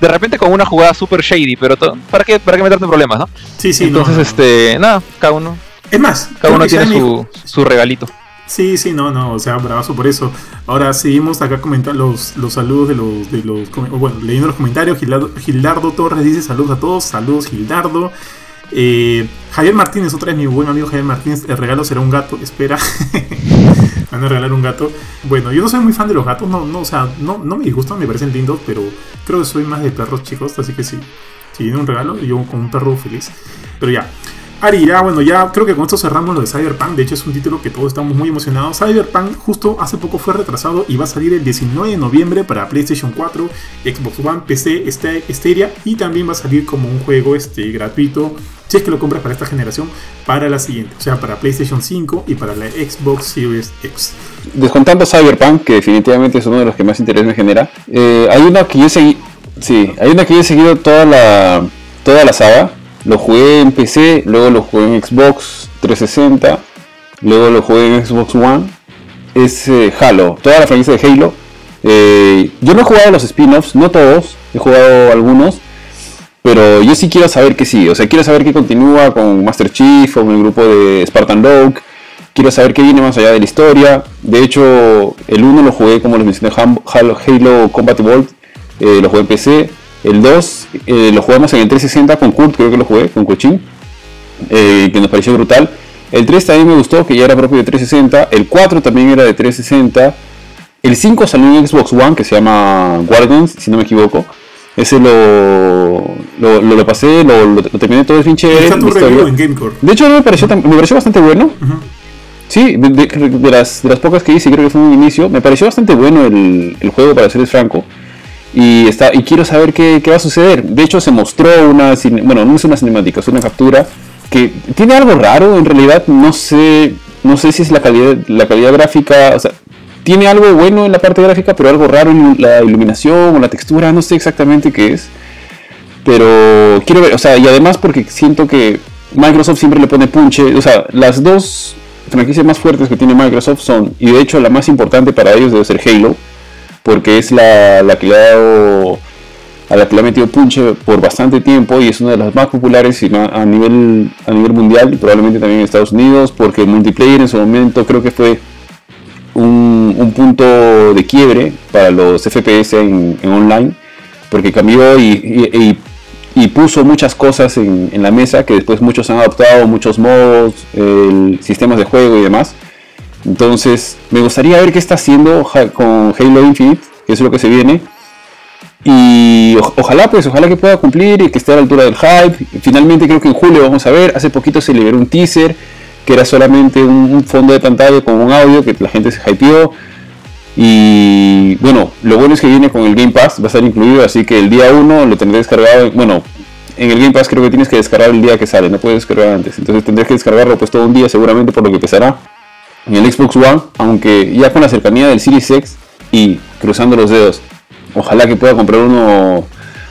de repente con una jugada super shady, pero ¿para qué, para qué meterte en problemas, no? Sí, sí, Entonces, no, este, nada, cada uno, Es más, cada uno tiene su, su regalito. Sí, sí, no, no, o sea, bravazo por eso. Ahora seguimos acá comentando los, los saludos de los, de los, bueno, leyendo los comentarios. Gildardo, Gildardo Torres dice saludos a todos, saludos Gildardo. Eh, Javier Martínez, otra vez mi buen amigo Javier Martínez, el regalo será un gato, espera. [laughs] Van a regalar un gato. Bueno, yo no soy muy fan de los gatos, no, no, o sea, no, no me disgustan, me parecen lindos, pero creo que soy más de perros chicos, así que sí. Si viene un regalo, yo con un perro feliz. Pero ya, Ari, ya bueno, ya creo que con esto cerramos lo de Cyberpunk. De hecho, es un título que todos estamos muy emocionados. Cyberpunk justo hace poco fue retrasado y va a salir el 19 de noviembre para PlayStation 4, Xbox One, PC, Sta- Stadia y también va a salir como un juego este, gratuito. Si es que lo compras para esta generación, para la siguiente, o sea, para PlayStation 5 y para la Xbox Series X. Descontando Cyberpunk, que definitivamente es uno de los que más interés me genera, eh, hay una que yo seguí, sí, hay una que yo he seguido toda la, toda la saga. Lo jugué en PC, luego lo jugué en Xbox 360, luego lo jugué en Xbox One. Es eh, Halo, toda la franquicia de Halo. Eh, yo no he jugado los spin-offs, no todos, he jugado algunos. Pero yo sí quiero saber que sí, o sea, quiero saber qué continúa con Master Chief o con el grupo de Spartan Rogue. Quiero saber qué viene más allá de la historia. De hecho, el 1 lo jugué, como les mencioné, Halo Combat Evolved. eh, lo jugué en PC. El 2 eh, lo jugamos en el 360 con Kurt, creo que lo jugué, con Cochin. eh, que nos pareció brutal. El 3 también me gustó, que ya era propio de 360. El 4 también era de 360. El 5 salió en Xbox One, que se llama Guardians, si no me equivoco. Ese lo, lo, lo- lo pasé, lo, lo- terminé todo, es bien chévere. De hecho, no me pareció, me pareció bastante bueno. Sí, de, de- de las, de las pocas que hice, creo que fue un inicio. Me pareció bastante bueno el, el juego, para serles franco. Y, está, y quiero saber qué, qué va a suceder. De hecho, se mostró una, bueno, no es una cinemática, es una captura que tiene algo raro en realidad. No sé, no sé si es la calidad, la calidad gráfica, o sea, tiene algo bueno en la parte gráfica, pero algo raro en la iluminación o la textura, no sé exactamente qué es. Pero quiero ver, o sea, y además porque siento que Microsoft siempre le pone punche, o sea, las dos franquicias más fuertes que tiene Microsoft son, y de hecho la más importante para ellos debe ser Halo, porque es la, la que le ha dado a la que le ha metido punche por bastante tiempo y es una de las más populares a nivel, a nivel mundial y probablemente también en Estados Unidos, porque el multiplayer en su momento creo que fue un, un punto de quiebre para los FPS en, online, porque cambió y, puso muchas cosas en, la mesa que después muchos han adoptado, muchos modos, el, sistemas de juego y demás. Entonces, me gustaría ver qué está haciendo con Halo Infinite, que es lo que se viene. Y ojalá, pues, ojalá que pueda cumplir y que esté a la altura del hype. Finalmente creo que en julio vamos a ver. Hace poquito se liberó un teaser que era solamente un, un fondo de pantalla con un audio que la gente se hypeó. Y bueno, lo bueno es que viene con el Game Pass, va a estar incluido, así que el día 1 lo tendré descargado. Bueno, en el Game Pass creo que tienes que descargar el día que sale, no puedes descargar antes. Entonces tendrás que descargarlo pues todo un día seguramente por lo que pesará. En el Xbox One, aunque ya con la cercanía del Series X y cruzando los dedos, ojalá que pueda comprar uno,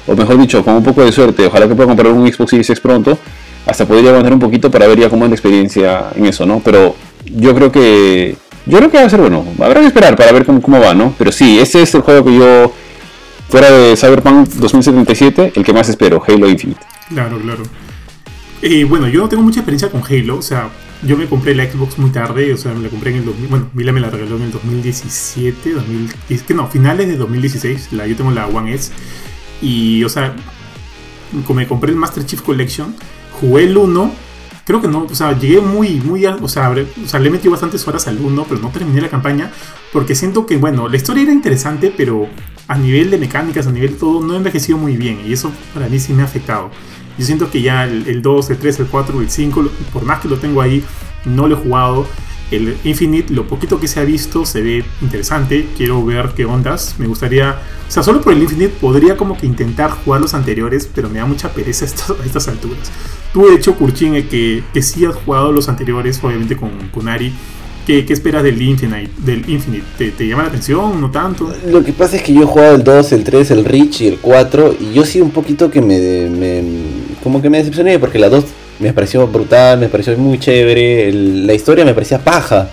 o mejor dicho, con un poco de suerte, ojalá que pueda comprar un Xbox Series X pronto. Hasta podría aguantar un poquito para ver ya cómo es la experiencia en eso, ¿no? Pero yo creo que yo creo que va a ser bueno. Habrá que esperar para ver cómo, cómo va, ¿no? Pero sí, ese es el juego que yo, fuera de Cyberpunk 2077, el que más espero, Halo Infinite. Claro, claro. Eh, bueno, yo no tengo mucha experiencia con Halo, o sea, yo me compré la Xbox muy tarde, o sea, me la compré en el 2000, bueno, Mila me la regaló en el 2017, 2000, es que no, finales de 2016, la, yo tengo la One S, y, o sea, como me compré el Master Chief Collection, jugué el 1, creo que no, o sea, llegué muy, muy, o sea, o sea, le metí bastantes horas al 1, pero no terminé la campaña, porque siento que, bueno, la historia era interesante, pero a nivel de mecánicas, a nivel de todo, no ha envejecido muy bien, y eso para mí sí me ha afectado. Yo siento que ya el, el 2, el 3, el 4, el 5, lo- por más que lo tengo ahí, no lo he jugado. El Infinite, lo poquito que se ha visto, se ve interesante. Quiero ver qué ondas. Me gustaría, o sea, solo por el Infinite podría como que intentar jugar los anteriores, pero me da mucha pereza [laughs] a estas, alturas. Tú, de hecho, Kurchin, eh, que, que sí has jugado los anteriores, obviamente con, con Ari. ¿Qué, qué esperas del Infinite? Del Infinite? ¿Te, ¿Te llama la atención? ¿No tanto? Lo que pasa es que yo he jugado el 2, el 3, el Reach y el 4 y yo sí un poquito que me, me- como que me decepcioné porque la 2 me pareció brutal, me pareció muy chévere, la historia me parecía paja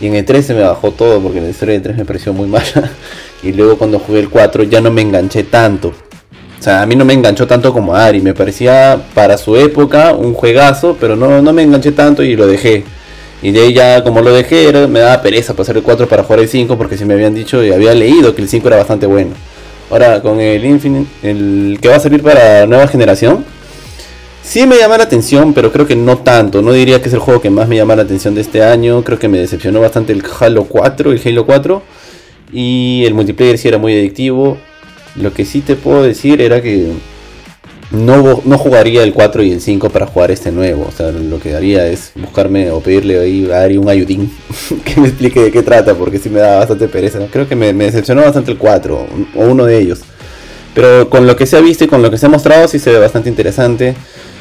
y en el 3 se me bajó todo porque la historia del 3 me pareció muy [laughs] mala y luego cuando jugué el 4 ya no me enganché tanto. O sea, a mí no me enganchó tanto como Ari, me parecía para su época un juegazo, pero no, no me enganché tanto y lo dejé. Y de ahí ya, como lo dejé, me daba pereza pasar el 4 para jugar el 5 porque si me habían dicho y había leído que el 5 era bastante bueno. Ahora, con el Infinite, el que va a servir para nueva generación, sí me llama la atención, pero creo que no tanto. No diría que es el juego que más me llama la atención de este año. Creo que me decepcionó bastante el Halo 4, el Halo 4. Y el multiplayer sí era muy adictivo. Lo que sí te puedo decir era que no, no jugaría el 4 y el 5 para jugar este nuevo. O sea, lo que haría es buscarme o pedirle ahí a Ari un ayudín [laughs] que me explique de qué trata, porque sí me da bastante pereza. Creo que me, me decepcionó bastante el 4, un- o uno de ellos. Pero con lo que se ha visto y con lo que se ha mostrado, sí se ve bastante interesante.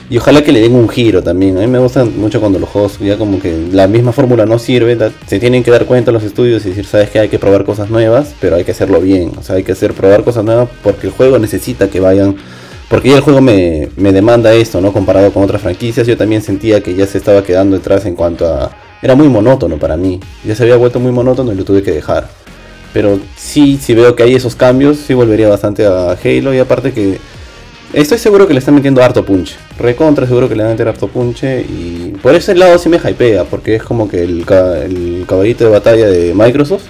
Y ojalá que le den un giro también. A mí me gusta mucho cuando los juegos ya como que la misma fórmula no sirve. Se tienen que dar cuenta los estudios y decir, sabes que hay que probar cosas nuevas, pero hay que hacerlo bien. O sea, hay que hacer probar cosas nuevas porque el juego necesita que vayan porque ya el juego me, me demanda esto, ¿no? Comparado con otras franquicias, yo también sentía que ya se estaba quedando detrás en cuanto a... Era muy monótono para mí. Ya se había vuelto muy monótono y lo tuve que dejar. Pero sí, si veo que hay esos cambios, sí volvería bastante a Halo. Y aparte que... Estoy seguro que le están metiendo harto punch. Recontra seguro que le van a meter harto punch. Y por ese lado sí me hypea. Porque es como que el, ca- el caballito de batalla de Microsoft.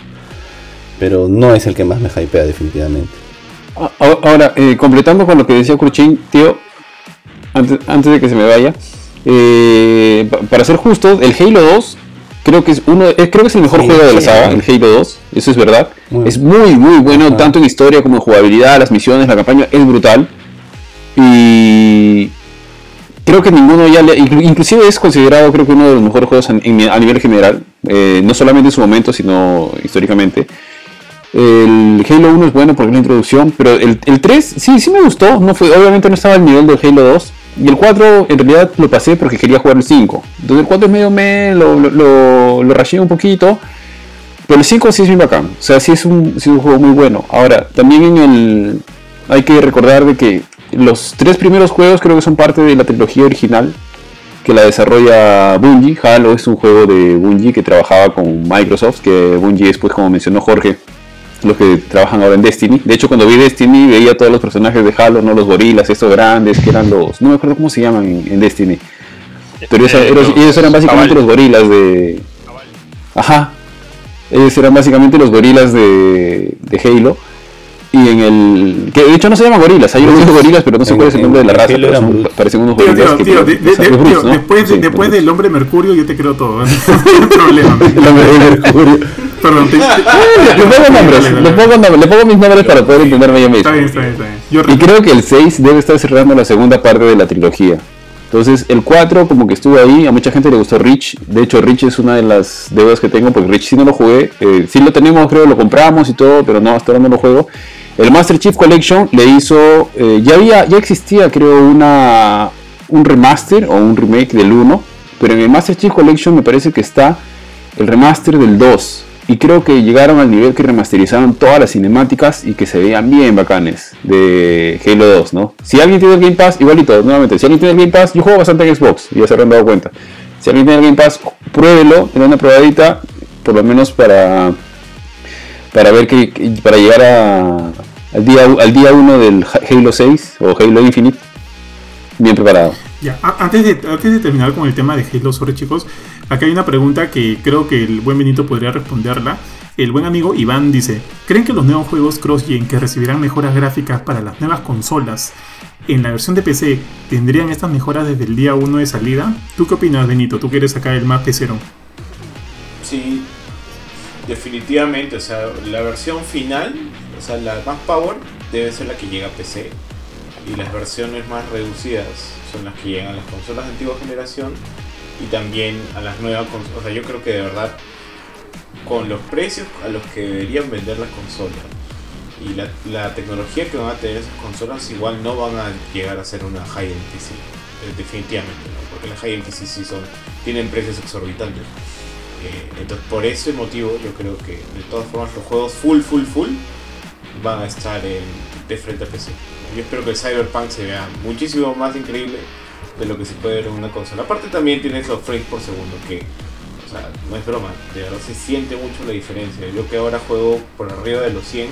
Pero no es el que más me hypea definitivamente. A- a- Ahora, eh, completando con lo que decía Cruchín, tío, antes, antes de que se me vaya, eh, pa- para ser justo, el Halo 2 creo que es uno, eh, creo que es el mejor Sí, juego de la saga, sí. el Halo 2, eso es verdad. Muy es muy, muy bueno, Ajá. tanto en historia como en jugabilidad, las misiones, la campaña, es brutal. Y creo que ninguno ya le, inclu- inclusive es considerado creo que uno de los mejores juegos a, nivel general, eh, no solamente en su momento, sino históricamente. El Halo 1 es bueno porque es la introducción, pero el, el 3 sí, sí me gustó. No obviamente no estaba al nivel del Halo 2. Y el 4 en realidad lo pasé porque quería jugar el 5. Entonces el 4 es medio me, lo, lo, lo, rayé un poquito. Pero el 5 sí es muy bacán. O sea, sí es un, sí es un juego muy bueno. Ahora, también en el. Hay que recordar de que los tres primeros juegos creo que son parte de la trilogía original. Que la desarrolla Bungie. Halo es un juego de Bungie que trabajaba con Microsoft. Que Bungie es, pues, como mencionó Jorge, los que trabajan ahora en Destiny. De hecho, cuando vi Destiny veía todos los personajes de Halo, no los gorilas, estos grandes, que eran los. No me acuerdo cómo se llaman en, en Destiny. Pero ellos, Eh, ellos- los ellos eran básicamente caballos. los gorilas de. Ajá. Ellos eran básicamente los gorilas de, de Halo. Y en el. Que de hecho no se llaman gorilas, hay unos gorilas, pero no sé cuál es el nombre de la raza. Pero son- parecen unos Tío, gorilas. tío, que- tío, de- de- después, Sí, después los del hombre mercurio yo te creo todo. ¿eh? [laughs] No hay problema. [laughs] El hombre Mercurio. Perdón, te- [laughs] Le pongo nombres, le pongo, nombres, le pongo mis nombres para poder entenderme yo mismo. Está bien, está bien, está bien. Y creo que el 6 debe estar cerrando la segunda parte de la trilogía. Entonces, el 4 como que estuvo ahí, a mucha gente le gustó Rich. De hecho, Rich es una de las deudas que tengo, porque Rich sí no lo jugué. Eh, sí lo tenemos, creo, lo compramos y todo, pero no, hasta ahora no lo juego. El Master Chief Collection le hizo... eh, ya, había, ya existía, creo, una, un remaster o un remake del 1. Pero en el Master Chief Collection me parece que está el remaster del 2. Y creo que llegaron al nivel que remasterizaron todas las cinemáticas y que se veían bien bacanes de Halo 2, ¿no? Si alguien tiene el Game Pass, igualito, nuevamente, si alguien tiene el Game Pass, yo juego bastante en Xbox, ya se habrán dado cuenta. Si alguien tiene el Game Pass, pruébelo, denle una probadita, por lo menos para para ver que, para llegar a, al día al día 1 del Halo 6 o Halo Infinite bien preparado. Ya, antes de, antes de terminar con el tema de Halo sobre chicos, acá hay una pregunta que creo que el buen Benito podría responderla. El buen amigo Iván dice, ¿creen que los nuevos juegos cross-gen que recibirán mejoras gráficas para las nuevas consolas en la versión de PC tendrían estas mejoras desde el día 1 de salida? ¿Tú qué opinas, Benito? ¿Tú quieres sacar el más pecero? Sí, definitivamente, o sea, la versión final, o sea, la más power debe ser la que llega a PC y las versiones más reducidas son las que llegan a las consolas de antigua generación y también a las nuevas consolas. O sea, yo creo que de verdad con los precios a los que deberían vender las consolas y la, la tecnología que van a tener esas consolas igual no van a llegar a ser una high-end PC, eh, definitivamente, ¿no? porque las high-end PC sí son, tienen precios exorbitantes. Eh, entonces, por ese motivo, yo creo que de todas formas los juegos full, full, full van a estar en- de frente a PC. Yo espero que el Cyberpunk se vea muchísimo más increíble de lo que se puede ver en una consola. Aparte, también tiene esos frames por segundo que, o sea, no es broma, de verdad se siente mucho la diferencia. Yo que ahora juego por arriba de los 100,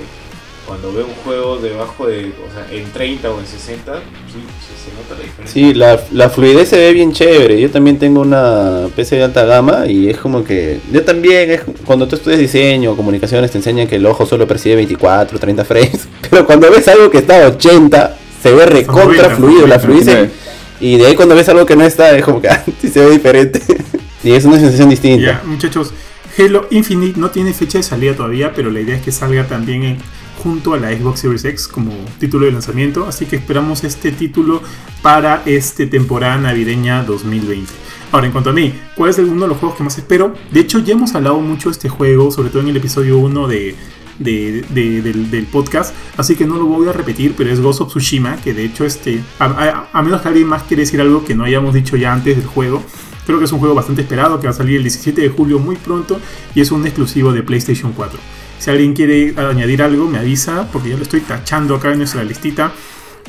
cuando veo un juego debajo de, o sea, en 30 o en 60, sí, se, se nota la diferencia. Sí, la, la fluidez se ve bien chévere. Yo también tengo una PC de alta gama y es como que. Yo también, es, cuando tú estudias diseño o comunicaciones, te enseñan que el ojo solo percibe 24, 30 frames. [laughs] Pero cuando ves algo que está a 80, se ve recontra fluido. La fluidez. Y de ahí cuando ves algo que no está, es como que [laughs] ah, se ve diferente. [laughs] y es una sensación distinta. Ya, muchachos, Halo Infinite no tiene fecha de salida todavía, pero la idea es que salga también junto a la Xbox Series X como título de lanzamiento, así que esperamos este título para esta temporada navideña 2020. Ahora, en cuanto a mí, ¿cuál es uno de los juegos que más espero? De hecho, ya hemos hablado mucho de este juego, sobre todo en el episodio 1 de, de- de- del, podcast, así que no lo voy a repetir, pero es Ghost of Tsushima, que de hecho, este, a menos que alguien más quiere decir algo que no hayamos dicho ya antes del juego, creo que es un juego bastante esperado, que va a salir el 17 de julio muy pronto y es un exclusivo de PlayStation 4. Si alguien quiere añadir algo, me avisa, porque ya lo estoy tachando acá en nuestra listita,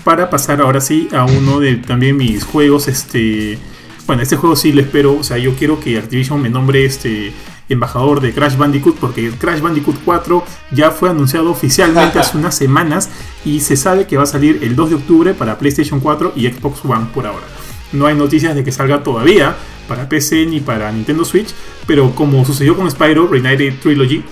para pasar ahora sí a uno de también mis juegos, este... Bueno, este juego sí lo espero, o sea, yo quiero que Activision me nombre este embajador de Crash Bandicoot porque Crash Bandicoot 4 ya fue anunciado oficialmente hace [laughs] unas semanas y se sabe que va a salir el 2 de octubre para PlayStation 4 y Xbox One por ahora. No hay noticias de que salga todavía para PC ni para Nintendo Switch, pero como sucedió con Spyro Reunited Trilogy,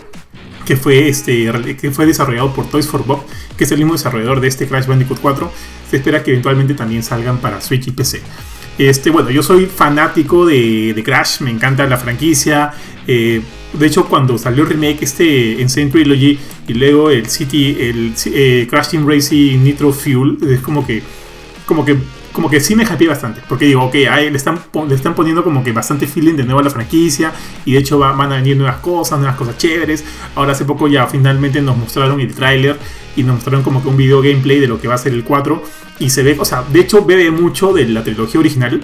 que fue, este, que fue desarrollado por Toys for Bob, que es el mismo desarrollador de este Crash Bandicoot 4, se espera que eventualmente también salgan para Switch y PC. Este, bueno, yo soy fanático de, de Crash, me encanta la franquicia. eh, de hecho, cuando salió el remake este Insane Trilogy y luego el City, el eh, Crash Team Racing Nitro Fuel, es como que, como que como que sí me hypeé bastante. Porque digo, ok, ahí le, están, le están poniendo como que bastante feeling de nuevo a la franquicia. Y de hecho va- van a venir nuevas cosas, nuevas cosas chéveres. Ahora hace poco ya finalmente nos mostraron el tráiler. Y nos mostraron como que un video gameplay de lo que va a ser el 4. Y se ve, o sea, de hecho bebe mucho de la trilogía original.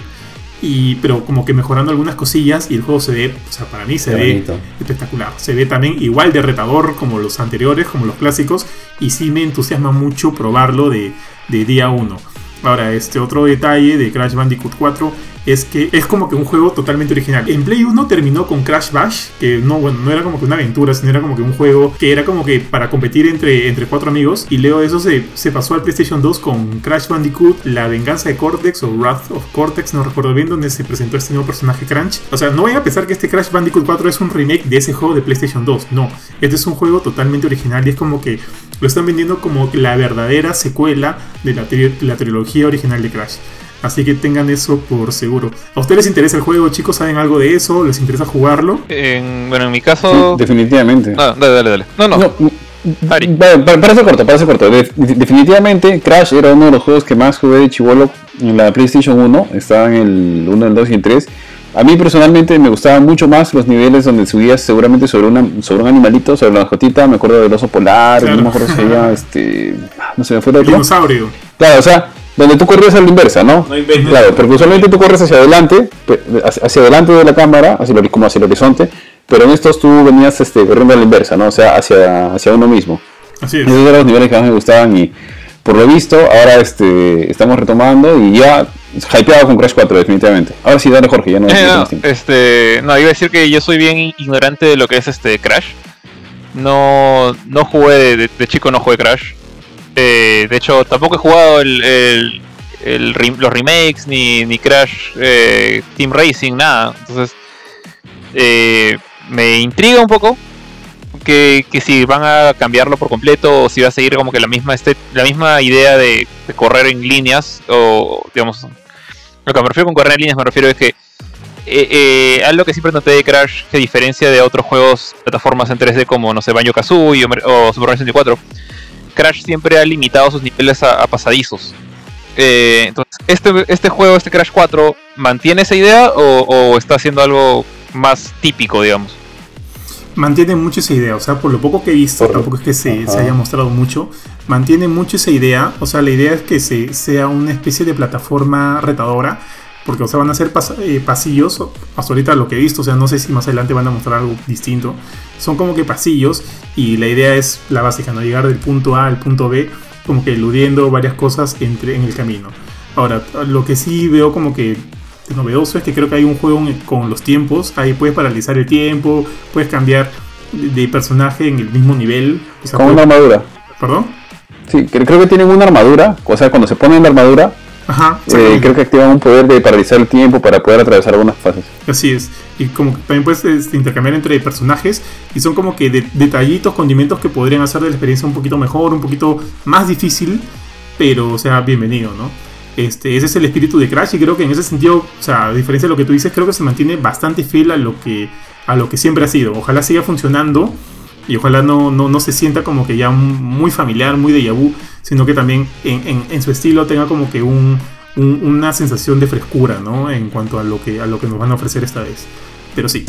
Y, pero como que mejorando algunas cosillas y el juego se ve, o sea, para mí se Qué ve bonito. espectacular. Se ve también igual de retador como los anteriores, como los clásicos, y sí me entusiasma mucho probarlo de, de día 1. Ahora, este otro detalle de Crash Bandicoot 4 es que es como que un juego totalmente original. En Play 1 terminó con Crash Bash, que no, bueno, no era como que una aventura, sino era como que un juego que era como que para competir entre, entre cuatro amigos. Y luego eso se, se pasó al PlayStation 2 con Crash Bandicoot, La Venganza de Cortex o Wrath of Cortex, no recuerdo bien, donde se presentó este nuevo personaje Crunch. O sea, no vayan a pensar que este Crash Bandicoot 4 es un remake de ese juego de PlayStation 2. No, este es un juego totalmente original y es como que lo están vendiendo como la verdadera secuela de la, la trilogía original de Crash. Así que tengan eso por seguro. ¿A ustedes les interesa el juego, chicos? ¿Saben algo de eso? ¿Les interesa jugarlo? En- bueno, en mi caso. Definitivamente. No, dale, dale, dale. No, no. No, Ari. para, para, para ser corto, para ser corto. De- de- definitivamente Crash era uno de los juegos que más jugué de chivolo en la PlayStation 1. Estaba en el 1, el 2 y el 3. A mí personalmente me gustaban mucho más los niveles donde subías seguramente sobre, una, sobre un animalito, sobre la mascotita. Me acuerdo del oso polar, Claro. no me acuerdo si había [laughs] este. No sé, me fue El otro. dinosaurio. Claro, o sea, donde tú corrías a la inversa, ¿no? No inventes. Claro, porque usualmente tú corres hacia adelante, hacia adelante de la cámara, hacia el, como hacia el horizonte, pero en estos tú venías este, corriendo a la inversa, ¿no? O sea, hacia, hacia uno mismo. Así es. Esos eran los niveles que más me gustaban y por lo visto ahora este, estamos retomando y ya hypeado con Crash 4 definitivamente. Ahora sí, dale Jorge, ya no Eh, [laughs] no, más tiempo. este, no, iba a decir que yo soy bien ignorante de lo que es este Crash. No, no jugué de- de chico, no jugué Crash. Eh, de hecho, tampoco he jugado los remakes ni, Crash eh, Team Racing, nada. Entonces, eh, me intriga un poco que, que si van a cambiarlo por completo o si va a seguir como que la misma este- la misma idea de, de correr en líneas o digamos lo que me refiero con correr en líneas me refiero es que eh, eh, algo que siempre noté de Crash que diferencia de otros juegos plataformas en 3D como no sé Banjo Kazooie o, o Super Mario 64 Crash siempre ha limitado sus niveles a, a pasadizos. Eh, entonces este, este juego este Crash 4 mantiene esa idea o, o está haciendo algo más típico digamos mantiene mucho esa idea, o sea, por lo poco que he visto, Por- tampoco es que se, se haya mostrado mucho, mantiene mucho esa idea, o sea, la idea es que se, sea una especie de plataforma retadora, porque, o sea, van a ser pas- eh, pasillos, hasta ahorita lo que he visto, o sea, no sé si más adelante van a mostrar algo distinto, son como que pasillos, y la idea es la básica, ¿no? Llegar del punto A al punto B, como que eludiendo varias cosas entre, en el camino. Ahora, lo que sí veo como que novedoso es que creo que hay un juego con los tiempos. Ahí puedes paralizar el tiempo, puedes cambiar de personaje en el mismo nivel. O sea, Con una armadura. ¿Perdón? Sí, cre- creo que tienen una armadura, o sea, cuando se ponen la armadura, Ajá, eh, creo que activan un poder de paralizar el tiempo para poder atravesar algunas fases. Así es. Y como que también puedes este, intercambiar entre personajes. Y son como que de- detallitos, condimentos que podrían hacer de la experiencia un poquito mejor, un poquito más difícil. Pero, o sea, bienvenido, ¿no? Este, ese es el espíritu de Crash. Y creo que en ese sentido, o sea, a diferencia de lo que tú dices, creo que se mantiene bastante fiel a lo que, a lo que siempre ha sido. Ojalá siga funcionando. Y ojalá no, no, no se sienta como que ya muy familiar, muy de vu, sino que también en, en- en su estilo tenga como que un, un- una sensación de frescura, ¿no? En cuanto a lo, que, a lo que nos van a ofrecer esta vez. Pero sí.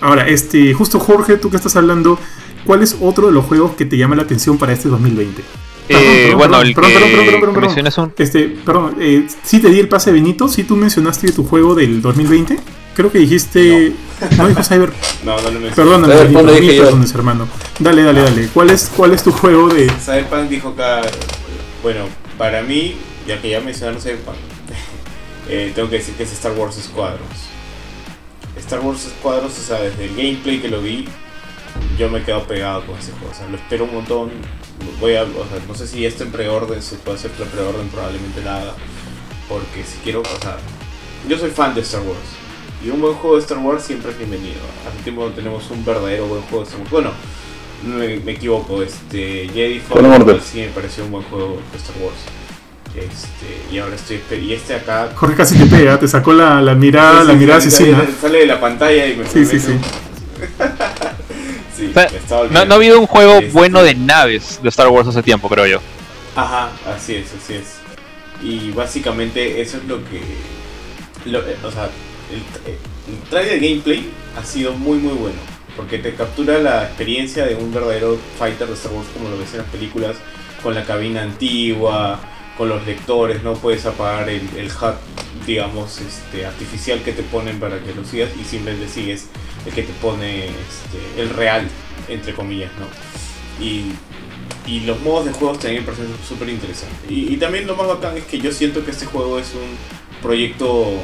Ahora, este, justo Jorge, tú que estás hablando, ¿cuál es otro de los juegos que te llama la atención para este 2020? Perdón, Eh, perdón, bueno, perdón, el perdón, que, perdón, perdón, perdón, que perdón. mencionas un... Este, perdón, eh, ¿sí te di el pase Benito? ¿Sí tú mencionaste tu juego del 2020? Creo que dijiste... No, dijo Cyber... No, no lo mencioné. Perdóname, Cyberpunk lo dije yo. perdones, hermano. Dale, dale, dale. ¿Cuál es, cuál es tu juego de...? Cyberpunk dijo acá, bueno, para mí, ya que ya mencionaron Cyberpunk, [laughs] eh, tengo que decir que es Star Wars Squadrons. Star Wars Squadrons, o sea, desde el gameplay que lo vi, yo me he quedado pegado con ese juego. O sea, lo espero un montón. Voy a, o sea, no sé si esto en preorden se puede hacer pero preorden, probablemente haga. Porque si quiero, o sea, yo soy fan de Star Wars. Y un buen juego de Star Wars siempre es bienvenido. Hace tiempo no tenemos un verdadero buen juego de Star Wars. Bueno, me, me equivoco, este Jedi Fallen sí me pareció un buen juego de Star Wars. Este, y ahora estoy y este acá Jorge casi te pega, te sacó la, la mirada, Sí, la mirada sí, asesina. Sale, sale de la pantalla y me Sí, [laughs] me sí, sí. sí, O sea, No, olvidando. no ha habido un juego Este, bueno de naves de Star Wars hace tiempo, creo yo. Ajá, así es, así es. Y básicamente eso es lo que... lo- o sea, el, el trailer gameplay ha sido muy muy bueno. Porque te captura la experiencia de un verdadero fighter de Star Wars como lo ves en las películas. Con la cabina antigua, con los lectores, no puedes apagar el, el HUD, digamos, este, artificial que te ponen para que lo sigas y simplemente sigues el que te pone este, el real, entre comillas, ¿no? Y, y los modos de juegos también me parecen súper interesantes. Y también lo más bacán es que yo siento que este juego es un proyecto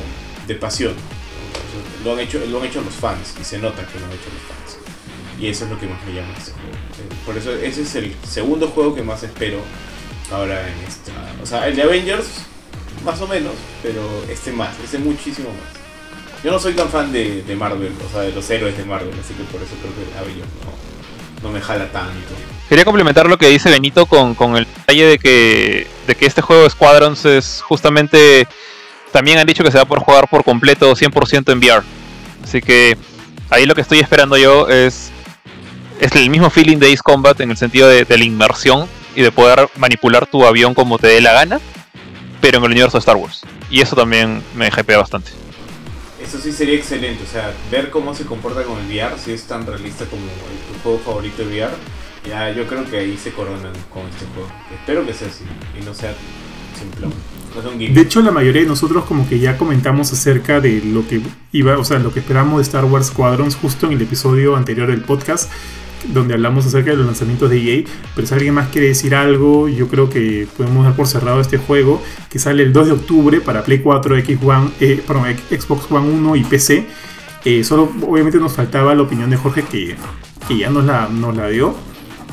de pasión. Lo han, hecho, lo han hecho los fans y se nota que lo han hecho los fans. Y eso es lo que más me llama este juego. Eh, Por eso ese es el segundo juego que más espero ahora en esta. O sea, el de Avengers, más o menos, pero este más, este muchísimo más. Yo no soy tan fan de, de Marvel, o sea, de los héroes de Marvel, así que por eso creo que Avengers no, no me jala tanto. Quería complementar lo que dice Benito con, con el detalle de que, de que este juego de Squadrons es justamente. También han dicho que se va a poder jugar por completo 100% en VR. Así que ahí lo que estoy esperando yo es. Es el mismo feeling de Ace Combat en el sentido de, la inmersión y de poder manipular tu avión como te dé la gana, pero en el universo de Star Wars. Y eso también me hypea bastante. Eso sí sería excelente, o sea, ver cómo se comporta con el VR, si es tan realista como tu juego favorito de VR, ya yo creo que ahí se coronan con este juego. Espero que sea así y no sea simplón. De hecho, la mayoría de nosotros como que ya comentamos acerca de lo que iba, o sea, lo que esperamos de Star Wars Squadrons justo en el episodio anterior del podcast, donde hablamos acerca de los lanzamientos de EA. Pero si alguien más quiere decir algo, yo creo que podemos dar por cerrado este juego, que sale el 2 de octubre para Play 4, X1, eh, perdón, Xbox One 1 y PC. Eh, solo obviamente nos faltaba la opinión de Jorge que, que ya nos la, nos la dio.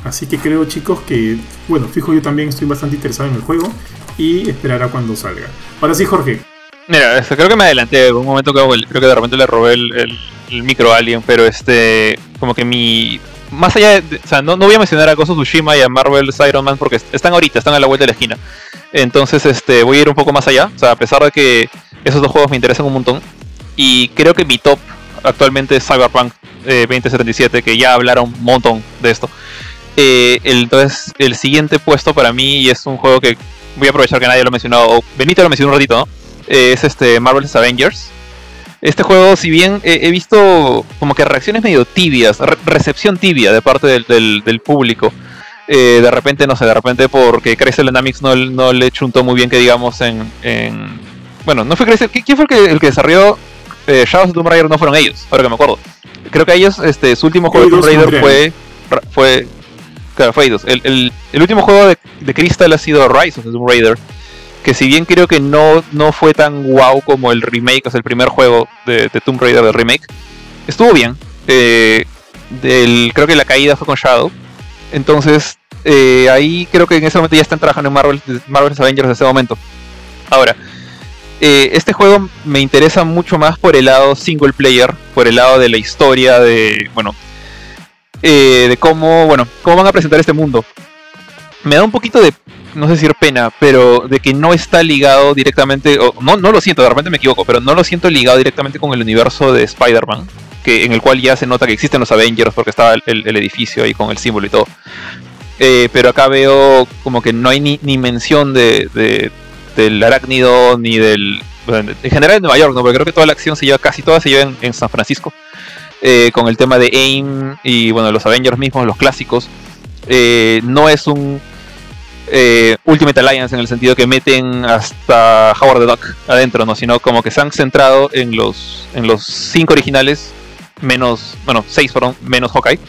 Así que creo chicos que, bueno, fijo yo también estoy bastante interesado en el juego y esperar a cuando salga. Ahora sí, Jorge. Mira, este, creo que me adelanté un momento que creo que de repente le robé el, el- micro a alguien, pero este, como que mi. Más allá de. O sea, no, no voy a mencionar a Ghost Tsushima y a Marvel's Iron Man porque est- están ahorita, están a la vuelta de la esquina. Entonces, este, voy a ir un poco más allá. O sea, a pesar de que esos dos juegos me interesan un montón. Y creo que mi top actualmente es Cyberpunk eh, 2077, que ya hablaron un montón de esto. Eh, entonces, el siguiente puesto para mí, y es un juego que voy a aprovechar que nadie lo ha mencionado, o Benito lo mencionó un ratito, ¿no? Eh, es este Marvel's Avengers. Este juego, si bien eh, he visto como que reacciones medio tibias, re- recepción tibia de parte del, del- del público, eh, de repente, no sé, de repente porque Crystal Dynamics no, no le chuntó muy bien que digamos en... en- bueno, no fue Crystal, ¿qui- ¿quién fue el que, el que desarrolló Shadows of Tomb Raider? No fueron ellos, ahora que me acuerdo. Creo que ellos, este, su último juego de Tomb Eidos Raider fue... fue claro. El, el- último juego de, Crystal ha sido Rise of the Tomb Raider, que si bien creo que no, no fue tan guau como el remake, o sea, el primer juego de, Tomb Raider del remake, estuvo bien. Eh, creo que la caída fue con Shadow. Entonces, eh, ahí creo que en ese momento ya están trabajando en Marvel, Marvel's Avengers desde ese momento. Ahora, eh, este juego me interesa mucho más por el lado single player, por el lado de la historia, de, bueno, eh, de cómo, bueno, cómo van a presentar este mundo. Me da un poquito de, no sé decir pena, pero de que no está ligado directamente, no, no lo siento, de repente me equivoco, pero no lo siento ligado directamente con el universo de Spider-Man, en el cual ya se nota que existen los Avengers porque estaba el, edificio ahí con el símbolo y todo. Eh, pero acá veo como que no hay ni, mención de, de- del arácnido ni del. en general en Nueva York, ¿no? Porque creo que toda la acción se lleva, casi toda se lleva en San Francisco. Eh, con el tema de AIM y bueno, los Avengers mismos, los clásicos. Eh, no es un eh, Ultimate Alliance en el sentido que meten hasta Howard the Duck adentro, ¿no? Sino como que se han centrado en los, en los cinco originales, menos, bueno, seis, perdón, menos Hawkeye.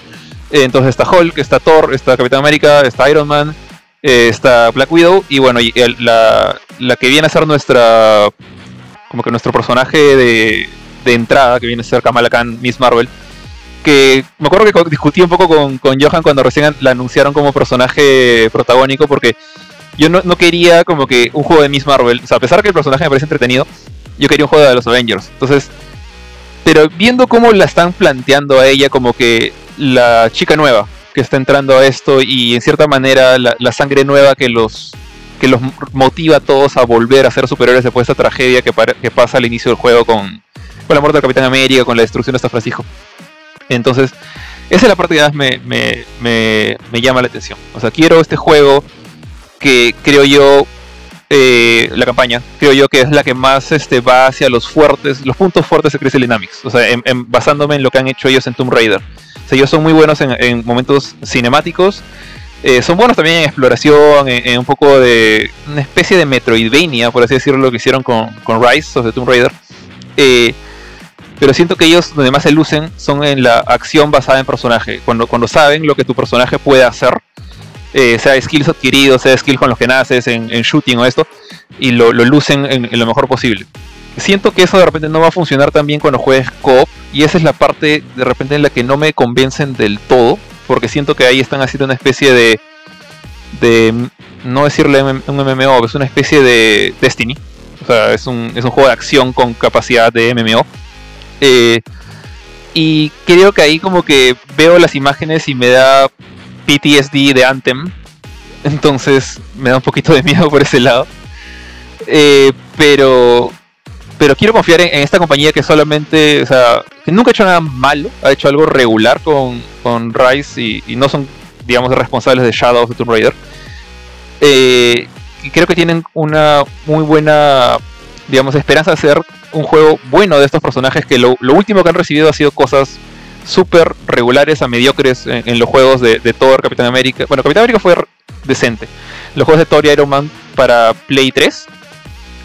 Entonces está Hulk, está Thor, está Capitán América, está Iron Man, está Black Widow y bueno, la, la que viene a ser nuestra, como que nuestro personaje de, de entrada, que viene a ser Kamala Khan, Miss Marvel, que me acuerdo que discutí un poco con, con Johan cuando recién la anunciaron como personaje protagónico porque yo no, no quería como que un juego de Miss Marvel, o sea, a pesar que el personaje me parece entretenido, yo quería un juego de los Avengers. Entonces, pero viendo cómo la están planteando a ella como que la chica nueva que está entrando a esto y en cierta manera la, la sangre nueva que los que los motiva a todos a volver a ser superiores después de esta tragedia que, que pasa al inicio del juego con, con la muerte del Capitán América, con la destrucción de San Francisco. Entonces, esa es la parte que más me, me, me, llama la atención. O sea, quiero este juego que creo yo eh, la campaña, creo yo que es la que más este, va hacia los fuertes, los puntos fuertes de Crystal Dynamics. O sea, basándome en lo que han hecho ellos en Tomb Raider. O sea, ellos son muy buenos en, momentos cinemáticos. Eh, son buenos también en exploración, en, un poco de una especie de Metroidvania, por así decirlo, lo que hicieron con, con Rise of the Tomb Raider. Eh, pero siento que ellos donde más se lucen son en la acción basada en personaje. Cuando, cuando saben lo que tu personaje puede hacer, eh, sea skills adquiridos, sea skills con los que naces en, shooting o esto, y lo, lucen en, lo mejor posible. Siento que eso de repente no va a funcionar tan bien cuando juegues co y esa es la parte de repente en la que no me convencen del todo, porque siento que ahí están haciendo una especie de. de no decirle un MMO, es una especie de Destiny. O sea, es un, es un juego de acción con capacidad de MMO eh, y creo que ahí como que veo las imágenes y me da PTSD de Anthem. Entonces me da un poquito de miedo por ese lado. Eh, pero pero quiero confiar en, esta compañía que solamente, o sea, que nunca ha hecho nada malo, ha hecho algo regular con, con Rise y, no son, digamos, responsables de Shadow of the Tomb Raider. Eh, y creo que tienen una muy buena, digamos, esperanza de hacer un juego bueno de estos personajes que lo, último que han recibido ha sido cosas súper regulares a mediocres en, los juegos de, Thor, Capitán América. Bueno, Capitán América fue decente. Los juegos de Thor y Iron Man para Play 3,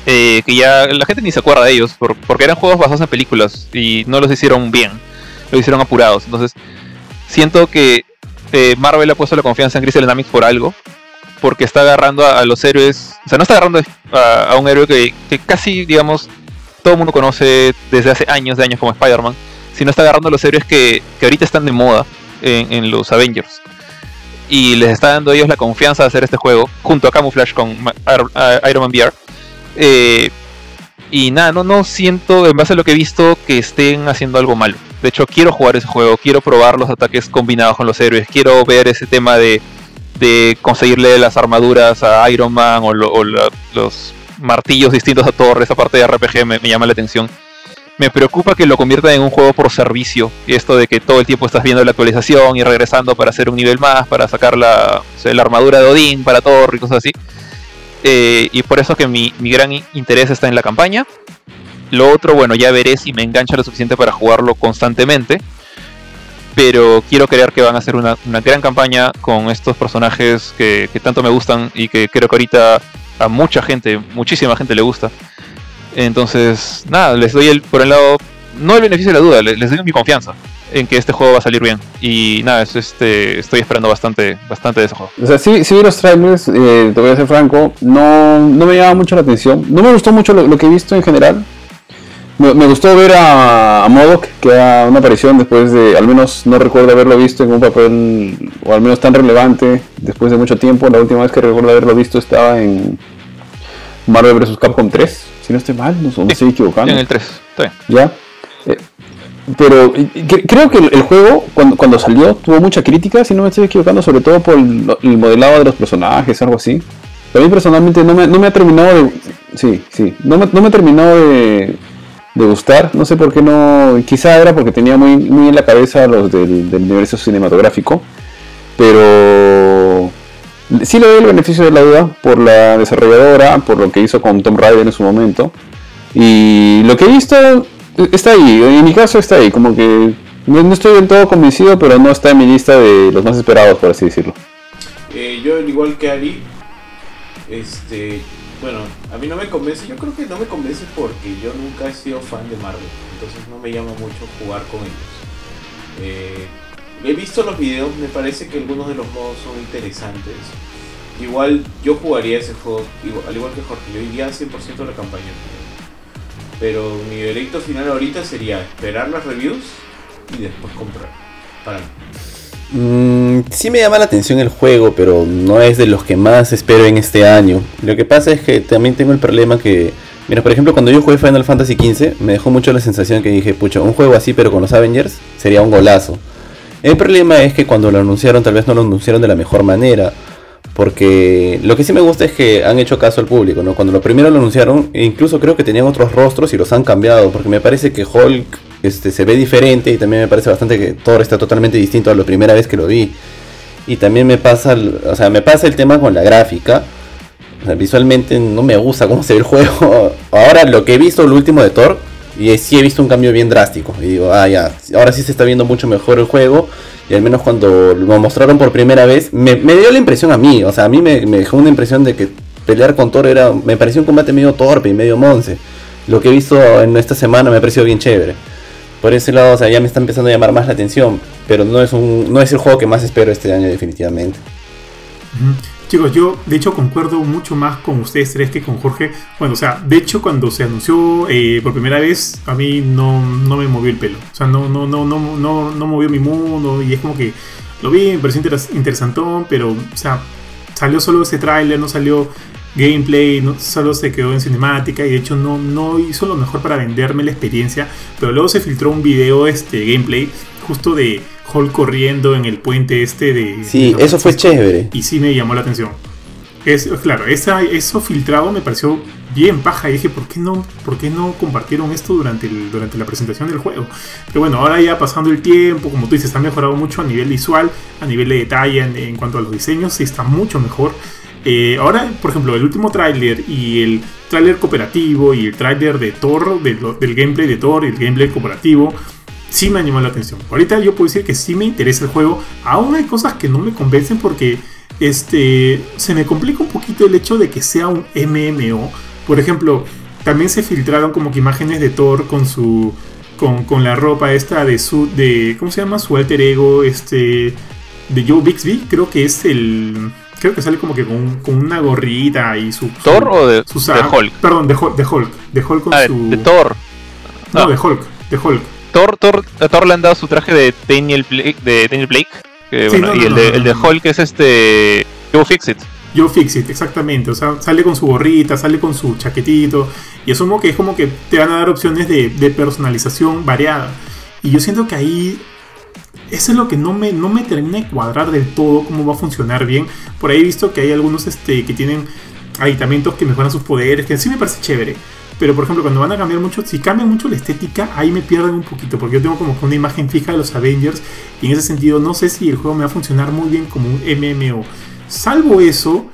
eh, que ya la gente ni se acuerda de ellos, porque eran juegos basados en películas y no los hicieron bien, lo hicieron apurados. Entonces, siento que eh, Marvel ha puesto la confianza en Crystal Dynamics por algo, porque está agarrando a, los héroes, o sea, no está agarrando a, un héroe que, que casi, digamos, todo el mundo conoce desde hace años de años como Spider-Man, sino está agarrando a los héroes que, ahorita están de moda en, los Avengers. Y les está dando a ellos la confianza de hacer este juego, junto a Camouflage con Iron Man VR. Eh, y nada, no, no siento, en base a lo que he visto, que estén haciendo algo malo. De hecho, quiero jugar ese juego, quiero probar los ataques combinados con los héroes, quiero ver ese tema de, de conseguirle las armaduras a Iron Man o, o los martillos distintos a Thor, esa parte de RPG me, llama la atención. Me preocupa que lo conviertan en un juego por servicio. Esto de que todo el tiempo estás viendo la actualización y regresando para hacer un nivel más, para sacar la, la armadura de Odín para Thor y cosas así. Eh, y por eso que mi, gran interés está en la campaña. Lo otro, bueno, ya veré si me engancha lo suficiente para jugarlo constantemente. Pero quiero creer que van a ser una, gran campaña con estos personajes que, que, tanto me gustan y que creo que ahorita a mucha gente, muchísima gente le gusta. Entonces, nada, les doy el, por el lado, no el beneficio de la duda, les, doy mi confianza en que este juego va a salir bien. Y nada, es, este, estoy esperando bastante, bastante de ese juego. O sea, sí, sí los trailers, eh, te voy a ser franco, no, no me llama mucho la atención. No me gustó mucho lo, que he visto en general. Me, gustó ver a, a Modok, que era una aparición después de, al menos no recuerdo haberlo visto en un papel, o al menos tan relevante, después de mucho tiempo. La última vez que recuerdo haberlo visto estaba en Marvel vs. Capcom 3, si no estoy mal, no, me estoy equivocando. En el 3, Ya. Eh, pero creo que el, juego, cuando, cuando, salió, tuvo mucha crítica, si no me estoy equivocando, sobre todo por el, modelado de los personajes, algo así. a mí personalmente no me, no me ha terminado de. Sí, sí. No me, no me terminó de, de, gustar. No sé por qué no. Quizá era porque tenía muy, muy en la cabeza los del, universo cinematográfico. Pero sí le doy el beneficio de la duda por la desarrolladora, por lo que hizo con Tomb Raider en su momento. Y lo que he visto está ahí, en mi caso está ahí, como que no, estoy del todo convencido, pero no está en mi lista de los más esperados, por así decirlo. Eh, yo, igual que Ari, este, bueno, a mí no me convence, yo creo que no me convence porque yo nunca he sido fan de Marvel, entonces no me llama mucho jugar con ellos. Eh, he visto los videos, me parece que algunos de los modos son interesantes. Igual yo jugaría ese juego, al igual que Jorge, yo iría 100% a la campaña. Pero mi veredicto final ahorita sería esperar las reviews y después comprar. Para mí. Mm, sí me llama la atención el juego, pero no es de los que más espero en este año. Lo que pasa es que también tengo el problema que... Mira, por ejemplo, cuando yo jugué Final Fantasy XV, me dejó mucho la sensación que dije, pucha, un juego así pero con los Avengers sería un golazo. El problema es que cuando lo anunciaron tal vez no lo anunciaron de la mejor manera. Porque lo que sí me gusta es que han hecho caso al público, ¿no? Cuando lo primero lo anunciaron, incluso creo que tenían otros rostros y los han cambiado. Porque me parece que Hulk este, se ve diferente y también me parece bastante que Thor está totalmente distinto a la primera vez que lo vi. Y también me pasa, o sea, me pasa el tema con la gráfica. Visualmente no me gusta cómo se ve el juego. [laughs] Ahora lo que he visto, el último de Thor, y sí he visto un cambio bien drástico. Y digo, ah, ya, ahora sí se está viendo mucho mejor el juego. Y al menos cuando lo mostraron por primera vez, me, dio la impresión a mí. O sea, a mí me, me dejó una impresión de que pelear con Thor era, me pareció un combate medio torpe y medio monce. Lo que he visto en esta semana me ha parecido bien chévere. Por ese lado, o sea, ya me está empezando a llamar más la atención. Pero no es, un, no es el juego que más espero este año, definitivamente. Chicos, yo de hecho concuerdo mucho más con ustedes tres que con Jorge. Bueno, o sea, de hecho cuando se anunció eh, por primera vez, a mí no, no me movió el pelo. O sea, no, no, no, no, no, no movió mi mundo y es como que lo vi, me pareció interes- interesantón, pero, o sea, salió solo ese tráiler, no salió gameplay, no, solo se quedó en cinemática y de hecho no, no hizo lo mejor para venderme la experiencia. Pero luego se filtró un video, este gameplay, justo de Hulk corriendo en el puente este de... Sí, de eso fue chévere. y sí me llamó la atención. Es, claro, esa, eso filtrado me pareció bien paja y dije, ¿por qué no, por qué no compartieron esto durante, el- durante la presentación del juego? Pero bueno, ahora ya pasando el tiempo, como tú dices, ha mejorado mucho a nivel visual, a nivel de detalle, en, en cuanto a los diseños, sí está mucho mejor. Eh, ahora, por ejemplo, el último tráiler y el tráiler cooperativo y el tráiler de Thor, del, gameplay de Thor y el gameplay cooperativo, sí me animó la atención. Ahorita yo puedo decir que sí me interesa el juego. Aún hay cosas que no me convencen porque este, se me complica un poquito el hecho de que sea un MMO. Por ejemplo, también se filtraron como que imágenes de Thor con su. Con, con la ropa esta de su. de. ¿Cómo se llama? Su alter ego. Este. De Joe Bixby. Creo que es el. Creo que sale como que con, con una gorrita y su. su- ¿Thor o de, su de Hulk? Perdón, de, Hulk- de Hulk. De Hulk con Ah, su. de Thor. No, Ah. de Hulk. De Hulk. Thor, Thor, a Thor le han dado su traje de Daniel Blake, de Daniel Blake que, Sí, bueno, no, y el, de, el de. Hulk es este Joe Fixit. Joe Fixit, exactamente. O sea, sale con su gorrita, sale con su chaquetito. Y asumo que es como que te van a dar opciones de, de personalización variada. Y yo siento que ahí. Eso es lo que no me, no me termina de cuadrar del todo cómo va a funcionar bien. Por ahí he visto que hay algunos este, que tienen aditamentos que mejoran sus poderes, que sí me parece chévere. Pero por ejemplo, cuando van a cambiar mucho, si cambian mucho la estética, ahí me pierden un poquito. Porque yo tengo como que una imagen fija de los Avengers. Y en ese sentido, no sé si el juego me va a funcionar muy bien como un MMO. Salvo eso,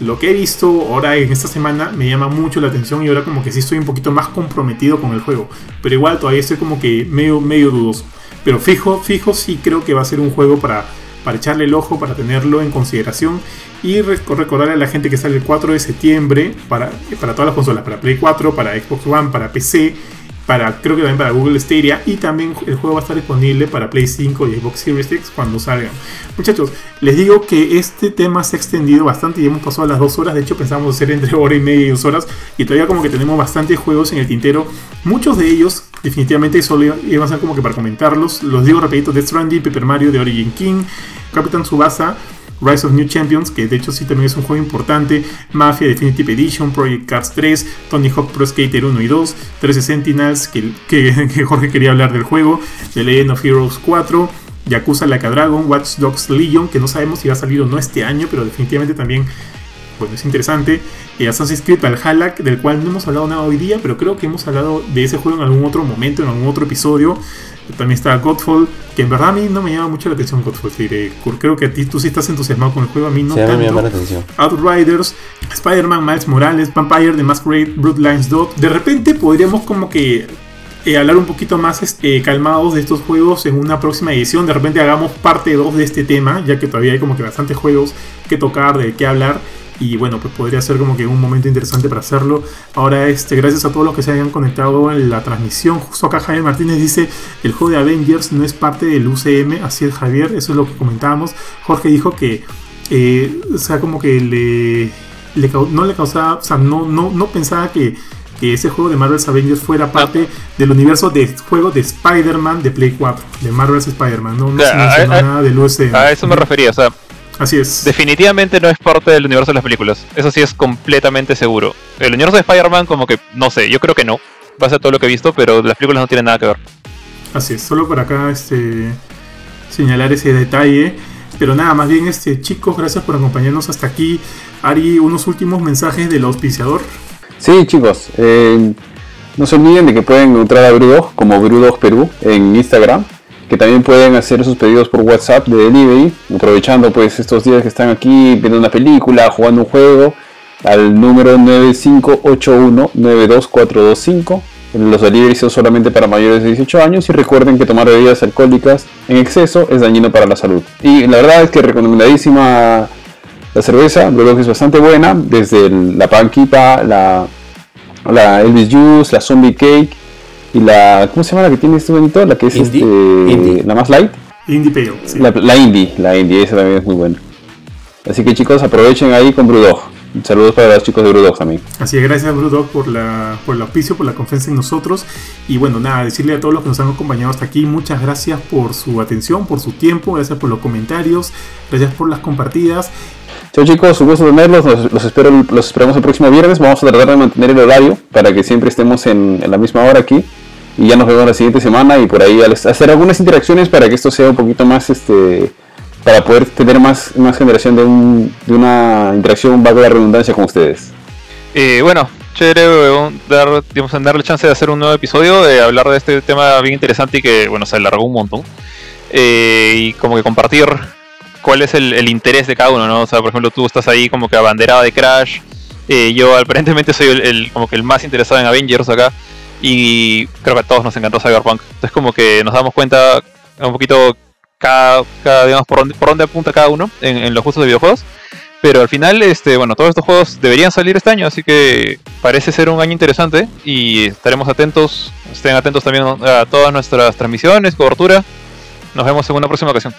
lo que he visto ahora en esta semana me llama mucho la atención y ahora como que sí estoy un poquito más comprometido con el juego. Pero igual todavía estoy como que medio, medio dudoso. Pero fijo, fijo sí creo que va a ser un juego para, para echarle el ojo, para tenerlo en consideración. Y rec- recordarle a la gente que sale el 4 de septiembre para, para todas las consolas, para Play 4, para Xbox One, para PC, para creo que también para Google Stadia y también el juego va a estar disponible para Play 5 y Xbox Series X cuando salgan. Muchachos, les digo que este tema se ha extendido bastante y hemos pasado las dos horas, de hecho pensamos hacer entre hora y media y dos horas y todavía como que tenemos bastantes juegos en el tintero, muchos de ellos definitivamente solo iban a ser como que para comentarlos, los digo rapidito, Death Stranding, Paper Mario de Origin King, Captain Subasa, Rise of New Champions, que de hecho sí también es un juego importante, Mafia Definitive Edition, Project Cars 3, Tony Hawk Pro Skater 1 y 2, 13 Sentinels, que, [laughs] que, Jorge quería hablar del juego, The Legend of Heroes 4, Yakuza Like a Dragon, Watch Dogs Legion, que no sabemos si va a salir o no este año, pero definitivamente también bueno, es interesante. Eh, Assassin's Creed Valhalla, del cual no hemos hablado nada hoy día, pero creo que hemos hablado de ese juego en algún otro momento, en algún otro episodio. También está Godfall, que en verdad a mí no me llama mucho la atención Godfall. diré. Creo que a ti tú sí estás entusiasmado con el juego, a mí no Sí, mí me tanto. llama la atención. Outriders, Spider-Man, Miles Morales, Vampire, The Masquerade, Bloodlines 2. De repente podríamos como que eh, hablar un poquito más este, calmados de estos juegos en una próxima edición. De repente hagamos parte 2 de este tema, ya que todavía hay como que bastantes juegos que tocar, de qué hablar. Y bueno, pues podría ser como que un momento interesante para hacerlo. Ahora, este, gracias a todos los que se hayan conectado en la transmisión. Justo acá Javier Martínez dice, el juego de Avengers no es parte del UCM. Así es Javier, eso es lo que comentábamos. Jorge dijo que, eh, o sea, como que le, le no le causaba, o sea, no, no, no pensaba que, que ese juego de Marvel's Avengers fuera parte del universo de juego de Spider-Man de Play 4, de Marvel's Spider-Man. No, no se Claro, a- mencionó a- nada del UCM. A eso me refería, o sea, Así es. definitivamente no es parte del universo de las películas. Eso sí es completamente seguro. El universo de Spider-Man, como que, no sé, yo creo que no. Va a ser todo lo que he visto, pero las películas no tienen nada que ver. Así es, solo por acá este, señalar ese detalle. Pero nada, más bien, este, chicos, gracias por acompañarnos hasta aquí. Ari, unos últimos mensajes del auspiciador. Sí, chicos, eh, no se olviden de que pueden encontrar a Brudog como Brudog Perú en Instagram, que también pueden hacer sus pedidos por WhatsApp de delivery, aprovechando pues estos días que están aquí viendo una película, jugando un juego, al número 9581-92425. Los deliveries son solamente para mayores de 18 años y recuerden que tomar bebidas alcohólicas en exceso es dañino para la salud. Y la verdad es que recomendadísima la cerveza, creo que es bastante buena, desde la panquita, la, la Elvis Juice, la Zombie Cake y la... ¿Cómo se llama la que tiene este bonito? La que es Indie. este, Indie. la más light. Indie Pale. sí. La, la indie, la indie, esa también es muy buena. Así que chicos, aprovechen ahí con Brewdog. Saludos para los chicos de Brewdog también. Así que gracias Brewdog por, la, por el auspicio, por la confianza en nosotros. Y bueno, nada, decirle a todos los que nos han acompañado hasta aquí, muchas gracias por su atención, por su tiempo, gracias por los comentarios, gracias por las compartidas. Chao chicos, un gusto tenerlos, los, los espero, los esperamos el próximo viernes. Vamos a tratar de mantener el horario para que siempre estemos en, en la misma hora aquí. Y ya nos vemos la siguiente semana y por ahí hacer algunas interacciones para que esto sea un poquito más este para poder tener más, más generación de, un, de una interacción, valga la redundancia con ustedes. Eh, bueno, chévere dar, digamos, darle chance de hacer un nuevo episodio, de hablar de este tema bien interesante y que, bueno, se alargó un montón. Eh, y como que compartir cuál es el, interés de cada uno, ¿no? O sea, por ejemplo, tú estás ahí como que abanderado de Crash. eh, yo aparentemente soy el, el- como que el más interesado en Avengers acá. Y creo que a todos nos encantó Cyberpunk. Entonces como que nos damos cuenta un poquito cada, cada, digamos, por dónde, por dónde apunta cada uno en, los gustos de videojuegos. Pero al final, este, bueno, todos estos juegos deberían salir este año, así que parece ser un año interesante y estaremos atentos, estén atentos también a todas nuestras transmisiones, cobertura. Nos vemos en una próxima ocasión.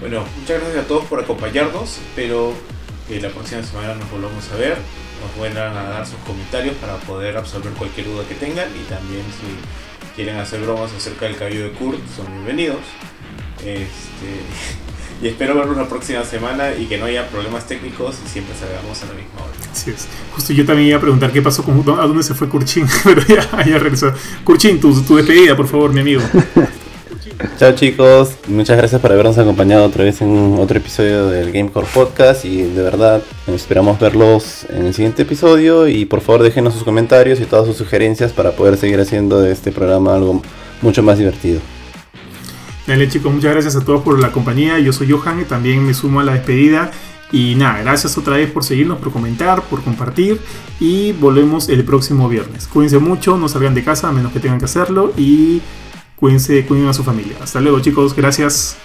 Bueno, muchas gracias a todos por acompañarnos. Espero que la próxima semana nos volvamos a ver. Nos vuelvan a dar sus comentarios para poder absorber cualquier duda que tengan. Y también si quieren hacer bromas acerca del cabello de Kurt, son bienvenidos. Este, [laughs] y espero verlos la próxima semana y que no haya problemas técnicos y siempre salgamos a la misma hora. Así es. Justo yo también iba a preguntar qué pasó con a dónde se fue Kurchin, [laughs] pero ya, ya regresó. Kurchin, tu, tu despedida, por favor, mi amigo. [laughs] Chao chicos, muchas gracias por habernos acompañado otra vez en otro episodio del Gamecore Podcast y de verdad esperamos verlos en el siguiente episodio y por favor déjenos sus comentarios y todas sus sugerencias para poder seguir haciendo de este programa algo mucho más divertido. Dale chicos, muchas gracias a todos por la compañía. Yo soy Johan y también me sumo a la despedida. Y nada, gracias otra vez por seguirnos, por comentar, por compartir. Y volvemos el próximo viernes. Cuídense mucho, no salgan de casa a menos que tengan que hacerlo. Y cuídense, cuiden a su familia. Hasta luego chicos, gracias.